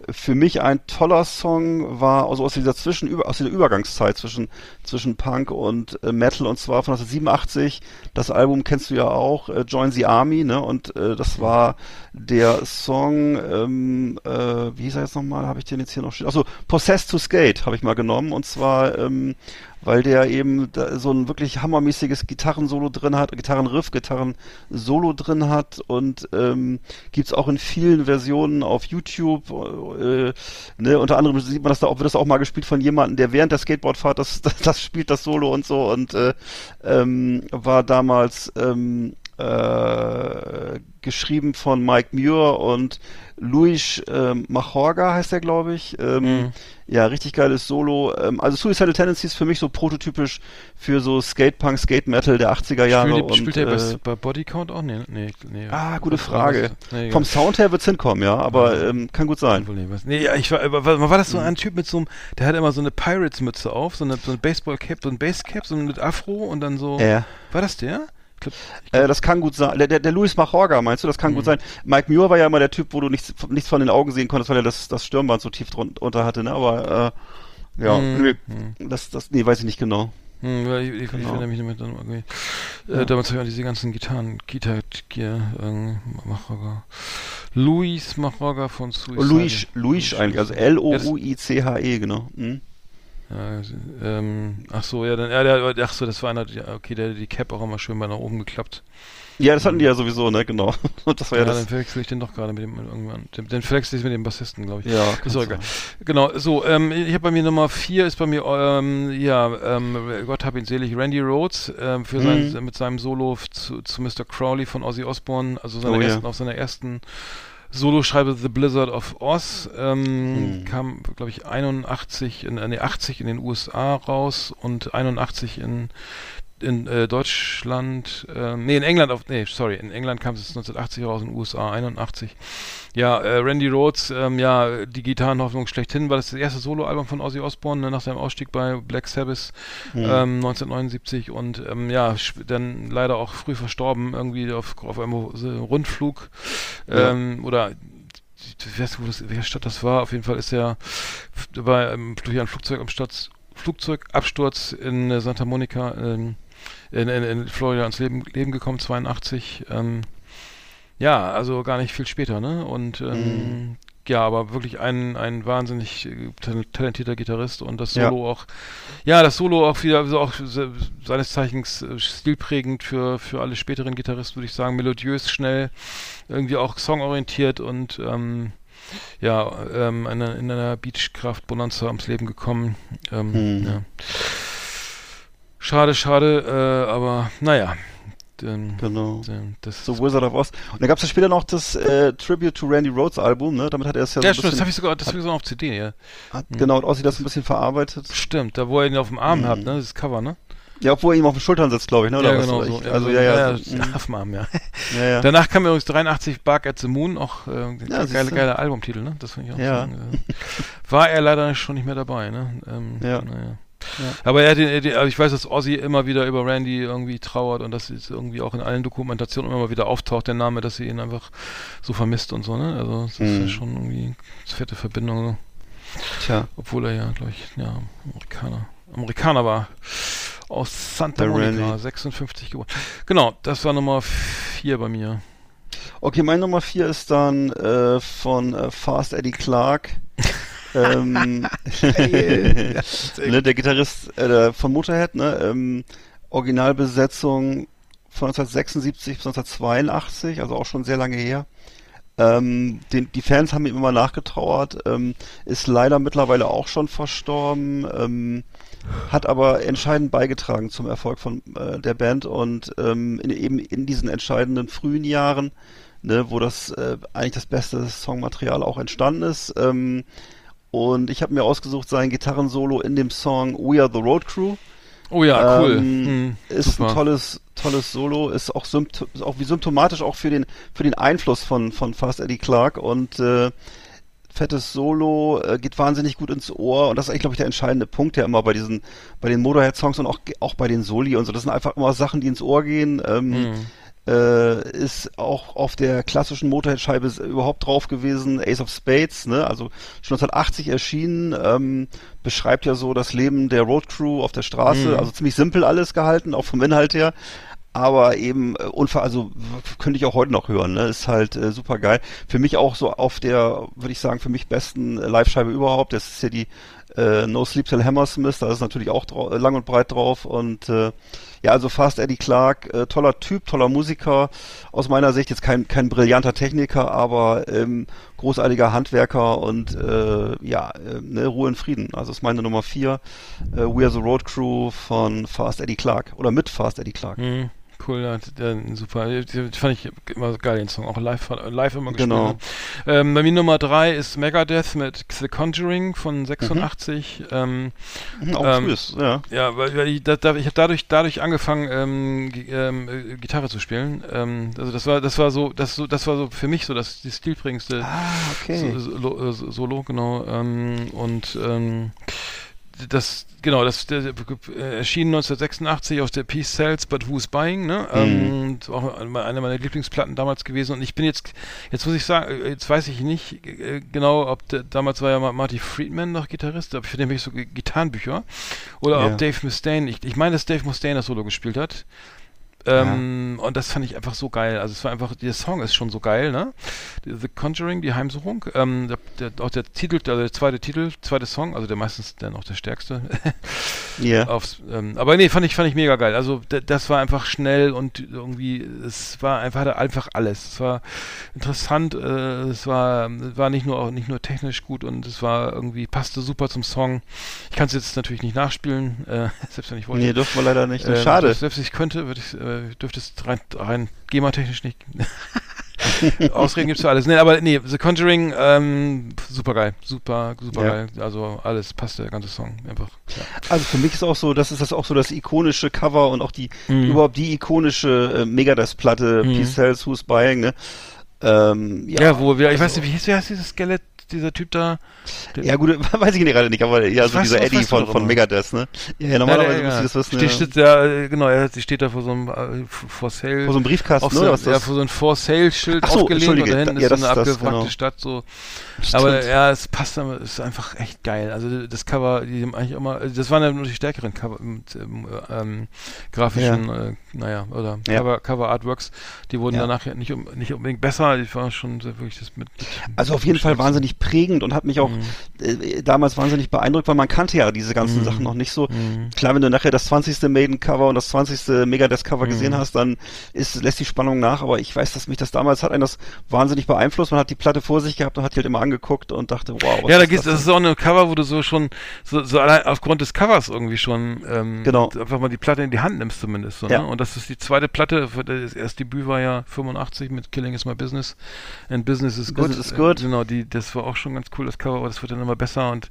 für mich ein toller Song war, also aus dieser Zwischen, aus dieser Übergangszeit zwischen, zwischen Punk und äh, Metal und zwar von 1987. Das Album kennst du ja auch, äh, Join the Army, ne? Und äh, das war der Song, ähm, äh, wie hieß er jetzt nochmal? Habe ich den jetzt hier noch stehen? Achso, Possessed to Skate habe ich mal genommen und zwar ähm, weil der eben so ein wirklich hammermäßiges Gitarrensolo drin hat, Gitarrenriff, Gitarrensolo drin hat und ähm, gibt's auch in vielen Versionen auf YouTube. Äh, ne, unter anderem sieht man das da auch, wird das auch mal gespielt von jemandem, der während der Skateboardfahrt das, das, das spielt, das Solo und so und äh, ähm, war damals ähm, äh, geschrieben von Mike Muir und Luis äh, Machorga heißt er, glaube ich. Ähm, mhm. Ja, richtig geiles Solo. Ähm, also Suicidal Tendencies für mich so prototypisch für so Skatepunk, Skate Metal der 80er Jahre. Spielt, und, spielt er äh, bei, bei Bodycount auch? Nee, nee, nee. Ah, gute Frage. Nee, Vom Sound her wird's hinkommen, ja, aber ja. Ähm, kann gut sein. Nee, ja, ich war, war, war das so ein Typ mit so einem, der hat immer so eine Pirates-Mütze auf, so eine, so eine Baseball-Cap, so ein Bass-Cap, so mit Afro und dann so. Ja. War das der? Glaub, äh, das kann gut sein. Der, der, der Louis Machorga, meinst du? Das kann mhm. gut sein. Mike Muir war ja immer der Typ, wo du nichts, nichts von den Augen sehen konntest, weil er das, das Stirnband so tief drunter hatte, ne? Aber äh, ja, mhm. nee, mhm. das, das, nee, weiß ich nicht genau. Hm, weil ich, ich, genau. ich erinnere mich damit dann okay. äh, Damals habe ich auch diese ganzen Gitarren, Gitarre, äh, Machorga. Louis Machorga von Suicide. Louis, Louis eigentlich, also L-O-U-I-C-H-E, genau. Hm? Ja, ähm, ach so, ja, dann, ja, der, ach so, das war einer, ja, okay, der die Cap auch immer schön bei nach oben geklappt. Ja, das hatten die ja sowieso, ne, genau. das war ja, ja das. dann verwechsel ich den doch gerade mit dem irgendwann. Den, den verwechsel ich mit dem Bassisten, glaube ich. Ja, ist auch egal. Genau, so, ähm, ich habe bei mir Nummer 4 ist bei mir, ähm, ja, ähm, Gott hab ihn selig, Randy Rhodes, ähm, für mhm. sein, mit seinem Solo zu, zu Mr. Crowley von Ozzy Osbourne, also seiner oh, ersten, ja. auf seiner ersten Solo schreibe The Blizzard of Oz, ähm, hm. kam, glaube ich, 81, in, äh, nee, 80 in den USA raus und 81 in in äh, Deutschland, äh, nee, in England, auf, nee, sorry, in England kam es 1980 raus, in den USA 81. Ja, äh, Randy Rhodes, ähm, ja, die Gitarrenhoffnung schlechthin, war das das erste Soloalbum von Ozzy Osbourne ne, nach seinem Ausstieg bei Black Sabbath mhm. ähm, 1979 und ähm, ja, dann leider auch früh verstorben, irgendwie auf, auf einem Rundflug ja. Ähm, oder ich weiß nicht, wo das, welche Stadt das war, auf jeden Fall ist er ähm, durch ein Flugzeug am Stadt Flugzeugabsturz in äh, Santa Monica ähm, in, in, in Florida ans Leben, Leben gekommen, 82. Ähm, ja, also gar nicht viel später, ne? Und ähm, mhm. ja, aber wirklich ein, ein wahnsinnig äh, talentierter Gitarrist und das Solo ja. auch, ja, das Solo auch wieder, also auch seines Zeichens äh, stilprägend für, für alle späteren Gitarristen, würde ich sagen, melodiös, schnell, irgendwie auch songorientiert und ähm, ja, ähm, in, in einer Beachkraft Bonanza ums Leben gekommen. Ähm, mhm. ja. Schade, schade, äh, aber naja. Den, genau. Den, das so Wizard of Oz. Und dann gab es ja später noch das äh, Tribute to Randy Rhodes Album, ne? Damit hat er es ja, ja so stimmt, das habe ich sogar, das ich sogar auf CD, ja. Hat, mhm. Genau, und Ozzy das ein bisschen verarbeitet. Stimmt, da wo er ihn auf dem Arm mhm. hat, ne? Das Cover, ne? Ja, obwohl er ihm auf den Schultern sitzt, glaube ich, ne? Oder ja, genau so. Also, ja, ja. ja, ja auf dem Arm, ja. ja, ja. Danach kam übrigens 83 Bark at the Moon, auch äh, ja, geile, geile Albumtitel, ne? Das finde ich auch ja. sagen. War er leider schon nicht mehr dabei, ne? Ähm, ja. Naja. Ja. Aber er hat den, also ich weiß, dass Ozzy immer wieder über Randy irgendwie trauert und dass es irgendwie auch in allen Dokumentationen immer wieder auftaucht, der Name, dass sie ihn einfach so vermisst und so, ne? Also das mhm. ist ja schon irgendwie eine fette Verbindung. Tja. Obwohl er ja, glaube ich, ja, Amerikaner. Amerikaner war aus Santa Monica, Randy. 56 geboren. Genau, das war Nummer 4 bei mir. Okay, mein Nummer 4 ist dann äh, von äh, Fast Eddie Clark. Ähm, ne, der Gitarrist äh, von Motorhead, ne, ähm, Originalbesetzung von 1976 bis 1982, also auch schon sehr lange her. Ähm, den, die Fans haben ihm immer nachgetrauert, ähm, ist leider mittlerweile auch schon verstorben, ähm, hat aber entscheidend beigetragen zum Erfolg von äh, der Band und ähm, in, eben in diesen entscheidenden frühen Jahren, ne, wo das äh, eigentlich das beste Songmaterial auch entstanden ist. Und ich habe mir ausgesucht sein Gitarrensolo in dem Song We Are the Road Crew. Oh ja, cool. Ähm, hm, ist super. ein tolles, tolles Solo, ist auch, ist auch wie symptomatisch auch für den, für den Einfluss von, von Fast Eddie Clark und äh, fettes Solo, äh, geht wahnsinnig gut ins Ohr und das ist eigentlich, glaube ich, der entscheidende Punkt ja immer bei diesen, bei den Motorhead-Songs und auch, auch bei den Soli und so. Das sind einfach immer Sachen, die ins Ohr gehen. Ähm, mhm äh, ist auch auf der klassischen Motorhead-Scheibe überhaupt drauf gewesen, Ace of Spades, ne? also schon 1980 erschienen, ähm, beschreibt ja so das Leben der Roadcrew auf der Straße, Mhm. also ziemlich simpel alles gehalten, auch vom Inhalt her, aber eben äh, unver also könnte ich auch heute noch hören, ne? ist halt äh, super geil. Für mich auch so auf der, würde ich sagen, für mich besten äh, Live-Scheibe überhaupt, das ist ja die äh, No Sleep Till Hammersmith, da ist natürlich auch lang und breit drauf und äh, ja, also Fast Eddie Clark, äh, toller Typ, toller Musiker, aus meiner Sicht jetzt kein, kein brillanter Techniker, aber ähm, großartiger Handwerker und äh, ja, äh, ne, Ruhe in Frieden. Also ist meine Nummer vier, äh, We Are the Road Crew von Fast Eddie Clark oder mit Fast Eddie Clark. Mhm. Cool, der, super. Fand ich immer geil, den Song. Auch live, live immer gespielt. Genau. ne? Ähm, bei mir Nummer drei ist Megadeth mit The Conjuring von 86. Ähm, Mhm, auch Ähm, frühes, ja. ja, weil, weil ich, da, ich habe dadurch, dadurch angefangen, ähm, ähm, äh, Gitarre zu spielen. Ähm, also das war, das war so, das so, das war so für mich so das die stilprägendste Ah, okay. so, Solo, äh, Solo, genau. Ähm, und ähm, das, genau, das der, äh, erschien 1986 aus der Peace Cells, But Who's Buying, ne? Ähm, und auch eine meiner Lieblingsplatten damals gewesen. Und ich bin jetzt, jetzt muss ich sagen, äh, jetzt weiß ich nicht äh, genau, ob der, damals war ja Ma- Marty Friedman noch Gitarrist, aber für den habe ich so Gi- Gitarrenbücher. Oder Ja. ob Dave Mustaine, ich, ich meine, dass Dave Mustaine das Solo gespielt hat. Ähm, Und das fand ich einfach so geil. Also es war einfach, der Song ist schon so geil, ne? The Conjuring, die Heimsuchung. Ähm, der, der, auch der Titel, also der zweite Titel, zweite Song, also der meistens dann auch der stärkste. Ja. Aufs, ähm, aber nee, fand ich, fand ich mega geil. Also das war einfach schnell und irgendwie, es war einfach, hatte einfach alles. Es war interessant, äh, es war, war nicht nur auch nicht nur technisch gut und es war irgendwie, passte super zum Song. Ich kann es jetzt natürlich nicht nachspielen, äh, selbst wenn ich wollte. Nee, dürfen wir leider nicht. Ähm, Schade. Selbst, selbst ich könnte, würde ich, äh, dürfte es rein, rein GEMA-technisch nicht. Ausreden gibt's für alles. Nee, aber nee, The Conjuring, ähm, super geil. Super, super Ja. geil. Also alles passt, der ganze Song. Einfach. Ja. Also für mich ist auch so, das ist das auch so das ikonische Cover und auch die Mhm. überhaupt die ikonische äh, Megadeth-Platte, Mhm. Peace Cells, Who's Buying, ne? Ähm, ja, Ja, wo wir, ich weiß also- nicht, wie hieß, wie heißt dieses Skelett, dieser Typ da? Ja gut, weiß ich gerade nicht, aber ja, so dieser das Eddie von, von. Megadeth, ne? Ja, ja Ja, normalerweise der- müsste ja. ich das wissen. Steht, ja. steht da, äh, genau, er, sie steht da vor so einem äh, For Sale. Vor so einem Briefkasten, auf ne? so, oder was ja, das? vor so einem For Sale Schild Ach so, aufgelegt und da hinten ja, ist so eine das abgewrackte genau. Stadt so. Stimmt. Aber ja, es passt, ist einfach echt geil. Also das Cover, die haben eigentlich immer, also das waren ja nur die stärkeren Cover mit ähm, ähm, grafischen, äh, naja, oder Ja. Cover, Cover Artworks, die wurden Ja. danach ja nicht, um, nicht unbedingt besser. Ich war schon wirklich das mit. mit Also auf jeden Fall wahnsinnig prägend und hat mich auch Mhm. äh, damals wahnsinnig beeindruckt, weil man kannte ja diese ganzen Mhm. Sachen noch nicht so. Mhm. Klar, wenn du nachher das 20. Maiden-Cover und das 20. Megadeth-Cover gesehen Mhm. hast, dann ist, lässt die Spannung nach, aber ich weiß, dass mich das damals hat einen das wahnsinnig beeinflusst. Man hat die Platte vor sich gehabt und hat die halt immer angeguckt und dachte, wow. was Ja, da ist geht's, das ist auch eine Cover, wo du so schon, so, so allein aufgrund des Covers irgendwie schon, ähm, Genau. einfach mal die Platte in die Hand nimmst zumindest, so, Ja. ne? Und das ist die zweite Platte, das erste Debüt war ja 85 mit Killing is my business and business is good. Business is good. Äh, Genau, die, das war auch schon ganz cool, das Cover, aber das wird dann immer besser und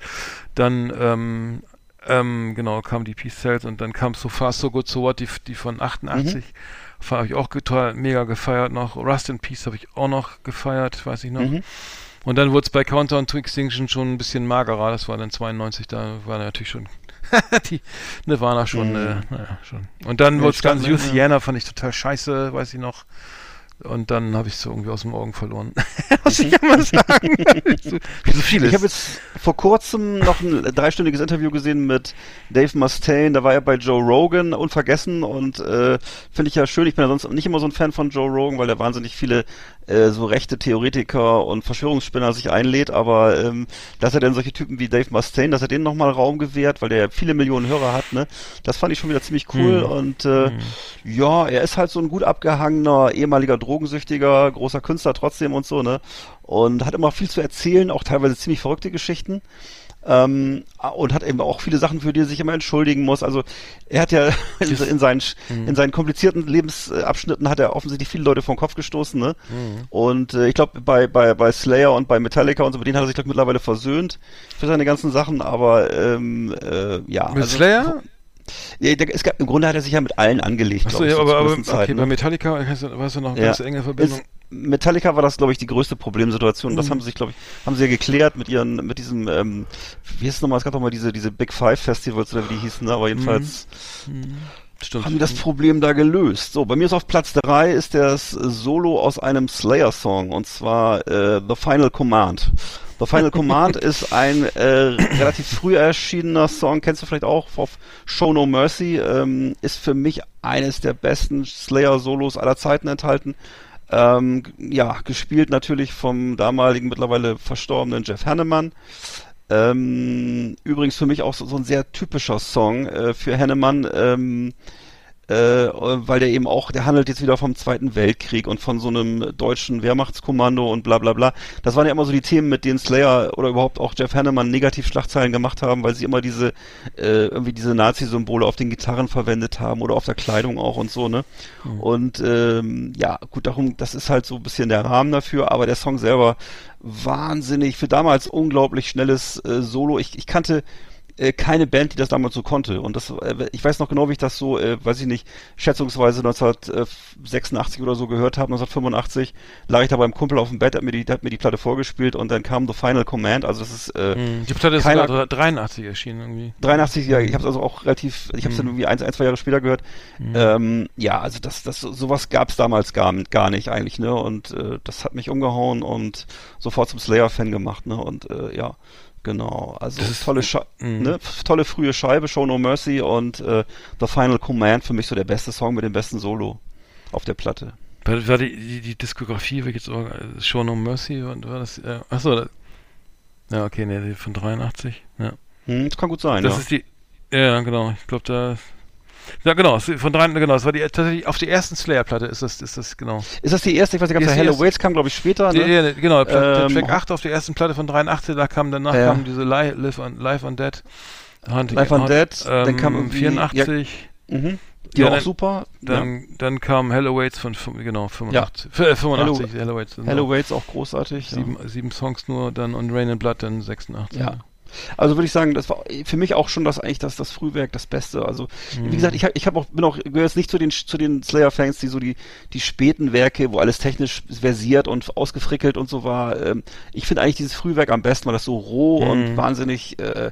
dann, ähm, ähm, genau, kam die Peace Cells und dann kam So Far So Good So What, die, die von 88. Mhm. Habe ich auch total mega gefeiert noch. Rust in Peace habe ich auch noch gefeiert, weiß ich noch. Mhm. Und dann wurde es bei Countdown to Extinction schon ein bisschen magerer. Das war dann 92, da war natürlich schon die Nirvana schon, Mhm. äh, naja, schon. Und dann Ja, wurde es ganz ne, Luciana, fand ich total scheiße, weiß ich noch. Und dann habe ich es so irgendwie aus den Augen verloren. Muss ich ja mal sagen. so, so vieles. Ich habe jetzt vor kurzem noch ein dreistündiges Interview gesehen mit Dave Mustaine. Da war er bei Joe Rogan, unvergessen. Und äh, finde ich ja schön. Ich bin ja sonst nicht immer so ein Fan von Joe Rogan, weil der wahnsinnig viele äh, so rechte Theoretiker und Verschwörungsspinner sich einlädt. Aber ähm, dass er denn solche Typen wie Dave Mustaine, dass er denen nochmal Raum gewährt, weil der ja viele Millionen Hörer hat, ne? Das fand ich schon wieder ziemlich cool. Hm. Und äh, ja, er ist halt so ein gut abgehangener, ehemaliger Drogensüchtiger, großer Künstler trotzdem und so, ne? Und hat immer viel zu erzählen, auch teilweise ziemlich verrückte Geschichten. Ähm, und hat eben auch viele Sachen, für die er sich immer entschuldigen muss. Also er hat ja in, in, seinen, in seinen komplizierten Lebensabschnitten hat er offensichtlich viele Leute vom Kopf gestoßen. Ne? Und äh, ich glaube, bei, bei, bei Slayer und bei Metallica und so, mit denen hat er sich glaub, ich, mittlerweile versöhnt für seine ganzen Sachen. Aber ähm, äh, ja. Mit also, Slayer? Ja, es gab, Im Grunde hat er sich ja mit allen angelegt. Achso, ja, aber, aber okay, Zeit, bei ne? Metallica war du noch eine Ja. ganz enge Verbindung. Ist, Metallica war das, glaube ich, die größte Problemsituation. Das Mhm. haben sie sich, glaube ich, haben sie ja geklärt mit ihren, mit diesem, ähm, wie hieß es nochmal, es gab doch mal diese, diese Big Five Festivals oder wie die hießen, ne? aber jedenfalls Mhm. stimmt. haben die das Problem da gelöst. So, bei mir ist auf Platz drei ist das Solo aus einem Slayer-Song und zwar äh, The Final Command. The Final Command ist ein äh, relativ früh erschienener Song, kennst du vielleicht auch auf Show No Mercy, ähm, ist für mich eines der besten Slayer-Solos aller Zeiten enthalten. Ähm, ja, gespielt natürlich vom damaligen, mittlerweile verstorbenen Jeff Hanneman. Ähm, übrigens für mich auch so, so ein sehr typischer Song äh, für Hennemann, ähm, äh, weil der eben auch, der handelt jetzt wieder vom Zweiten Weltkrieg und von so einem deutschen Wehrmachtskommando und bla bla bla. Das waren ja immer so die Themen, mit denen Slayer oder überhaupt auch Jeff Hanneman Negativschlagzeilen gemacht haben, weil sie immer diese, äh, irgendwie diese Nazi-Symbole auf den Gitarren verwendet haben oder auf der Kleidung auch und so, ne? Und ähm, ja, gut, darum, das ist halt so ein bisschen der Rahmen dafür, aber der Song selber wahnsinnig, für damals unglaublich schnelles äh, Solo. Ich, ich kannte äh, keine Band, die das damals so konnte. Und das, äh, ich weiß noch genau, wie ich das so, äh, weiß ich nicht, schätzungsweise 1986 oder so gehört habe, 1985, lag ich da beim Kumpel auf dem Bett, hat mir die, hat mir die Platte vorgespielt und dann kam The Final Command. Also das ist äh, Hm, Die Platte ist keiner- sogar 83 erschienen irgendwie. 83, ja, ich habe es also auch relativ, ich habe es dann irgendwie ein, ein, zwei Jahre später gehört. Ähm, ja, also das, das, sowas gab es damals gar, gar nicht eigentlich, ne? Und äh, das hat mich umgehauen und sofort zum Slayer-Fan gemacht, ne? Und äh, ja, genau. Also tolle, Sche ne? tolle frühe Scheibe, Show No Mercy und äh, The Final Command für mich so der beste Song mit dem besten Solo auf der Platte. War, war die, die, die Diskografie, wie jetzt auch, äh, Show No Mercy, war das, äh, achso, da, ja, okay, die von 83, ja. Hm, das kann gut sein, Das ja. ist die, ja, genau, ich glaube, da, ja, genau, von drei, genau, das war die, tatsächlich, auf der ersten Slayer-Platte ist das, ist das, genau. Ist das die erste? Ich weiß nicht, ja die Hello. Waits kam, glaube ich, später, ne? ja, genau, Pla- Ähm, der Track 8 auf der ersten Platte von 83, da kam danach Ja. kam diese Li Live on, Live on Dead. Hunting- Live on Dead, dann kam irgendwie- 84, Mhm. Die Ja, auch dann- super. dann, dann kam Hello Waits von, genau, 85, äh, 85, Hello, Waits. ja. Hello Waits auch großartig. ja. Sieben, sieben Songs nur, dann und Rain and Blood dann 86. Ja. Also würde ich sagen, das war für mich auch schon das eigentlich das, das Frühwerk das Beste. Also wie gesagt, ich, hab- ich hab auch bin auch gehöre jetzt nicht zu den zu den Slayer Fans, die so die die späten Werke, wo alles technisch versiert und ausgefrickelt und so war. Ähm, ich finde eigentlich dieses Frühwerk am besten, weil das so roh und wahnsinnig äh,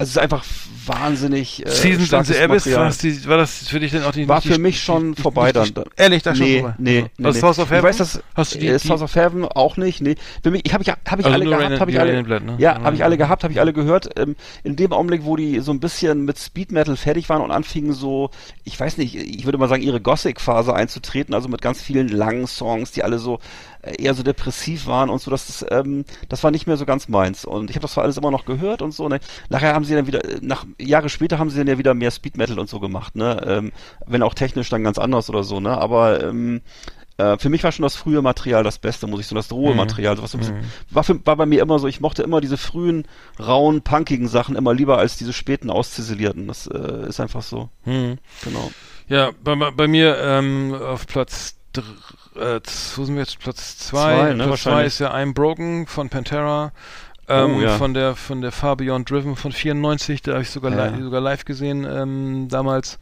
also es ist einfach wahnsinnig äh, Seasons starkes the Abyss, war das, die, war das für dich denn auch die War für mich schon vorbei dann. Ehrlich, da schon nee, vorbei? Nee, nee, also nee. Of Ich Heaven? weiß, dass Hast du die- äh, die- Source of Heaven auch nicht, nee. Für mich, ich habe ich habe ich Also alle gehabt, and- habe ich alle and Blood, ne? Ja, habe ich alle gehabt, habe ich alle gehört. Ähm, in dem Augenblick, wo die so ein bisschen mit Speed Metal fertig waren und anfingen so, ich weiß nicht, ich würde mal sagen, ihre Gothic Phase einzutreten, also mit ganz vielen langen Songs, die alle so eher so depressiv waren und so, dass das ähm, das war nicht mehr so ganz meins und ich habe das zwar alles immer noch gehört und so, ne? Nachher haben sie dann wieder äh, nach Jahre später haben sie dann ja wieder mehr Speed Metal und so gemacht, ne? Ähm, wenn auch technisch dann ganz anders oder so, ne? Aber ähm, äh, für mich war schon das frühe Material das Beste, muss ich so, das rohe Material. So was bisschen, war, für, war bei mir immer so, ich mochte immer diese frühen, rauen, punkigen Sachen immer lieber als diese späten, ausziselierten. Das äh, ist einfach so. Hm. Genau. Ja, bei, bei mir ähm, auf Platz dr äh, wo sind wir jetzt? Platz zwei. Zwei, ne, Platz zwei wahrscheinlich. ist ja I'm Broken von Pantera. Ähm, Oh, ja. von der von der Far Beyond Driven von 94, da habe ich sogar, Ja. li sogar live gesehen ähm, damals.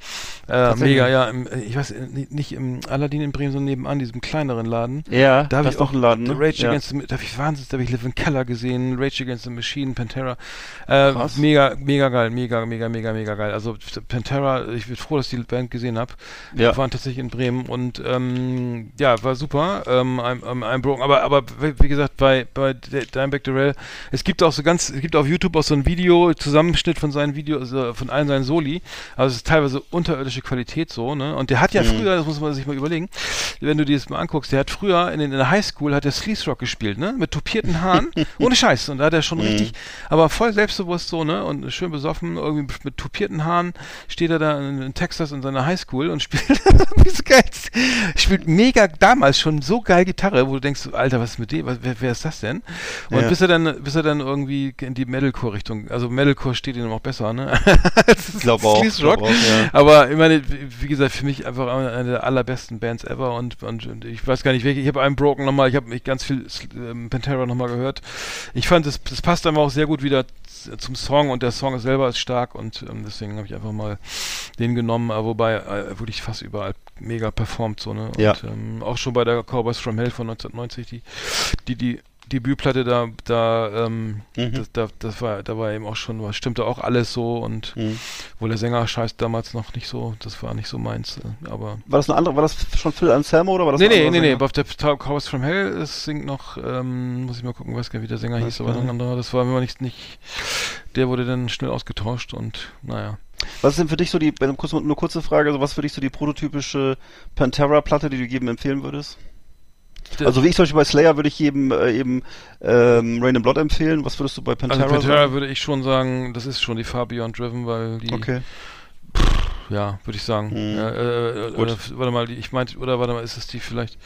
Äh, mega, ja. Im, ich weiß äh, nicht, im Aladdin in Bremen, sondern nebenan, diesem kleineren Laden. Ja, Da habe ich ist auch auch ein Laden, ne? Rage ja. Against the, da habe ich wahnsinnig, da habe ich Live in Keller gesehen, Rage Against the Machine, Pantera. Äh, mega, mega geil, mega, mega, mega, mega geil. Also Pantera, ich bin froh, dass ich die Band gesehen habe. Ja. Wir waren tatsächlich in Bremen und ähm, ja, war super. Ähm, I'm, I'm, I'm broken. Aber, aber wie gesagt, bei, bei Dimebag Darrell, es gibt auch so ganz, es gibt auf YouTube auch so ein Video, Zusammenschnitt von seinen Videos, also von allen seinen Soli. Also es ist teilweise unterirdische Qualität so, ne? Und der hat ja früher, das muss man sich mal überlegen, wenn du dir das mal anguckst, der hat früher in, in der Highschool hat der Sleaze Rock gespielt, ne? Mit tupierten Haaren, ohne Scheiß. Und da hat er schon richtig, aber voll selbstbewusst so, ne? Und schön besoffen, irgendwie mit tupierten Haaren steht er da in, in Texas in seiner Highschool und spielt. Spielt mega damals schon so geil Gitarre, wo du denkst, Alter, was ist mit dem? Was, wer, wer ist das denn? Und Ja. bis er dann, bis er dann irgendwie in die Metalcore-Richtung, also Metalcore steht ihm auch besser, ne? ich glaub auch, glaub auch, ja. Aber ich meine, wie gesagt, für mich einfach eine der allerbesten Bands ever und, und, und ich weiß gar nicht welche. Ich habe einen Broken nochmal, ich habe mich ganz viel ähm, Pantera nochmal gehört. Ich fand, das, das passt einfach auch sehr gut wieder zum Song und der Song selber ist stark und ähm, deswegen habe ich einfach mal den genommen, aber wobei äh, wirklich fast überall mega performt so, ne? Und Ja. ähm, auch schon bei der Cowboys from Hell von 1990, die, die, die Debütplatte da, da, ähm, Mhm. das, da, das war, da war eben auch schon, was stimmte auch alles so und Mhm. wo der Sänger scheiß damals noch nicht so, das war nicht so meins, äh, aber. War das eine andere, war das schon Phil Anselmo oder war das Nee, nee, nee, nee, auf der Top Cows from Hell es singt noch, ähm, muss ich mal gucken, weiß gar nicht, wie der Sänger hieß, aber ein anderer, das war immer nicht, nicht, der wurde dann schnell ausgetauscht und, naja. Was ist denn für dich so die, nur kurze Frage, also was für dich so die prototypische Pantera-Platte, die du jedem empfehlen würdest? Also wie ich zum Beispiel bei Slayer würde ich jedem äh, eben ähm, Rain and Blood empfehlen. Was würdest du bei Pantera, Also Pantera sagen? würde ich schon sagen, das ist schon die Far Beyond Driven, weil die, Okay. ja, würde ich sagen. Mhm. Ja, äh, äh, Gut. oder, warte mal, ich meinte, oder warte mal, ist es die vielleicht,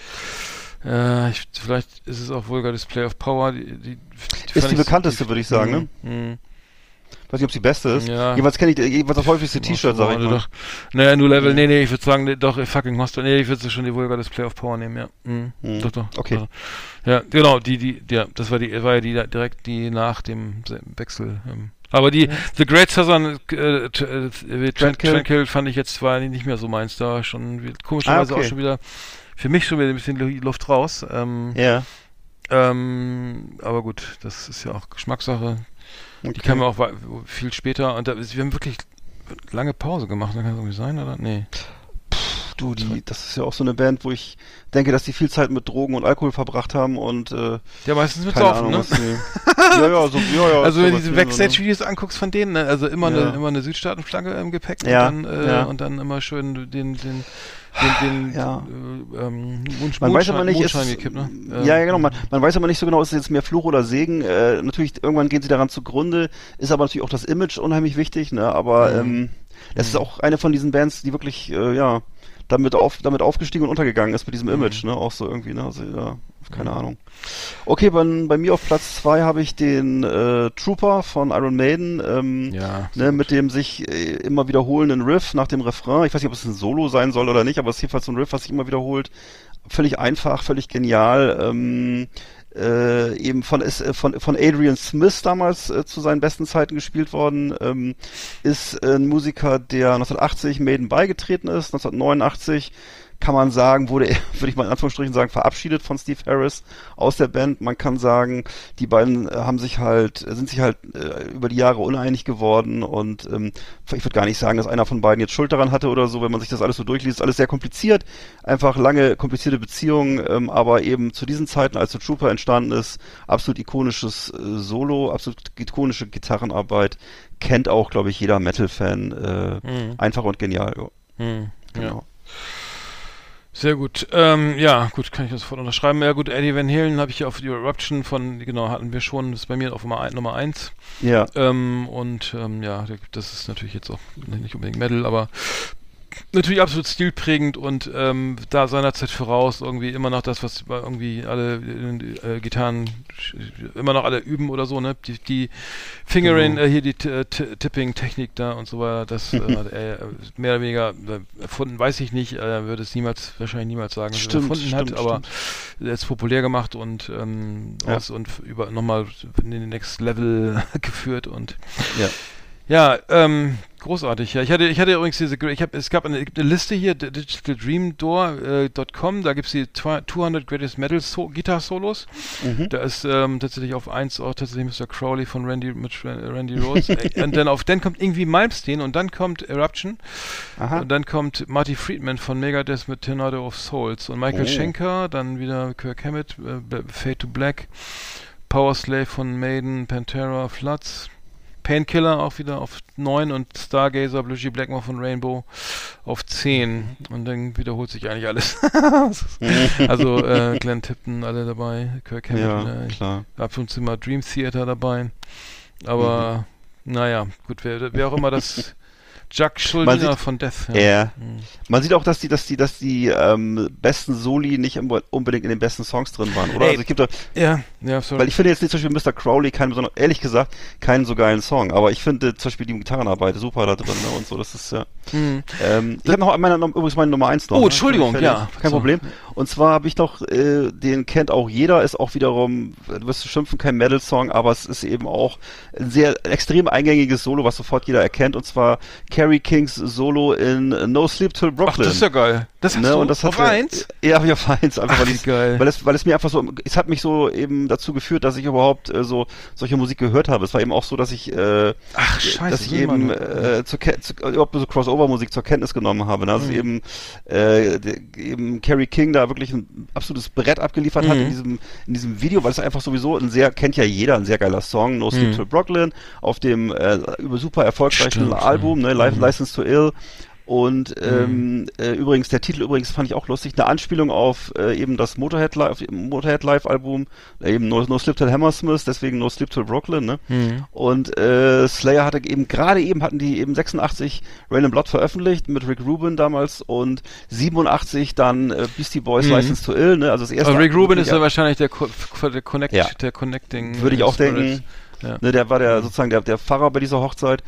äh, ich, vielleicht ist es auch Vulgar Display of Power, die, die, die Ist die bekannteste, würde ich sagen, ne? Mhm. Weiß nicht, ob sie beste ist. Ja. Jeweils kenne ich, jeweils das häufigste T-Shirt, sag ich mal. Doch. Naja, New Level, nee, nee, ich würde sagen, nee, doch, äh, fucking Hostel, nee, ich würde schon die Vulgar Display of Power nehmen, ja. Mhm. Mhm. Doch, doch. Okay. Doch. Ja, genau, die, die, ja, das war die, war ja die direkt die nach dem Se- Wechsel. Ähm. Aber die The Great Southern äh, äh. Tranquil fand ich jetzt zwar nicht mehr so meins, da schon komischerweise Ah, okay. auch schon wieder für mich schon wieder ein bisschen Lu- Luft raus. Ähm, Ja. ähm, aber gut, das ist ja auch Geschmackssache. Die Okay. kam ja auch viel später und da, wir haben wirklich lange Pause gemacht, kann das irgendwie sein, oder? Nee. Du, die, das ist ja auch so eine Band, wo ich denke, dass die viel Zeit mit Drogen und Alkohol verbracht haben und äh, Ja, meistens mit Saufen, ne? die, ja, ja, so, ja, ja. Also so wenn du diese die so, ne? Backstage-Videos anguckst von denen, ne? also immer Ja. eine immer eine Südstaatenflagge im Gepäck Ja, und dann äh, ja. und dann immer schön den den den den Ja. äh, ähm, Man weiß aber nicht, ist, Mondschein gekippt, ne? ja, ja, genau. Man, man weiß aber nicht so genau, ist es jetzt mehr Fluch oder Segen. Äh, natürlich, irgendwann gehen sie daran zugrunde. Ist aber natürlich auch das Image unheimlich wichtig. Ne? Aber Mhm. ähm, das ist auch eine von diesen Bands, die wirklich, äh, ja, damit auf, damit aufgestiegen und untergegangen ist mit diesem Mhm. Image. Ne? Auch so irgendwie. Ne? Also, ja, keine Ahnung. Okay, bei, bei mir auf Platz zwei habe ich den äh, Trooper von Iron Maiden. Ähm, Ja. ne, mit dem sich äh, immer wiederholenden Riff nach dem Refrain. Ich weiß nicht, ob es ein Solo sein soll oder nicht, aber es ist jedenfalls so ein Riff, was sich immer wiederholt. Völlig einfach, völlig genial. Ähm, äh, eben von, ist, äh, von, von Adrian Smith damals äh, zu seinen besten Zeiten gespielt worden, ähm, ist ein Musiker, der 1980 Maiden beigetreten ist, 1989 kann man sagen, wurde er, würde ich mal in Anführungsstrichen sagen, verabschiedet von Steve Harris aus der Band. Man kann sagen, die beiden äh, haben sich halt, äh, sind sich halt äh, über die Jahre uneinig geworden und ähm, ich würde gar nicht sagen, dass einer von beiden jetzt Schuld daran hatte oder so, wenn man sich das alles so durchliest. Ist alles sehr kompliziert, einfach lange, komplizierte Beziehungen, ähm, aber eben zu diesen Zeiten, als The Trooper entstanden ist, absolut ikonisches äh, Solo, absolut ikonische Gitarrenarbeit, kennt auch, glaube ich, jeder Metal-Fan. Äh, Mhm. Einfach und genial. Hm, Genau. ja. Sehr gut. Ähm, ja, gut, kann ich das sofort unterschreiben. Ja gut, Eddie Van Halen habe ich hier auf die Eruption von, genau, hatten wir schon, das ist bei mir auf Nummer, Nummer eins. Ja. Ähm, und ähm, ja, das ist natürlich jetzt auch nicht unbedingt Metal, aber natürlich absolut stilprägend und ähm, da seinerzeit voraus irgendwie immer noch das, was irgendwie alle äh, Gitarren immer noch alle üben oder so, ne? Die, die Fingering, Genau. äh, hier die T- äh, Tipping-Technik da und so weiter, das äh, hat er äh, mehr oder weniger äh, erfunden, weiß ich nicht, äh, würde es niemals, wahrscheinlich niemals sagen, dass er Stimmt, erfunden stimmt, hat, aber er ist populär gemacht und ähm, Ja. aus und über nochmal in den Next Level geführt und Ja. ja, ähm, großartig. Ja, ich hatte, ich hatte übrigens diese, ich habe, es gab eine, es gibt eine Liste hier, digitaldreamdoor.com, da gibt's die twa- 200 Greatest Metal so Guitar Solos. Mhm. Da ist ähm, tatsächlich auf 1 auch tatsächlich Mr. Crowley von Randy mit Ran- Randy Rhodes. Äh, und dann auf, dann kommt irgendwie Malmsteen und dann kommt Eruption Aha. und dann kommt Marty Friedman von Megadeth mit Tornado of Souls und Michael Oh. Schenker, dann wieder Kirk Hammett, äh, Fade to Black, Power Slave von Maiden, Pantera, Floods, Painkiller auch wieder auf 9 und Stargazer, Bluesy Blackmore von Rainbow auf 10 und dann wiederholt sich eigentlich alles. also äh, Glenn Tipton alle dabei, Kirk Hammett, Ja, äh, klar. ab und zu mal Dream Theater dabei. Aber naja, gut, wer, wer auch immer das Jack Schuldiner von Death. Ja. Mhm. Man sieht auch, dass die, dass die, dass die ähm, besten Soli nicht unbedingt in den besten Songs drin waren, oder? Ey. Also es gibt doch, Ja, ja, sorry. weil ich finde jetzt nicht zum Beispiel Mr. Crowley keinen besonders, ehrlich gesagt, keinen so geilen Song, aber ich finde zum Beispiel die Gitarrenarbeit super da drin ne, und so, das ist ja. Mhm. Ähm, ich habe noch meine, übrigens meine Nummer eins noch. Oh, ne? Entschuldigung, Fertig. ja. Kein So. Problem. Und zwar habe ich doch, äh, den kennt auch jeder, ist auch wiederum, du wirst schimpfen, kein Metal-Song, aber es ist eben auch ein sehr extrem eingängiges Solo, was sofort jeder erkennt. Und zwar Carrie Kings Solo in No Sleep Till Brooklyn. Ach, das ist ja geil. Das hast Ne, du und das auf eins? Ja, habe ich auf eins. Einfach Ach, weil, ich, geil. weil, es, weil es mir einfach so, es hat mich so eben dazu geführt, dass ich überhaupt äh, so solche Musik gehört habe. Es war eben auch so, dass ich, äh, Ach, scheiße. dass ich eben äh, zur, Ke- zu, überhaupt so Crossover-Musik zur Kenntnis genommen habe. Ne? Also Mhm. eben, äh, eben Carrie King da wirklich ein absolutes Brett abgeliefert hat Mhm. in diesem in diesem Video, weil es einfach sowieso ein sehr kennt ja jeder ein sehr geiler Song, No Sleep Mhm. Till Brooklyn auf dem äh, über super erfolgreichen Stimmt, Album, ne, Life Mhm. License to Ill. Und ähm, äh, übrigens, der Titel übrigens fand ich auch lustig, eine Anspielung auf äh, eben das Motorhead Live, Motorhead Live Album, eben No, no Sleep Till Hammersmith, deswegen No Sleep Till Brooklyn, ne? Mhm. Und äh, Slayer hatte eben gerade eben hatten die eben 86 Rain and Blood veröffentlicht mit Rick Rubin damals und 87 dann äh, Beastie Boys Mhm. License to Ill, ne? Also das erste Also Rick Rubin ist ja, wahrscheinlich der, Co der Connect, Ja. der Connecting. würde ich auch Spirit. denken. Ja. Ne, der war der sozusagen der, der Pfarrer bei dieser Hochzeit.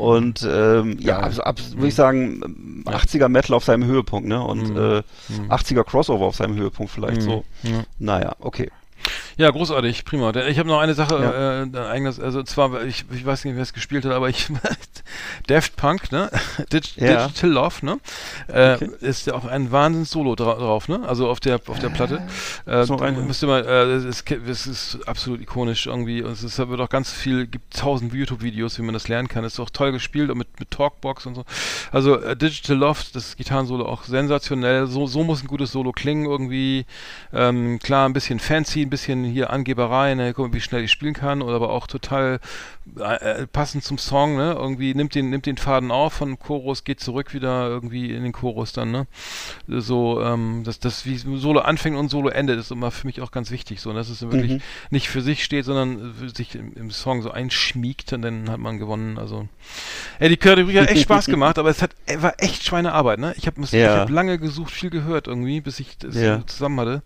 Und ähm, ja, also ab, würde ich sagen, ähm, 80er Metal auf seinem Höhepunkt, ne? Und Mhm. äh, Mhm. 80er Crossover auf seinem Höhepunkt vielleicht Mhm. so. Ja. Naja, okay. Ja, großartig, prima. Ich habe noch eine Sache, Ja. äh, ein eigenes, also zwar, ich, ich weiß nicht, wer es gespielt hat, aber ich, Daft Punk, ne? Dig, Ja. Digital Love, ne? Äh, Okay. Ist ja auch ein Wahnsinns-Solo dra drauf, ne? Also auf der, auf der Platte. Äh, mal, äh, es ist, es ist absolut ikonisch irgendwie und es ist, wird auch ganz viel, gibt tausend YouTube-Videos, wie man das lernen kann. Ist auch toll gespielt und mit, mit Talkbox und so. Also äh, Digital Love, das Gitarrensolo auch sensationell. So, so muss ein gutes Solo klingen irgendwie. Ähm, klar, ein bisschen fancy, ein bisschen hier Angeberei, ne, guck mal, wie schnell ich spielen kann, oder aber auch total äh, äh, passend zum Song, ne? Irgendwie nimmt den, nimmt den Faden auf von Chorus, geht zurück wieder irgendwie in den Chorus dann, ne? So, ähm, dass das wie Solo anfängt und Solo endet, ist immer für mich auch ganz wichtig, so, ne? dass es wirklich Mhm. nicht für sich steht, sondern äh, sich im, im Song so einschmiegt und dann hat man gewonnen. Also, ey, die Kategorie hat echt Spaß gemacht, aber es hat war echt Schweinearbeit, ne? Ich habe Ja. ich hab lange gesucht, viel gehört irgendwie, bis ich das Ja. zusammen hatte.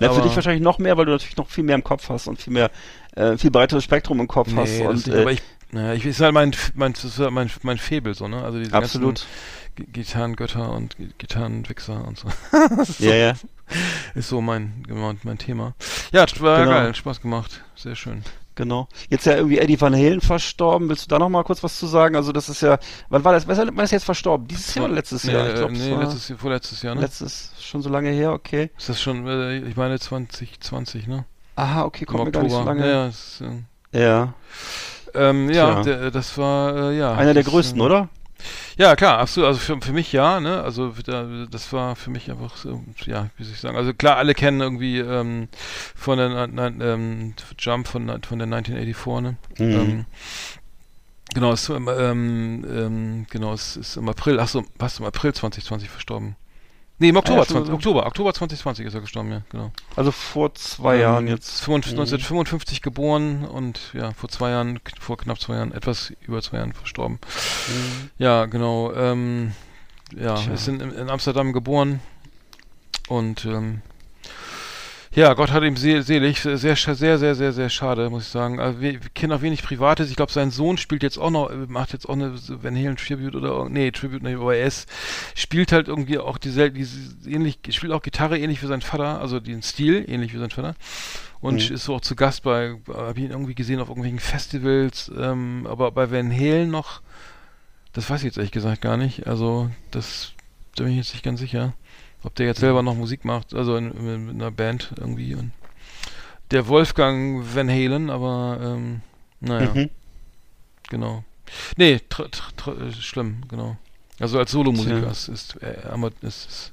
Na, für dich wahrscheinlich noch mehr, weil du natürlich noch viel mehr im Kopf hast und viel mehr, äh, viel breiteres Spektrum im Kopf hast. Nee, das und, nicht, äh, aber ich, naja, ich ist halt mein, mein, ist halt mein, mein Faible, so, ne? Also diese Absolut. ganzen Gitarrengötter und Gitarrenwichser und so. ja, ja. Ist so mein, mein, mein Thema. Ja, war Genau. geil, Spaß gemacht. Sehr schön. Genau. Jetzt ja irgendwie Eddie Van Halen verstorben. Willst du da noch mal kurz was zu sagen? Also das ist ja, wann war das? Wann ist jetzt verstorben? Dieses Jahr oder letztes nee, Jahr? Ich äh, glaub, nee, letztes Jahr, vorletztes Jahr, ne? letztes, schon so lange her, okay. ist das schon, äh, ich meine 2020, ne? Aha, okay, kommt Im mir gar nicht so lange. Ja, ja, ist, äh, Ja. ähm, ja der, das war, äh, ja. Einer der größten, äh, oder? Ja, klar, absolut. Also für, für mich ja, ne? Also da, das war für mich einfach so, ja, wie soll ich sagen. Also klar, alle kennen irgendwie ähm, von der ähm, Jump von, von der 1984, ne? Mhm. Ähm, genau, es, ist im, ähm, ähm, genau, es ist im April, ach so, was im April 2020 verstorben. Nee, im Oktober, ja, schon 20, so. Oktober, Oktober 2020 ist er gestorben, ja, genau. Also vor zwei Ähm, Jahren jetzt. 55 Mhm. 1955 geboren und ja, vor zwei Jahren, vor knapp zwei Jahren, etwas über zwei Jahren verstorben. Ja, genau. Ähm, ja, Tja. ist in, in Amsterdam geboren und ähm, ja, Gott hat ihm se selig, sehr, sehr, sehr, sehr, sehr, sehr schade, muss ich sagen. Also wir, kennen auch wenig Privates. Ich glaube, sein Sohn spielt jetzt auch noch, macht jetzt auch eine Van Halen Tribute oder nee, Tribute nicht, aber er ist, spielt halt irgendwie auch diese, diese ähnlich, spielt auch Gitarre ähnlich wie sein Vater, also den Stil ähnlich wie sein Vater. Und Mhm. ist so auch zu Gast bei, habe ich ihn irgendwie gesehen auf irgendwelchen Festivals, ähm, aber bei Van Halen noch, das weiß ich jetzt ehrlich gesagt gar nicht. Also, das, da bin ich jetzt nicht ganz sicher. Ob der jetzt selber noch Musik macht, also in, in, in einer Band irgendwie. Und der Wolfgang Van Halen, aber ähm, naja, Mhm. genau. Nee, tr tr tr schlimm, genau. Also als Solomusiker Tja. ist, ist, äh, ist,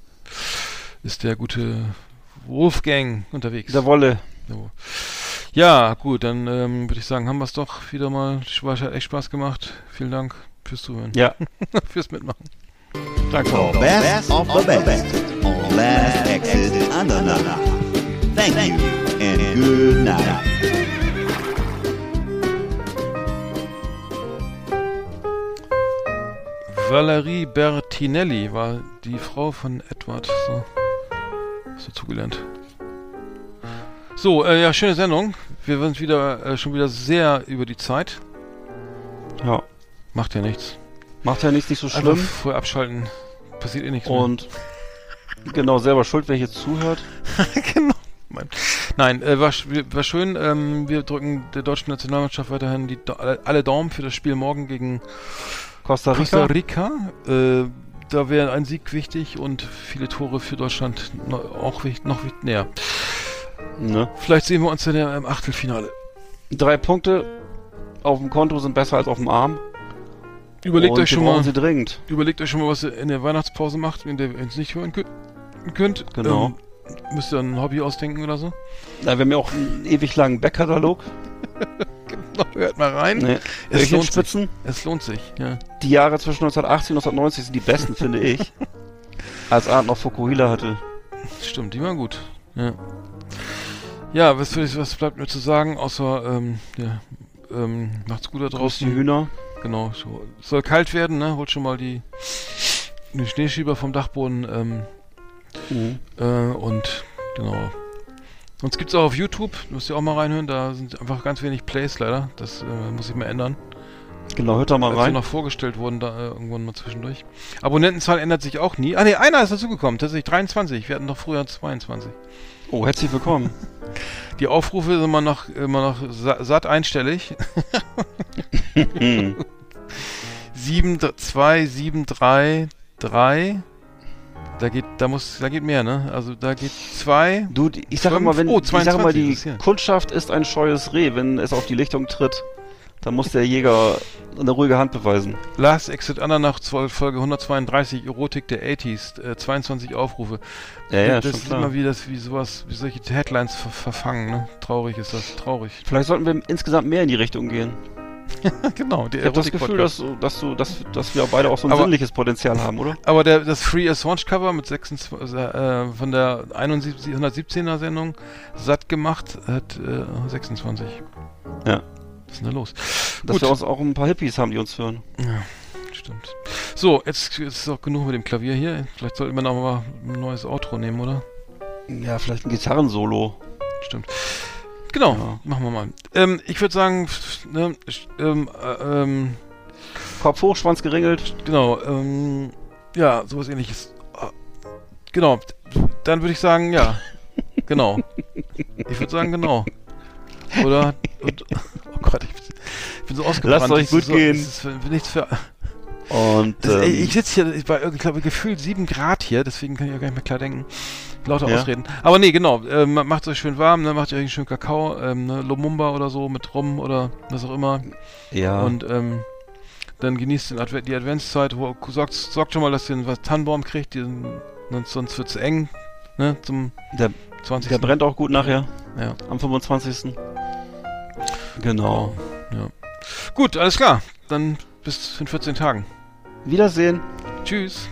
ist, der gute Wolfgang unterwegs. Der Wolle. Ja, gut, dann ähm, würde ich sagen, haben wir es doch wieder mal. Spaß, hat echt Spaß gemacht. Vielen Dank fürs Zuhören. Ja. fürs Mitmachen. Danke. The best of the best on Last Exit Andernach. Thank you and good night. Valerie Bertinelli war die Frau von Edward. So, so zugelernt. So, äh, ja, schöne Sendung. Wir sind wieder äh, schon wieder sehr über die Zeit. Ja. Macht ja nichts. Macht ja nichts, nicht so schlimm. vorher abschalten. Passiert eh nichts. mehr. Und Genau, selber schuld, wer hier zuhört. genau. Nein, äh, war, war schön. Ähm, wir drücken der deutschen Nationalmannschaft weiterhin die, alle- Daumen für das Spiel morgen gegen Costa Rica. Costa Rica. Äh, da wäre ein Sieg wichtig und viele Tore für Deutschland auch wichtig, noch wichtig, näher. Ne? Vielleicht sehen wir uns dann ja im Achtelfinale. Drei Punkte auf dem Konto sind besser als auf dem Arm. Überlegt euch schon mal, überlegt euch schon mal, was ihr in der Weihnachtspause macht, wenn ihr es nicht hören könnt. könnt. Genau. Ähm, müsst ihr ein Hobby ausdenken oder so? Na, wir haben ja auch einen ewig langen Backkatalog. Genau, hört mal rein. Ne? Es lohnt sich. Spitzen. Es lohnt sich, ja. Die Jahre zwischen 1980 und 1990 sind die besten, finde ich. Als Arndt noch Fukuhila hatte. Stimmt, die waren gut. Ja. Ja, was, was bleibt mir zu sagen, außer, ähm, ja, ähm, macht's gut da Draußen draußen. die Hühner. Genau, so. Es soll kalt werden, ne? Holt schon mal die, die Schneeschieber vom Dachboden, ähm, Mhm. äh, und, genau. Uns gibt's auch auf YouTube, müsst ihr auch mal reinhören, da sind einfach ganz wenig Plays leider. Das äh, muss ich mal ändern. Genau, hört da mal Als rein. noch vorgestellt wurden, da äh, irgendwann mal zwischendurch. Abonnentenzahl ändert sich auch nie. Ah ne, einer ist dazugekommen, tatsächlich 23. Wir hatten doch früher 22. Oh, herzlich willkommen. Die Aufrufe sind immer noch, immer noch sa satt einstellig. Hm. 7, 2, 7, 3, 3. Da geht, da muss, da geht mehr, ne? Also da geht 2. Du, ich sage immer, wenn oh, ich sag 22 immer, die ist. Kundschaft ist ein scheues Reh, wenn es auf die Lichtung tritt. Dann muss der Jäger eine ruhige Hand beweisen. Last Exit Andernach 12, Folge 132, Erotik der 80s, äh, 22 Aufrufe. Ja, ja, das ist klar. immer wie das, wie sowas, wie solche Headlines ver verfangen, ne? Traurig ist das, traurig. Vielleicht sollten wir insgesamt mehr in die Richtung gehen. genau, der Ich habe das Gefühl, dass, dass, du, dass, dass wir beide auch so ein Aber- sinnliches Potenzial haben, oder? Aber der, das Free as Launch Cover mit 26, äh, von der 71, 117er Sendung satt gemacht hat äh, 26. Ja. Was ist denn da los? Dass Gut. wir uns auch ein paar Hippies haben, die uns hören. Ja, stimmt. So, jetzt jetzt ist auch genug mit dem Klavier hier. Vielleicht sollten wir noch mal ein neues Outro nehmen, oder? Ja, vielleicht ein Gitarrensolo. Stimmt. Genau, Ja. machen wir mal. Ähm, ich würde sagen, ne, ähm, äh, ähm, Kopf hoch, Schwanz geringelt. genau, ähm, ja, sowas ähnliches. Ah, Genau, dann würde ich sagen, ja, genau. Ich würde sagen, genau. Oder, und, oh Gott, ich, ich bin so ausgebrannt. Lasst euch ist gut so, gehen. Ist für, nichts für, Und ey, ähm, ich sitze hier, ich war irgendwie, glaube ich, gefühlt 7 Grad hier, deswegen kann ich auch gar nicht mehr klar denken. Lauter Ja. Ausreden. Aber nee, genau, ähm, macht euch schön warm, ne, macht euch einen schönen Kakao, ähm, ne, Lumumba oder so mit Rum oder was auch immer. ja, Und ähm, dann genießt Adve die Adventszeit, wo, sorgt, sorgt schon mal, dass ihr einen was Tannenbaum kriegt, den, sonst, sonst wird's eng, ne, zum der, 20. der brennt auch gut nachher, Ja, am 25. Genau. ja. Gut, alles klar. Dann bis in 14 Tagen. Wiedersehen. Tschüss.